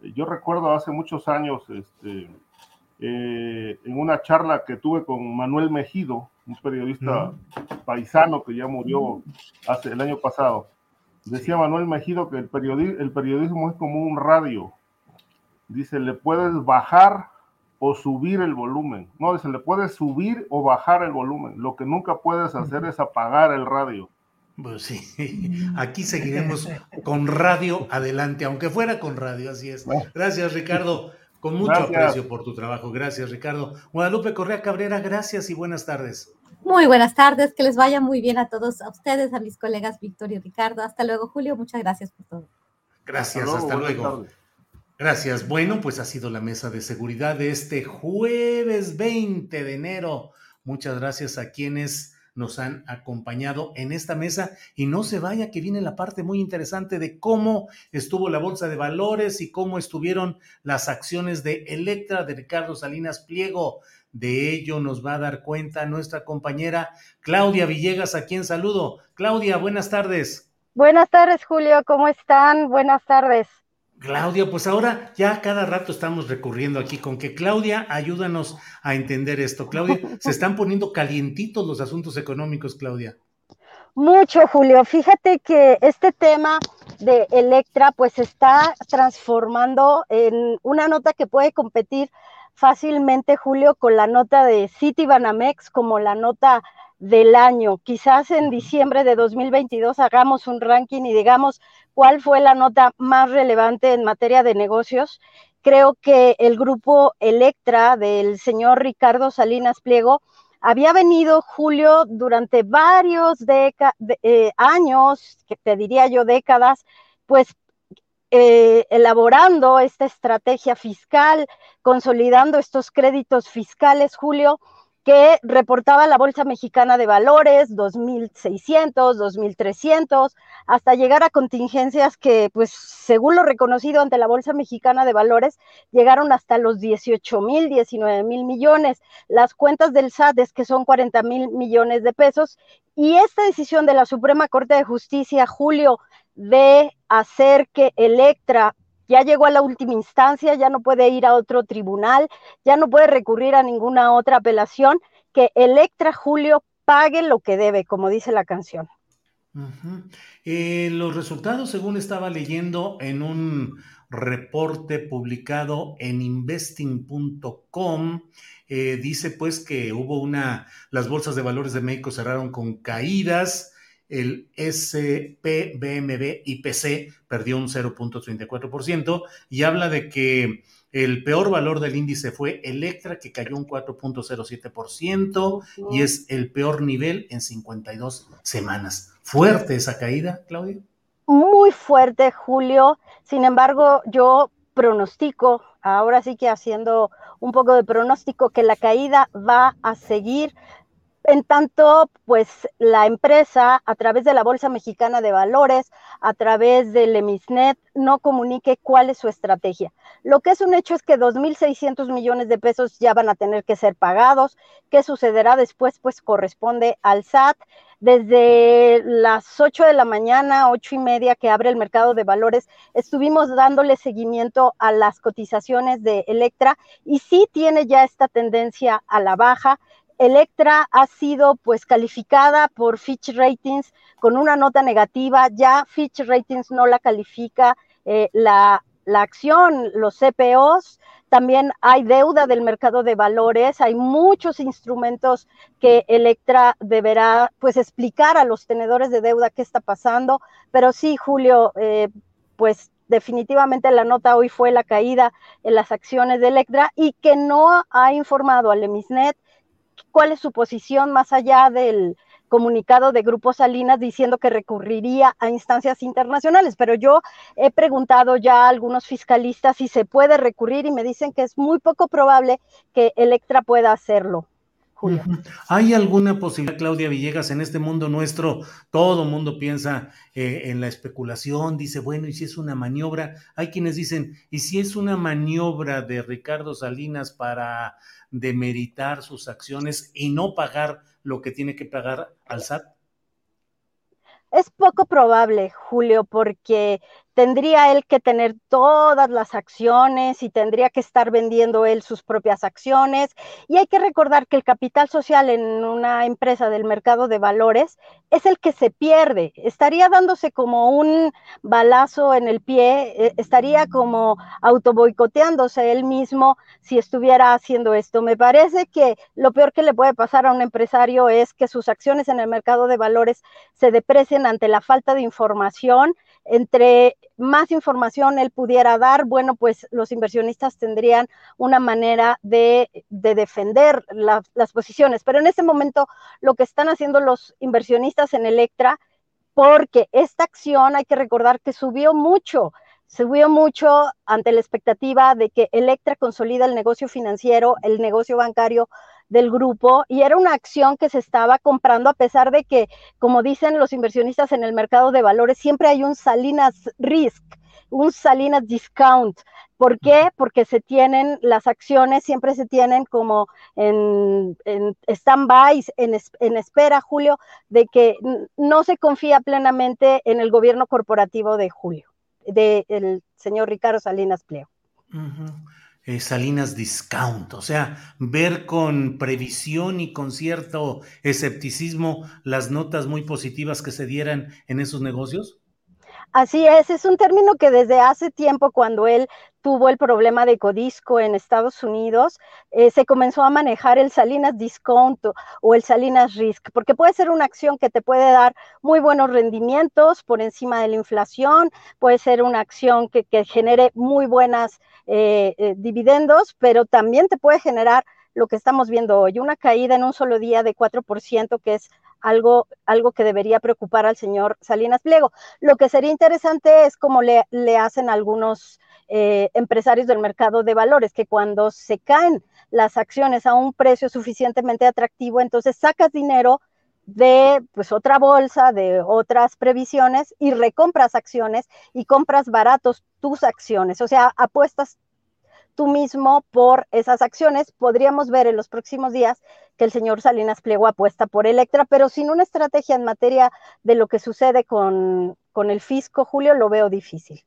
yo recuerdo hace muchos años, este, eh, en una charla que tuve con Manuel Mejido, un periodista paisano que ya murió hace el año pasado. Decía Manuel Mejido que el, el periodismo es como un radio. Dice, le puedes bajar o subir el volumen. No, dice, le puedes subir o bajar el volumen. Lo que nunca puedes hacer es apagar el radio. Pues sí, aquí seguiremos con radio adelante, aunque fuera con radio, así es. Gracias, Ricardo. Con mucho aprecio por tu trabajo. Gracias, Ricardo. Guadalupe Correa Cabrera, gracias y buenas tardes. Muy buenas tardes, que les vaya muy bien a todos, a ustedes, a mis colegas Víctor y Ricardo. Hasta luego, Julio. Muchas gracias por todo. Gracias, hasta luego. Gracias. Bueno, pues ha sido la mesa de seguridad de este jueves 20 de enero. Muchas gracias a quienes nos han acompañado en esta mesa y no se vaya que viene la parte muy interesante de cómo estuvo la bolsa de valores y cómo estuvieron las acciones de Electra de Ricardo Salinas Pliego. De ello nos va a dar cuenta nuestra compañera Claudia Villegas, a quien saludo. Claudia, buenas tardes. Buenas tardes, Julio, ¿cómo están? Buenas tardes. Claudia, pues ahora ya cada rato estamos recurriendo aquí con que Claudia, ayúdanos a entender esto. Claudia, se están poniendo calientitos los asuntos económicos, Claudia. Mucho, Julio. Fíjate que este tema de Electra pues se está transformando en una nota que puede competir fácilmente, Julio, con la nota de City Banamex como la nota del año. Quizás en diciembre de 2022 hagamos un ranking y digamos cuál fue la nota más relevante en materia de negocios. Creo que el grupo Electra del señor Ricardo Salinas Pliego había venido, Julio, durante varios eh, años, que te diría yo décadas, pues eh, elaborando esta estrategia fiscal, consolidando estos créditos fiscales, Julio, que reportaba la Bolsa Mexicana de Valores, 2.600, 2.300, hasta llegar a contingencias que, pues, según lo reconocido ante la Bolsa Mexicana de Valores, llegaron hasta los 18.000, 19.000 millones. Las cuentas del SAT es que son 40.000 millones de pesos. Y esta decisión de la Suprema Corte de Justicia, Julio, de hacer que Electra ya llegó a la última instancia, ya no puede ir a otro tribunal, ya no puede recurrir a ninguna otra apelación, que Electra Julio pague lo que debe, como dice la canción. Eh, los resultados, según estaba leyendo en un reporte publicado en investing.com, eh, dice pues que hubo una, las bolsas de valores de México cerraron con caídas, el SP, BMB y PC perdió un 0.34% y habla de que el peor valor del índice fue Electra, que cayó un 4.07% y es el peor nivel en 52 semanas. ¿Fuerte esa caída, Claudia? Muy fuerte, Julio. Sin embargo, yo pronostico, ahora sí que haciendo un poco de pronóstico, que la caída va a seguir en tanto, pues la empresa, a través de la Bolsa Mexicana de Valores, a través del EMISNET, no comunique cuál es su estrategia. Lo que es un hecho es que 2.600 millones de pesos ya van a tener que ser pagados. ¿Qué sucederá después? Pues corresponde al SAT. Desde las 8 de la mañana, ocho y media que abre el mercado de valores, estuvimos dándole seguimiento a las cotizaciones de Electra y sí tiene ya esta tendencia a la baja Electra ha sido pues calificada por Fitch Ratings con una nota negativa, ya Fitch Ratings no la califica eh, la, la acción, los CPOs, también hay deuda del mercado de valores, hay muchos instrumentos que Electra deberá pues explicar a los tenedores de deuda qué está pasando, pero sí, Julio, eh, pues definitivamente la nota hoy fue la caída en las acciones de Electra y que no ha informado al Emisnet cuál es su posición más allá del, comunicado de Grupo Salinas diciendo que recurriría a instancias internacionales, pero yo he preguntado ya a algunos fiscalistas si se puede recurrir y me dicen que es muy poco probable que Electra pueda hacerlo. Julio. ¿Hay alguna posibilidad, Claudia Villegas, en este mundo nuestro? Todo mundo piensa eh, en la especulación, dice, bueno, ¿y si es una maniobra? Hay quienes dicen, ¿y si es una maniobra de Ricardo Salinas para demeritar sus acciones y no pagar lo que tiene que pagar al SAT? Es poco probable, Julio, porque tendría él que tener todas las acciones y tendría que estar vendiendo él sus propias acciones. Y hay que recordar que el capital social en una empresa del mercado de valores es el que se pierde. Estaría dándose como un balazo en el pie, eh, estaría como autoboicoteándose él mismo si estuviera haciendo esto. Me parece que lo peor que le puede pasar a un empresario es que sus acciones en el mercado de valores se deprecien ante la falta de información entre más información él pudiera dar, bueno, pues los inversionistas tendrían una manera de, defender las posiciones. Pero en este momento lo que están haciendo los inversionistas en Electra, porque esta acción hay que recordar que subió mucho, subió mucho ante la expectativa de que Electra consolida el negocio financiero, el negocio bancario del grupo y era una acción que se estaba comprando a pesar de que, como dicen los inversionistas en el mercado de valores, siempre hay un Salinas Risk, un Salinas Discount. ¿Por qué? Porque se tienen las acciones, siempre se tienen como en, en stand-by, en, en, espera, Julio, de que no se confía plenamente en el gobierno corporativo de Julio, del señor Ricardo Salinas Pleo. Eh, Salinas Discount, o sea, ver con previsión y con cierto escepticismo las notas muy positivas que se dieran en esos negocios? Así es, es un término que desde hace tiempo, cuando él tuvo el problema de Codisco en Estados Unidos, eh, se comenzó a manejar el Salinas Discount o el Salinas Risk, porque puede ser una acción que te puede dar muy buenos rendimientos por encima de la inflación, puede ser una acción que, genere muy buenas eh, eh, dividendos, pero también te puede generar lo que estamos viendo hoy, una caída en un solo día de 4%, que es algo, algo que debería preocupar al señor Salinas Pliego. Lo que sería interesante es como le, le hacen algunos eh, empresarios del mercado de valores, que cuando se caen las acciones a un precio suficientemente atractivo, entonces sacas dinero de pues otra bolsa, de otras previsiones y recompras acciones y compras baratos tus acciones, o sea, apuestas tú mismo por esas acciones. Podríamos ver en los próximos días que el señor Salinas Pliego apuesta por Electra, pero sin una estrategia en materia de lo que sucede con, con el fisco, Julio, lo veo difícil.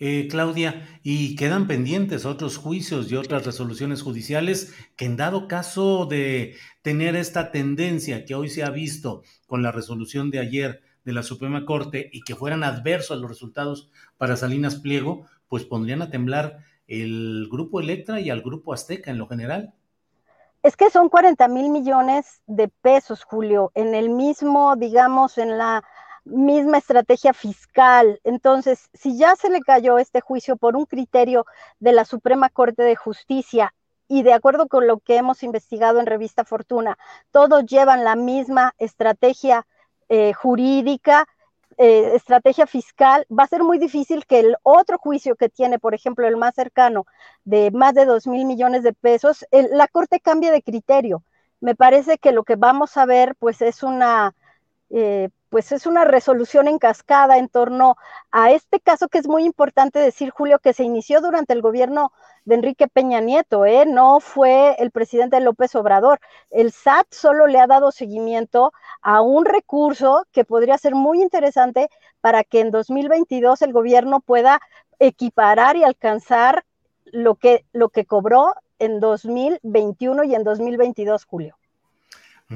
Eh, Claudia, y quedan pendientes otros juicios y otras resoluciones judiciales que en dado caso de tener esta tendencia que hoy se ha visto con la resolución de ayer de la Suprema Corte y que fueran adversos a los resultados para Salinas Pliego, pues pondrían a temblar el grupo Electra y al grupo Azteca en lo general? Es que son 40 mil millones de pesos, Julio, en el mismo, digamos, en la misma estrategia fiscal. Entonces, si ya se le cayó este juicio por un criterio de la Suprema Corte de Justicia y de acuerdo con lo que hemos investigado en Revista Fortuna, todos llevan la misma estrategia eh, jurídica, eh, estrategia fiscal, va a ser muy difícil que el otro juicio que tiene, por ejemplo, el más cercano, de más de 2 mil millones de pesos, la Corte cambie de criterio. Me parece que lo que vamos a ver, pues, es una eh, pues es una resolución en cascada en torno a este caso que es muy importante decir, Julio, que se inició durante el gobierno de Enrique Peña Nieto, ¿eh? no fue el presidente López Obrador. El SAT solo le ha dado seguimiento a un recurso que podría ser muy interesante para que en 2022 el gobierno pueda equiparar y alcanzar lo que, lo que cobró en 2021 y en 2022, Julio.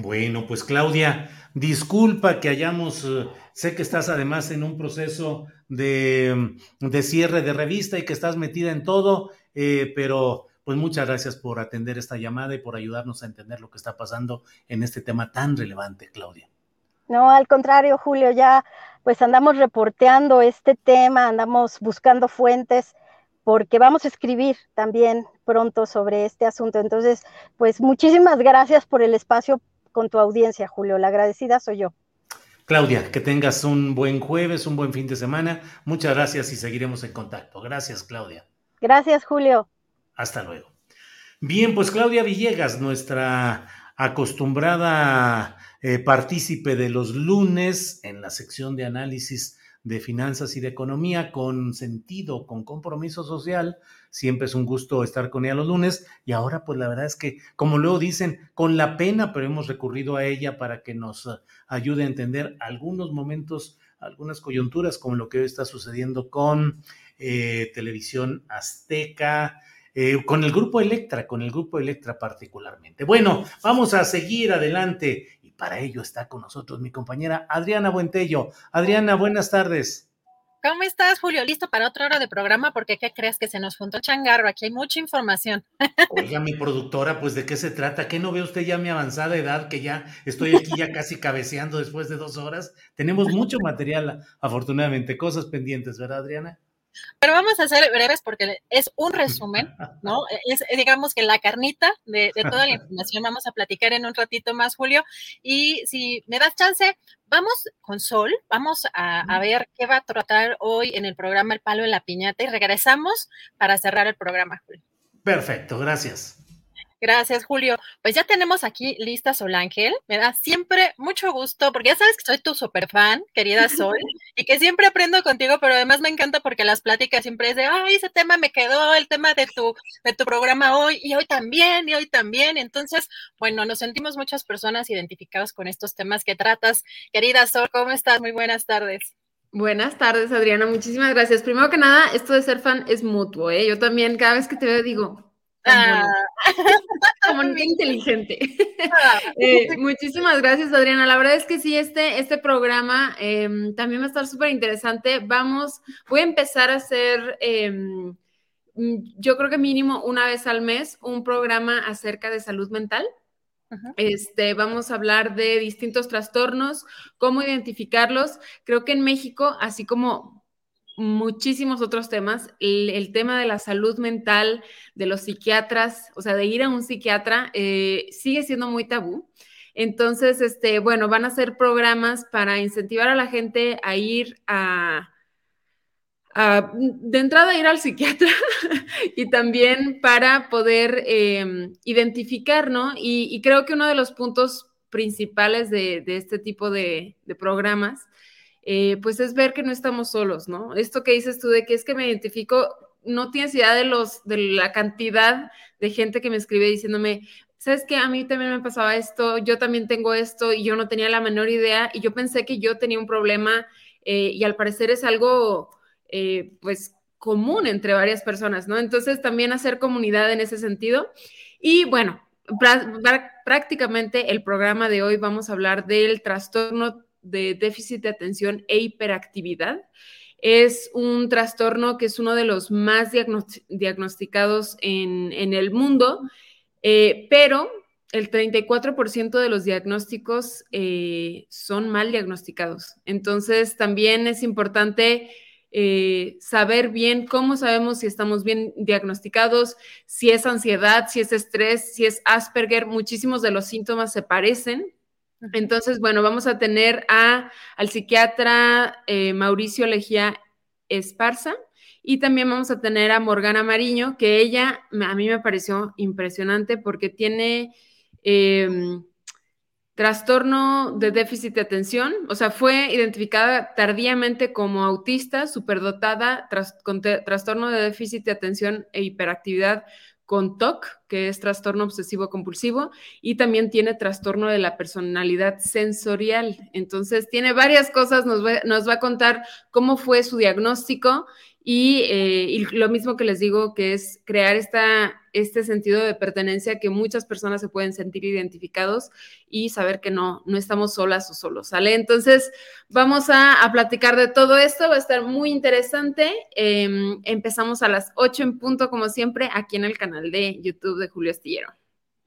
Bueno, pues Claudia, disculpa que hayamos, eh, sé que estás además en un proceso de, de cierre de revista y que estás metida en todo, eh, pero pues muchas gracias por atender esta llamada y por ayudarnos a entender lo que está pasando en este tema tan relevante, Claudia. No, al contrario, Julio, ya pues andamos reporteando este tema, andamos buscando fuentes porque vamos a escribir también pronto sobre este asunto. Entonces, pues muchísimas gracias por el espacio con tu audiencia, Julio. La agradecida soy yo. Claudia, que tengas un buen jueves, un buen fin de semana. Muchas gracias y seguiremos en contacto. Gracias, Claudia. Gracias, Julio. Hasta luego. Bien, pues Claudia Villegas, nuestra acostumbrada eh, partícipe de los lunes en la sección de análisis de finanzas y de economía con sentido, con compromiso social. Siempre es un gusto estar con ella los lunes y ahora pues la verdad es que, como luego dicen, con la pena, pero hemos recurrido a ella para que nos eh, ayude a entender algunos momentos, algunas coyunturas, como lo que hoy está sucediendo con eh, Televisión Azteca, eh, con el grupo Electra, con el grupo Electra particularmente. Bueno, vamos a seguir adelante para ello está con nosotros mi compañera Adriana Buentello. Adriana, buenas tardes. ¿Cómo estás, Julio? ¿Listo para otra hora de programa? Porque ¿qué crees que se nos juntó changarro? Aquí hay mucha información. Oiga, mi productora, pues ¿de qué se trata? ¿Qué no ve usted ya mi avanzada edad, que ya estoy aquí ya casi cabeceando después de dos horas? Tenemos mucho material, afortunadamente, cosas pendientes, ¿verdad, Adriana? Pero vamos a ser breves porque es un resumen, ¿no? Es, digamos que la carnita de, toda la información. Vamos a platicar en un ratito más, Julio. Y si me das chance, vamos con Sol, vamos a, a, ver qué va a tratar hoy en el programa El Palo en la Piñata y regresamos para cerrar el programa, Julio. Perfecto, gracias. Gracias, Julio. Pues ya tenemos aquí lista Sol Ángel. Me da siempre mucho gusto, porque ya sabes que soy tu super fan, querida Sol, y que siempre aprendo contigo, pero además me encanta porque las pláticas siempre es de, ay, ese tema me quedó, el tema de tu, de tu programa hoy, y hoy también, y hoy también. Entonces, bueno, nos sentimos muchas personas identificadas con estos temas que tratas. Querida Sol, ¿cómo estás? Muy buenas tardes. Buenas tardes, Adriana. Muchísimas gracias. Primero que nada, esto de ser fan es mutuo, ¿eh? Yo también, cada vez que te veo, digo, Ah. Como inteligente. Ah. Eh, muchísimas gracias, Adriana. La verdad es que sí, este, este programa em, también va a estar súper interesante. Vamos, voy a empezar a hacer, em, mm, yo creo que mínimo una vez al mes, un programa acerca de salud mental. Este, vamos a hablar de distintos trastornos, cómo identificarlos. Creo que en México, así como muchísimos otros temas. El, tema de la salud mental, de los psiquiatras, o sea, de ir a un psiquiatra, eh, sigue siendo muy tabú. Entonces, este, bueno, van a ser programas para incentivar a la gente a ir a, de entrada ir al psiquiatra y también para poder em, identificar, ¿no? Y, creo que uno de los puntos principales de, este tipo de programas eh, pues es ver que no estamos solos, ¿no? Esto que dices tú de que es que me identifico, no tienes idea de, los, de la cantidad de gente que me escribe diciéndome, sabes que a mí también me pasaba esto, yo también tengo esto y yo no tenía la menor idea y yo pensé que yo tenía un problema eh, y al parecer es algo, eh, pues, común entre varias personas, ¿no? Entonces también hacer comunidad en ese sentido. Y bueno, prácticamente el programa de hoy vamos a hablar del trastorno de déficit de atención e hiperactividad. Es un trastorno que es uno de los más diagnosticados en, el mundo, eh, pero el 34% de los diagnósticos eh, son mal diagnosticados. Entonces, también es importante eh, saber bien cómo sabemos si estamos bien diagnosticados, si es ansiedad, si es estrés, si es Asperger. Muchísimos de los síntomas se parecen, entonces, bueno, vamos a tener a, al psiquiatra eh, Mauricio Legía Esparza y también vamos a tener a Morgana Mariño, que ella a mí me pareció impresionante porque tiene em, trastorno de déficit de atención, o sea, fue identificada tardíamente como autista, superdotada, con trastorno de déficit de atención e hiperactividad con TOC, que es trastorno obsesivo compulsivo, y también tiene trastorno de la personalidad sensorial. Entonces, tiene varias cosas, nos va, nos va a contar cómo fue su diagnóstico eh, y, lo mismo que les digo, que es crear esta, este sentido de pertenencia que muchas personas se pueden sentir identificados y saber que no, no estamos solas o solos, ¿sale? Entonces, vamos a, platicar de todo esto, va a estar muy interesante. Em, empezamos a las 8 en punto, como siempre, aquí en el canal de YouTube de Julio Astillero.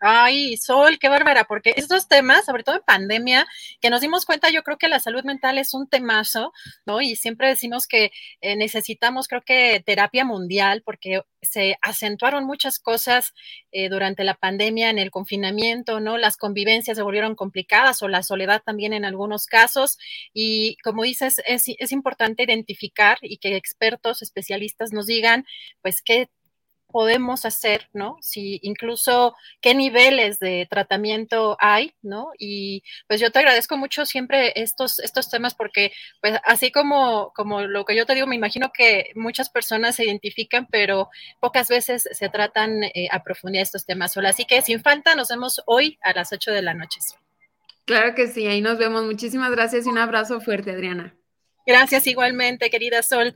Ay, Sol, qué bárbara, porque estos temas, sobre todo en pandemia, que nos dimos cuenta, yo creo que la salud mental es un temazo, ¿no? Y siempre decimos que eh, necesitamos, creo que, terapia mundial, porque se acentuaron muchas cosas eh, durante la pandemia, en el confinamiento, ¿no? Las convivencias se volvieron complicadas o la soledad también en algunos casos. Y como dices, es, es importante identificar y que expertos, especialistas nos digan, pues, qué podemos hacer, ¿no? Si incluso qué niveles de tratamiento hay, ¿no? Y pues yo te agradezco mucho siempre estos, estos temas porque pues así como, como lo que yo te digo, me imagino que muchas personas se identifican, pero pocas veces se tratan eh, a profundidad estos temas sola. Así que sin falta, nos vemos hoy a las 8 de la noche. Claro que sí, ahí nos vemos. Muchísimas gracias y un abrazo fuerte, Adriana. Gracias igualmente, querida Sol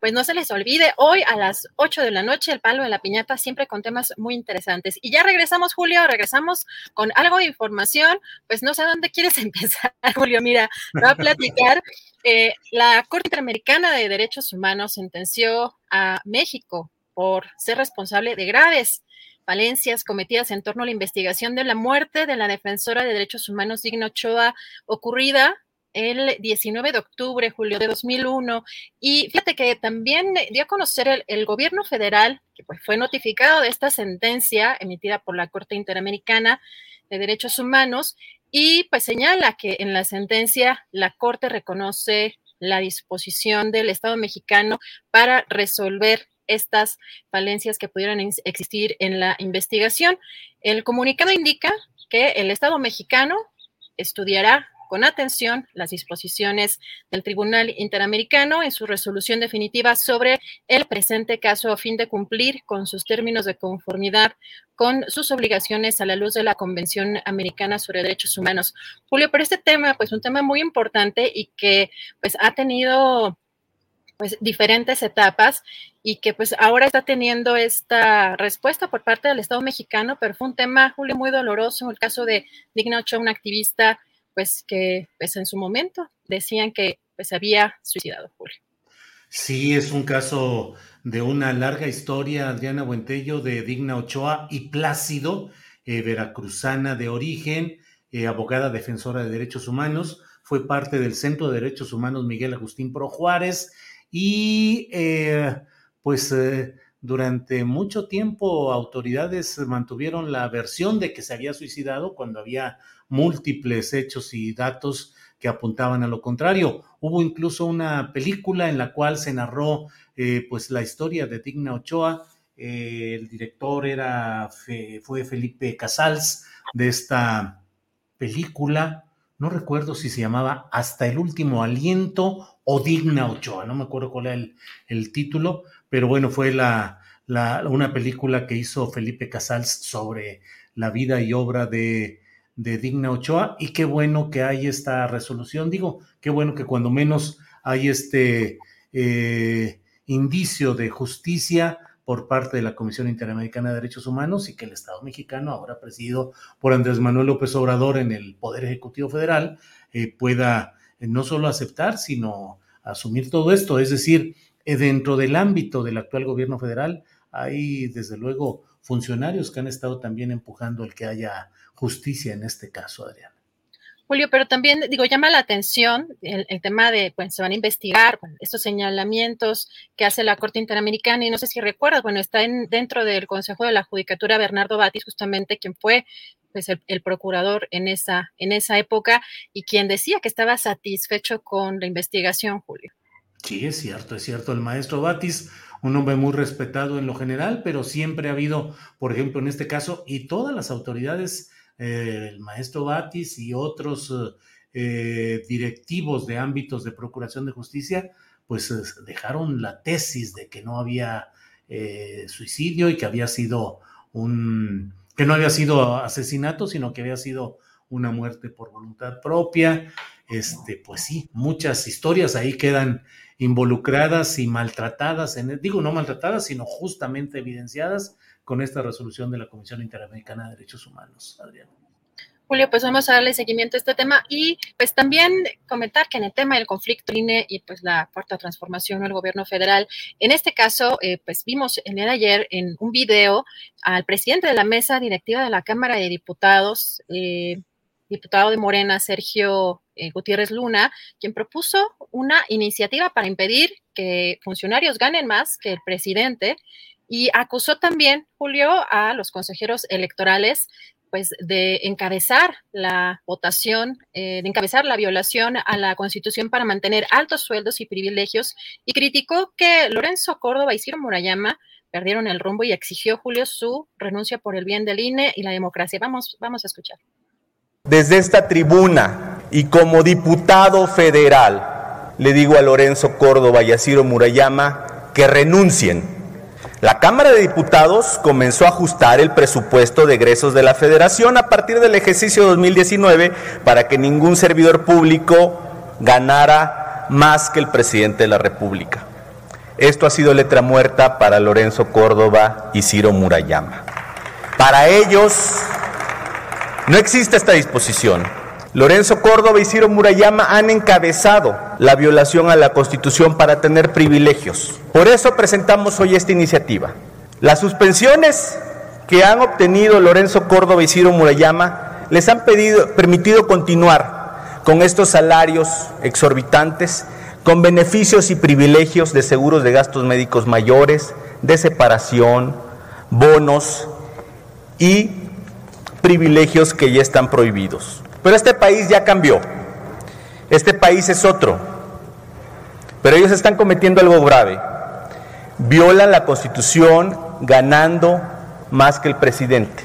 pues no se les olvide, hoy a las 8 de la noche, el palo de la piñata, siempre con temas muy interesantes. Y ya regresamos, Julio, regresamos con algo de información, pues no sé dónde quieres empezar, Julio, mira, va a platicar. Eh, la Corte Interamericana de Derechos Humanos sentenció a México por ser responsable de graves falencias cometidas en torno a la investigación de la muerte de la defensora de derechos humanos Digna Ochoa ocurrida el 19 de octubre, julio de 2001. Y fíjate que también dio a conocer el, gobierno federal, que pues fue notificado de esta sentencia emitida por la Corte Interamericana de Derechos Humanos, y pues señala que en la sentencia la Corte reconoce la disposición del Estado mexicano para resolver estas falencias que pudieran existir en la investigación. El comunicado indica que el Estado mexicano estudiará con atención las disposiciones del Tribunal Interamericano en su resolución definitiva sobre el presente caso a fin de cumplir con sus términos de conformidad con sus obligaciones a la luz de la Convención Americana sobre Derechos Humanos. Julio, pero este tema, pues un tema muy importante y que pues ha tenido pues diferentes etapas y que pues ahora está teniendo esta respuesta por parte del Estado mexicano, pero fue un tema, Julio, muy doloroso, el caso de Digna Ochoa, una activista pues que pues en su momento decían que pues había suicidado Julio. Sí, es un caso de una larga historia, Adriana Buentello, de Digna Ochoa y Plácido, eh, veracruzana de origen, eh, abogada defensora de derechos humanos, fue parte del Centro de Derechos Humanos Miguel Agustín Pro Juárez y eh, pues durante mucho tiempo autoridades mantuvieron la versión de que se había suicidado cuando había múltiples hechos y datos que apuntaban a lo contrario. Hubo incluso una película en la cual se narró eh, pues la historia de Digna Ochoa. Eh, el director era fue Felipe Casals de esta película. No recuerdo si se llamaba Hasta el último aliento o Digna Ochoa, no me acuerdo cuál era el título, pero bueno, fue la, una película que hizo Felipe Casals sobre la vida y obra de, de Digna Ochoa y qué bueno que hay esta resolución. Digo, qué bueno que cuando menos hay este eh, indicio de justicia por parte de la Comisión Interamericana de Derechos Humanos y que el Estado mexicano, ahora presidido por Andrés Manuel López Obrador en el Poder Ejecutivo Federal, eh, pueda eh, no solo aceptar, sino asumir todo esto. Es decir, dentro del ámbito del actual gobierno federal hay desde luego funcionarios que han estado también empujando el que haya justicia en este caso, Adrián. Julio, pero también, digo, llama la atención el, tema de, pues, se van a investigar estos señalamientos que hace la Corte Interamericana, y no sé si recuerdas, bueno, está en, dentro del Consejo de la Judicatura Bernardo Batis, justamente quien fue pues, el, el, procurador en esa, en esa época, y quien decía que estaba satisfecho con la investigación, Julio. Sí, es cierto, es cierto. El maestro Batis, un hombre muy respetado en lo general, pero siempre ha habido, por ejemplo, en este caso, y todas las autoridades, eh, el maestro Batis y otros eh, directivos de ámbitos de procuración de justicia, pues dejaron la tesis de que no había eh, suicidio y que había sido un, que no había sido asesinato, sino que había sido una muerte por voluntad propia. Este, pues sí, muchas historias ahí quedan involucradas y maltratadas, en, digo no maltratadas, sino justamente evidenciadas con esta resolución de la Comisión Interamericana de Derechos Humanos, Adrián. Julio, pues vamos a darle seguimiento a este tema y pues también comentar que en el tema del conflicto INE y pues la cuarta transformación del gobierno federal, en este caso, eh, pues vimos el día de ayer en un video al presidente de la mesa directiva de la Cámara de Diputados, eh, diputado de Morena, Sergio eh, Gutiérrez Luna, quien propuso una iniciativa para impedir que funcionarios ganen más que el presidente y acusó también, Julio, a los consejeros electorales pues de encabezar la votación, eh, de encabezar la violación a la Constitución para mantener altos sueldos y privilegios y criticó que Lorenzo Córdoba y Ciro Murayama perdieron el rumbo y exigió Julio su renuncia por el bien del INE y la democracia. Vamos, vamos a escuchar. Desde esta tribuna y como diputado federal, le digo a Lorenzo Córdoba y a Ciro Murayama que renuncien la Cámara de Diputados comenzó a ajustar el presupuesto de egresos de la Federación a partir del ejercicio 2019 para que ningún servidor público ganara más que el presidente de la República. Esto ha sido letra muerta para Lorenzo Córdoba y Ciro Murayama. Para ellos no existe esta disposición. Lorenzo Córdoba y Ciro Murayama han encabezado la violación a la Constitución para tener privilegios. Por eso presentamos hoy esta iniciativa. Las suspensiones que han obtenido Lorenzo Córdoba y Ciro Murayama les han permitido continuar con estos salarios exorbitantes, con beneficios y privilegios de seguros de gastos médicos mayores, de separación, bonos y privilegios que ya están prohibidos. Pero este país ya cambió. Este país es otro. Pero ellos están cometiendo algo grave. Violan la constitución ganando más que el presidente.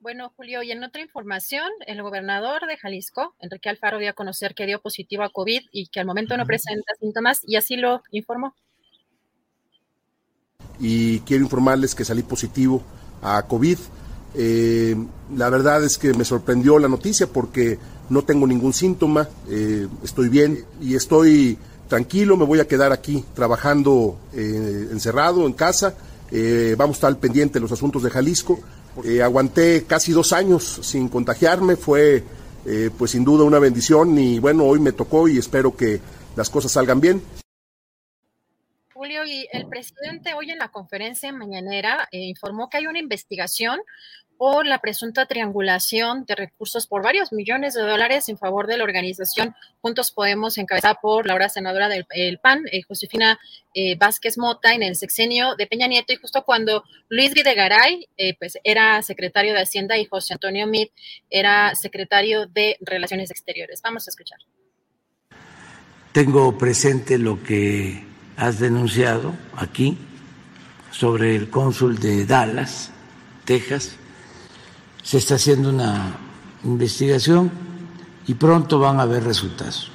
Bueno, Julio, y en otra información, el gobernador de Jalisco, Enrique Alfaro, dio a conocer que dio positivo a COVID y que al momento no presenta síntomas, y así lo informó. Y quiero informarles que salí positivo a COVID. Eh, la verdad es que me sorprendió la noticia porque no tengo ningún síntoma, eh, estoy bien y estoy tranquilo, me voy a quedar aquí trabajando eh, encerrado en casa, vamos a estar al pendiente de los asuntos de Jalisco. aguanté casi dos años sin contagiarme, fue pues sin duda una bendición y bueno, hoy me tocó y espero que las cosas salgan bien. Julio, y el presidente hoy en la conferencia mañanera informó que hay una investigación por la presunta triangulación de recursos por varios millones de dólares en favor de la organización Juntos Podemos, encabezada por la ahora senadora del PAN, eh, Josefina eh, Vázquez Mota, en el sexenio de Peña Nieto, y justo cuando Luis Videgaray eh, pues, era secretario de Hacienda y José Antonio Meade era secretario de Relaciones Exteriores. Vamos a escuchar. Tengo presente lo que has denunciado aquí sobre el cónsul de Dallas, Texas se está haciendo una investigación y pronto van a haber resultados.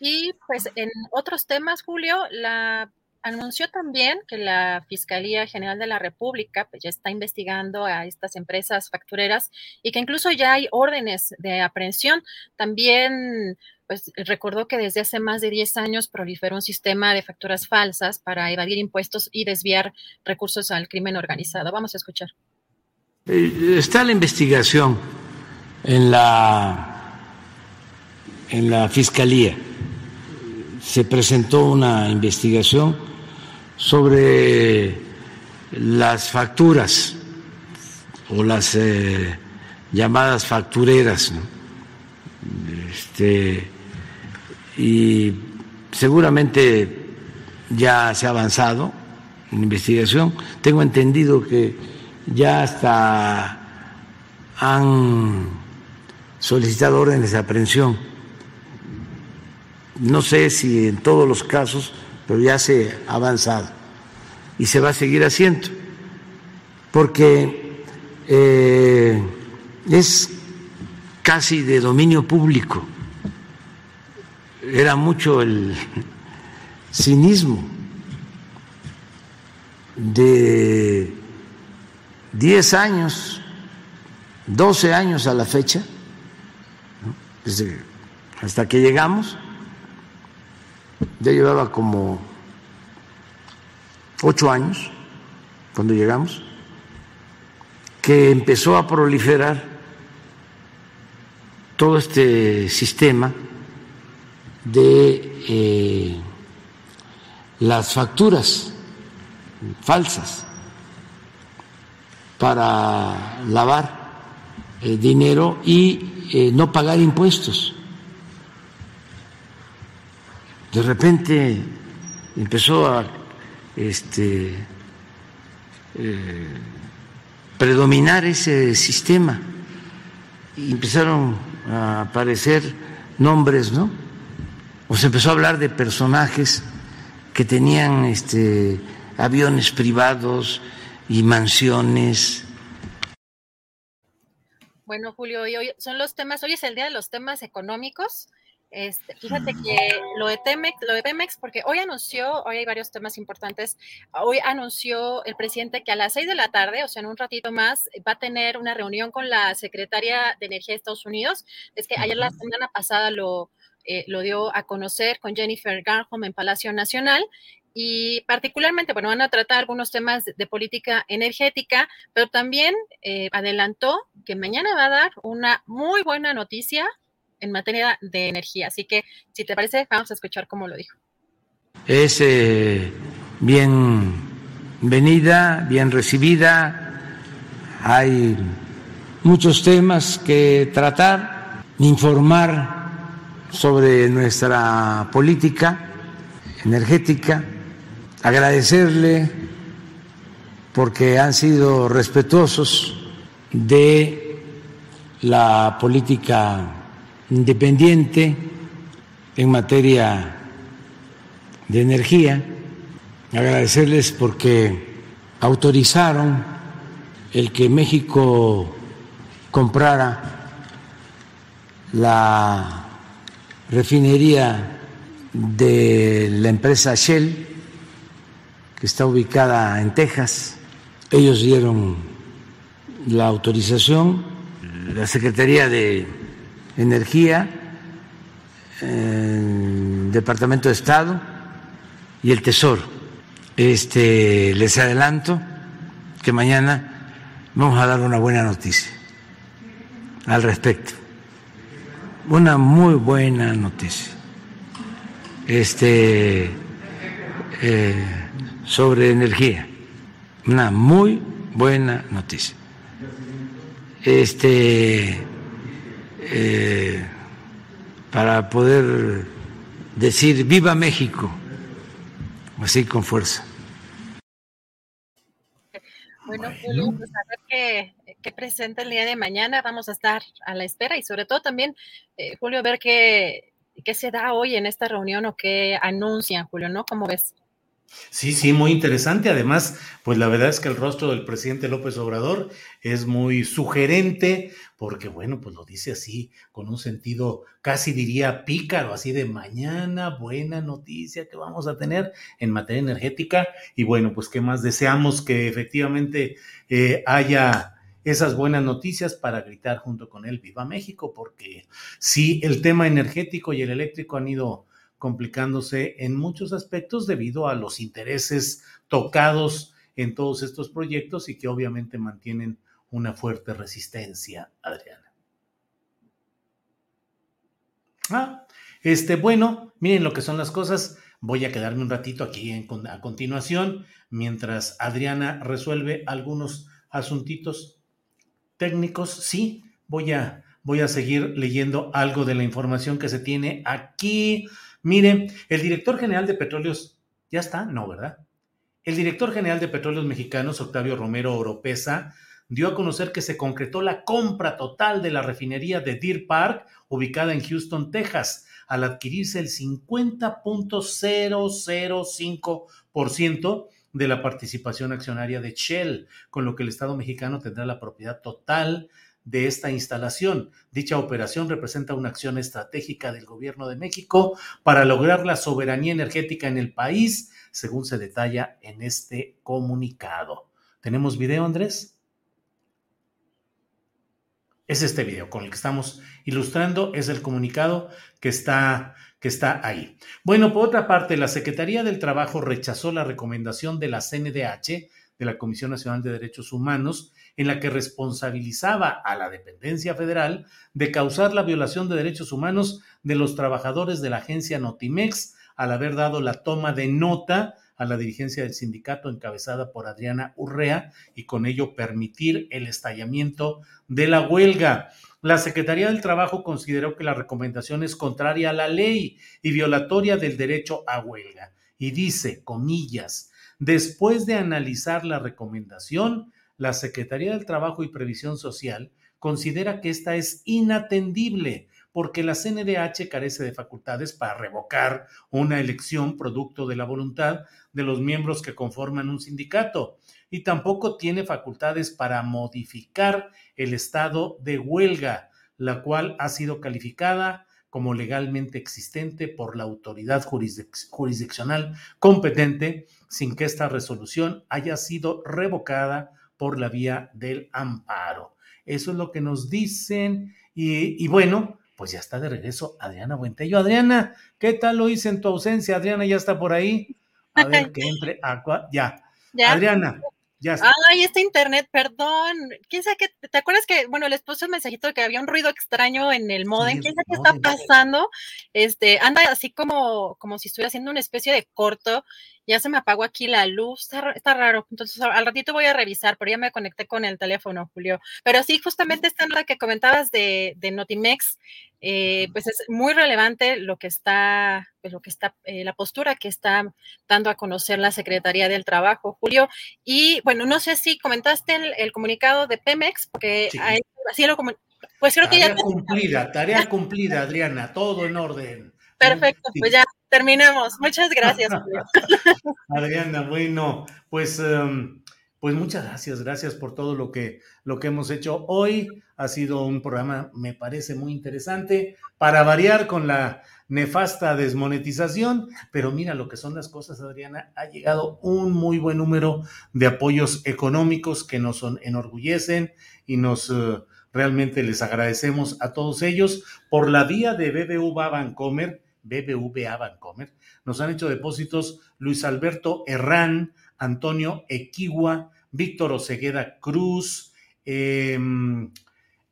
Y pues en otros temas, Julio, la anunció también que la Fiscalía General de la República pues, ya está investigando a estas empresas factureras y que incluso ya hay órdenes de aprehensión. También pues recordó que desde hace más de 10 años proliferó un sistema de facturas falsas para evadir impuestos y desviar recursos al crimen organizado. Vamos a escuchar. Eh, está la investigación en la, en la Fiscalía. Se presentó una investigación sobre las facturas o las eh, llamadas factureras. Este, y seguramente ya se ha avanzado en investigación. Tengo entendido que ya hasta han solicitado órdenes de aprehensión. No sé si en todos los casos, pero ya se ha avanzado y se va a seguir haciendo, porque eh, es casi de dominio público. Era mucho el cinismo de 10 años, 12 años a la fecha, hasta que llegamos, ya llevaba como 8 años cuando llegamos, que empezó a proliferar todo este sistema de eh, las facturas falsas para lavar eh, dinero y eh, no pagar impuestos. De repente empezó a este, predominar ese sistema y empezaron a aparecer nombres, ¿no? O se empezó a hablar de personajes que tenían este, aviones privados y mansiones. Bueno, Julio, hoy son los temas, hoy es el día de los temas económicos. Este, fíjate que lo de Temex, lo de Pemex, porque hoy anunció, hoy hay varios temas importantes, hoy anunció el presidente que a las seis de la tarde, o sea, en un ratito más, va a tener una reunión con la secretaria de Energía de Estados Unidos. Es que ayer la semana pasada lo, eh, lo dio a conocer con Jennifer Garham en Palacio Nacional y particularmente, bueno, van a tratar algunos temas de, política energética, pero también eh, adelantó que mañana va a dar una muy buena noticia en materia de energía. Así que, si te parece, vamos a escuchar cómo lo dijo. Es eh, bienvenida, bien recibida. Hay muchos temas que tratar, informar sobre nuestra política energética, agradecerle porque han sido respetuosos de la política independiente en materia de energía. Agradecerles porque autorizaron el que México comprara la refinería de la empresa Shell, que está ubicada en Texas. Ellos dieron la autorización, la Secretaría de Energía, el Departamento de Estado y el Tesoro. Este, les adelanto que mañana vamos a dar una buena noticia al respecto. Una muy buena noticia. Este, eh, sobre energía. Una muy buena noticia. Este, eh, para poder decir viva México, así con fuerza. Bueno, Julio, pues a ver qué, qué, presenta el día de mañana. Vamos a estar a la espera y sobre todo también, eh, Julio, ver qué, qué se da hoy en esta reunión o qué anuncian, Julio, ¿no? ¿Cómo ves? Sí, sí, muy interesante. Además, pues la verdad es que el rostro del presidente López Obrador es muy sugerente, porque bueno, pues lo dice así, con un sentido casi diría pícaro, así de mañana, buena noticia que vamos a tener en materia energética. Y bueno, pues qué más deseamos que efectivamente eh, haya esas buenas noticias para gritar junto con él, viva México, porque sí, el tema energético y el eléctrico han ido complicándose en muchos aspectos debido a los intereses tocados en todos estos proyectos y que obviamente mantienen una fuerte resistencia, Adriana. Ah, este, bueno, miren lo que son las cosas. Voy a quedarme un ratito aquí a continuación mientras Adriana resuelve algunos asuntitos técnicos. Sí, voy a, voy a seguir leyendo algo de la información que se tiene aquí. Mire, el director general de Petróleos, ¿ya está? No, ¿verdad? El director general de Petróleos Mexicanos, Octavio Romero Oropesa, dio a conocer que se concretó la compra total de la refinería de Deer Park, ubicada en Houston, Texas, al adquirirse el 50.005% de la participación accionaria de Shell, con lo que el Estado mexicano tendrá la propiedad total de esta instalación. Dicha operación representa una acción estratégica del gobierno de México para lograr la soberanía energética en el país, según se detalla en este comunicado. ¿Tenemos video, Andrés? Es este video con el que estamos ilustrando, es el comunicado que está, que está ahí. Bueno, por otra parte, la Secretaría del Trabajo rechazó la recomendación de la CNDH, de la Comisión Nacional de Derechos Humanos, en la que responsabilizaba a la dependencia federal de causar la violación de derechos humanos de los trabajadores de la agencia Notimex al haber dado la toma de nota a la dirigencia del sindicato encabezada por Adriana Urrea y con ello permitir el estallamiento de la huelga. La Secretaría del Trabajo consideró que la recomendación es contraria a la ley y violatoria del derecho a huelga. Y dice, comillas, después de analizar la recomendación, la Secretaría del Trabajo y Previsión Social considera que esta es inatendible porque la CNDH carece de facultades para revocar una elección producto de la voluntad de los miembros que conforman un sindicato y tampoco tiene facultades para modificar el estado de huelga, la cual ha sido calificada como legalmente existente por la autoridad jurisdiccional competente sin que esta resolución haya sido revocada por la vía del amparo. Eso es lo que nos dicen y, bueno, pues ya está de regreso Adriana Buentello. Adriana, ¿qué tal lo hice en tu ausencia? Adriana ya está por ahí. A ver que entre agua. Ya. ¿Ya? Adriana, ya está. Ay, este internet, perdón. ¿Quién sabe qué? ¿Te acuerdas que, bueno, les puse un mensajito de que había un ruido extraño en el modem? ¿Quién sabe qué está pasando? Este, anda así como, como si estuviera haciendo una especie de corto ya se me apagó aquí la luz, está, raro. Entonces al ratito voy a revisar, pero ya me conecté con el teléfono, Julio. Pero sí, justamente esta nota que comentabas de, de Notimex, eh, pues es muy relevante lo que está, pues lo que está, eh, la postura que está dando a conocer la Secretaría del Trabajo, Julio. Y bueno, no sé si comentaste el, comunicado de Pemex, porque así lo pues creo que ya. Tarea cumplida, tarea cumplida, Adriana, todo en orden. Perfecto, pues ya terminamos. Muchas gracias. Adriana, bueno, pues, em, pues muchas gracias, gracias por todo lo que, lo que hemos hecho hoy. Ha sido un programa, me parece muy interesante, para variar con la nefasta desmonetización, pero mira lo que son las cosas, Adriana, ha llegado un muy buen número de apoyos económicos que nos enorgullecen y nos... Eh, realmente les agradecemos a todos ellos por la vía de BBVA Bancomer, BBVA Bancomer, nos han hecho depósitos Luis Alberto Herrán, Antonio Equigua, Víctor Osegueda Cruz, em,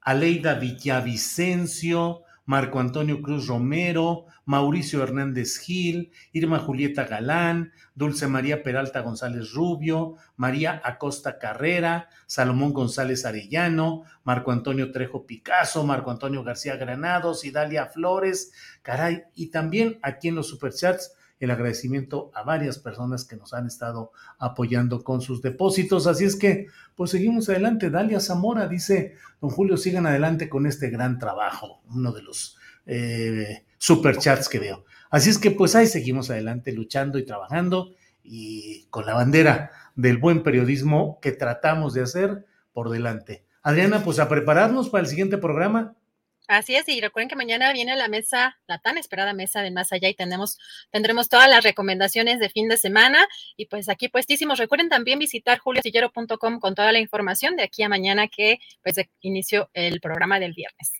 Aleida Villavicencio, Marco Antonio Cruz Romero, Mauricio Hernández Gil, Irma Julieta Galán, Dulce María Peralta González Rubio, María Acosta Carrera, Salomón González Arellano, Marco Antonio Trejo Picasso, Marco Antonio García Granados, Idalia Flores, caray, y también aquí en los superchats el agradecimiento a varias personas que nos han estado apoyando con sus depósitos. Así es que, pues seguimos adelante. Dalia Zamora dice, don Julio, sigan adelante con este gran trabajo, uno de los eh, superchats que veo. Así es que, pues ahí seguimos adelante luchando y trabajando y con la bandera del buen periodismo que tratamos de hacer por delante. Adriana, pues a prepararnos para el siguiente programa. Así es, y recuerden que mañana viene la mesa, la tan esperada mesa de Más Allá y tenemos, tendremos todas las recomendaciones de fin de semana y pues aquí puestísimos. Recuerden también visitar juliosillero.com con toda la información de aquí a mañana que pues inició el programa del viernes.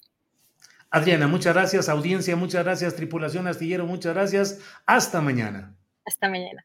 Adriana, muchas gracias, audiencia, muchas gracias, tripulación astillero, muchas gracias. Hasta mañana. Hasta mañana.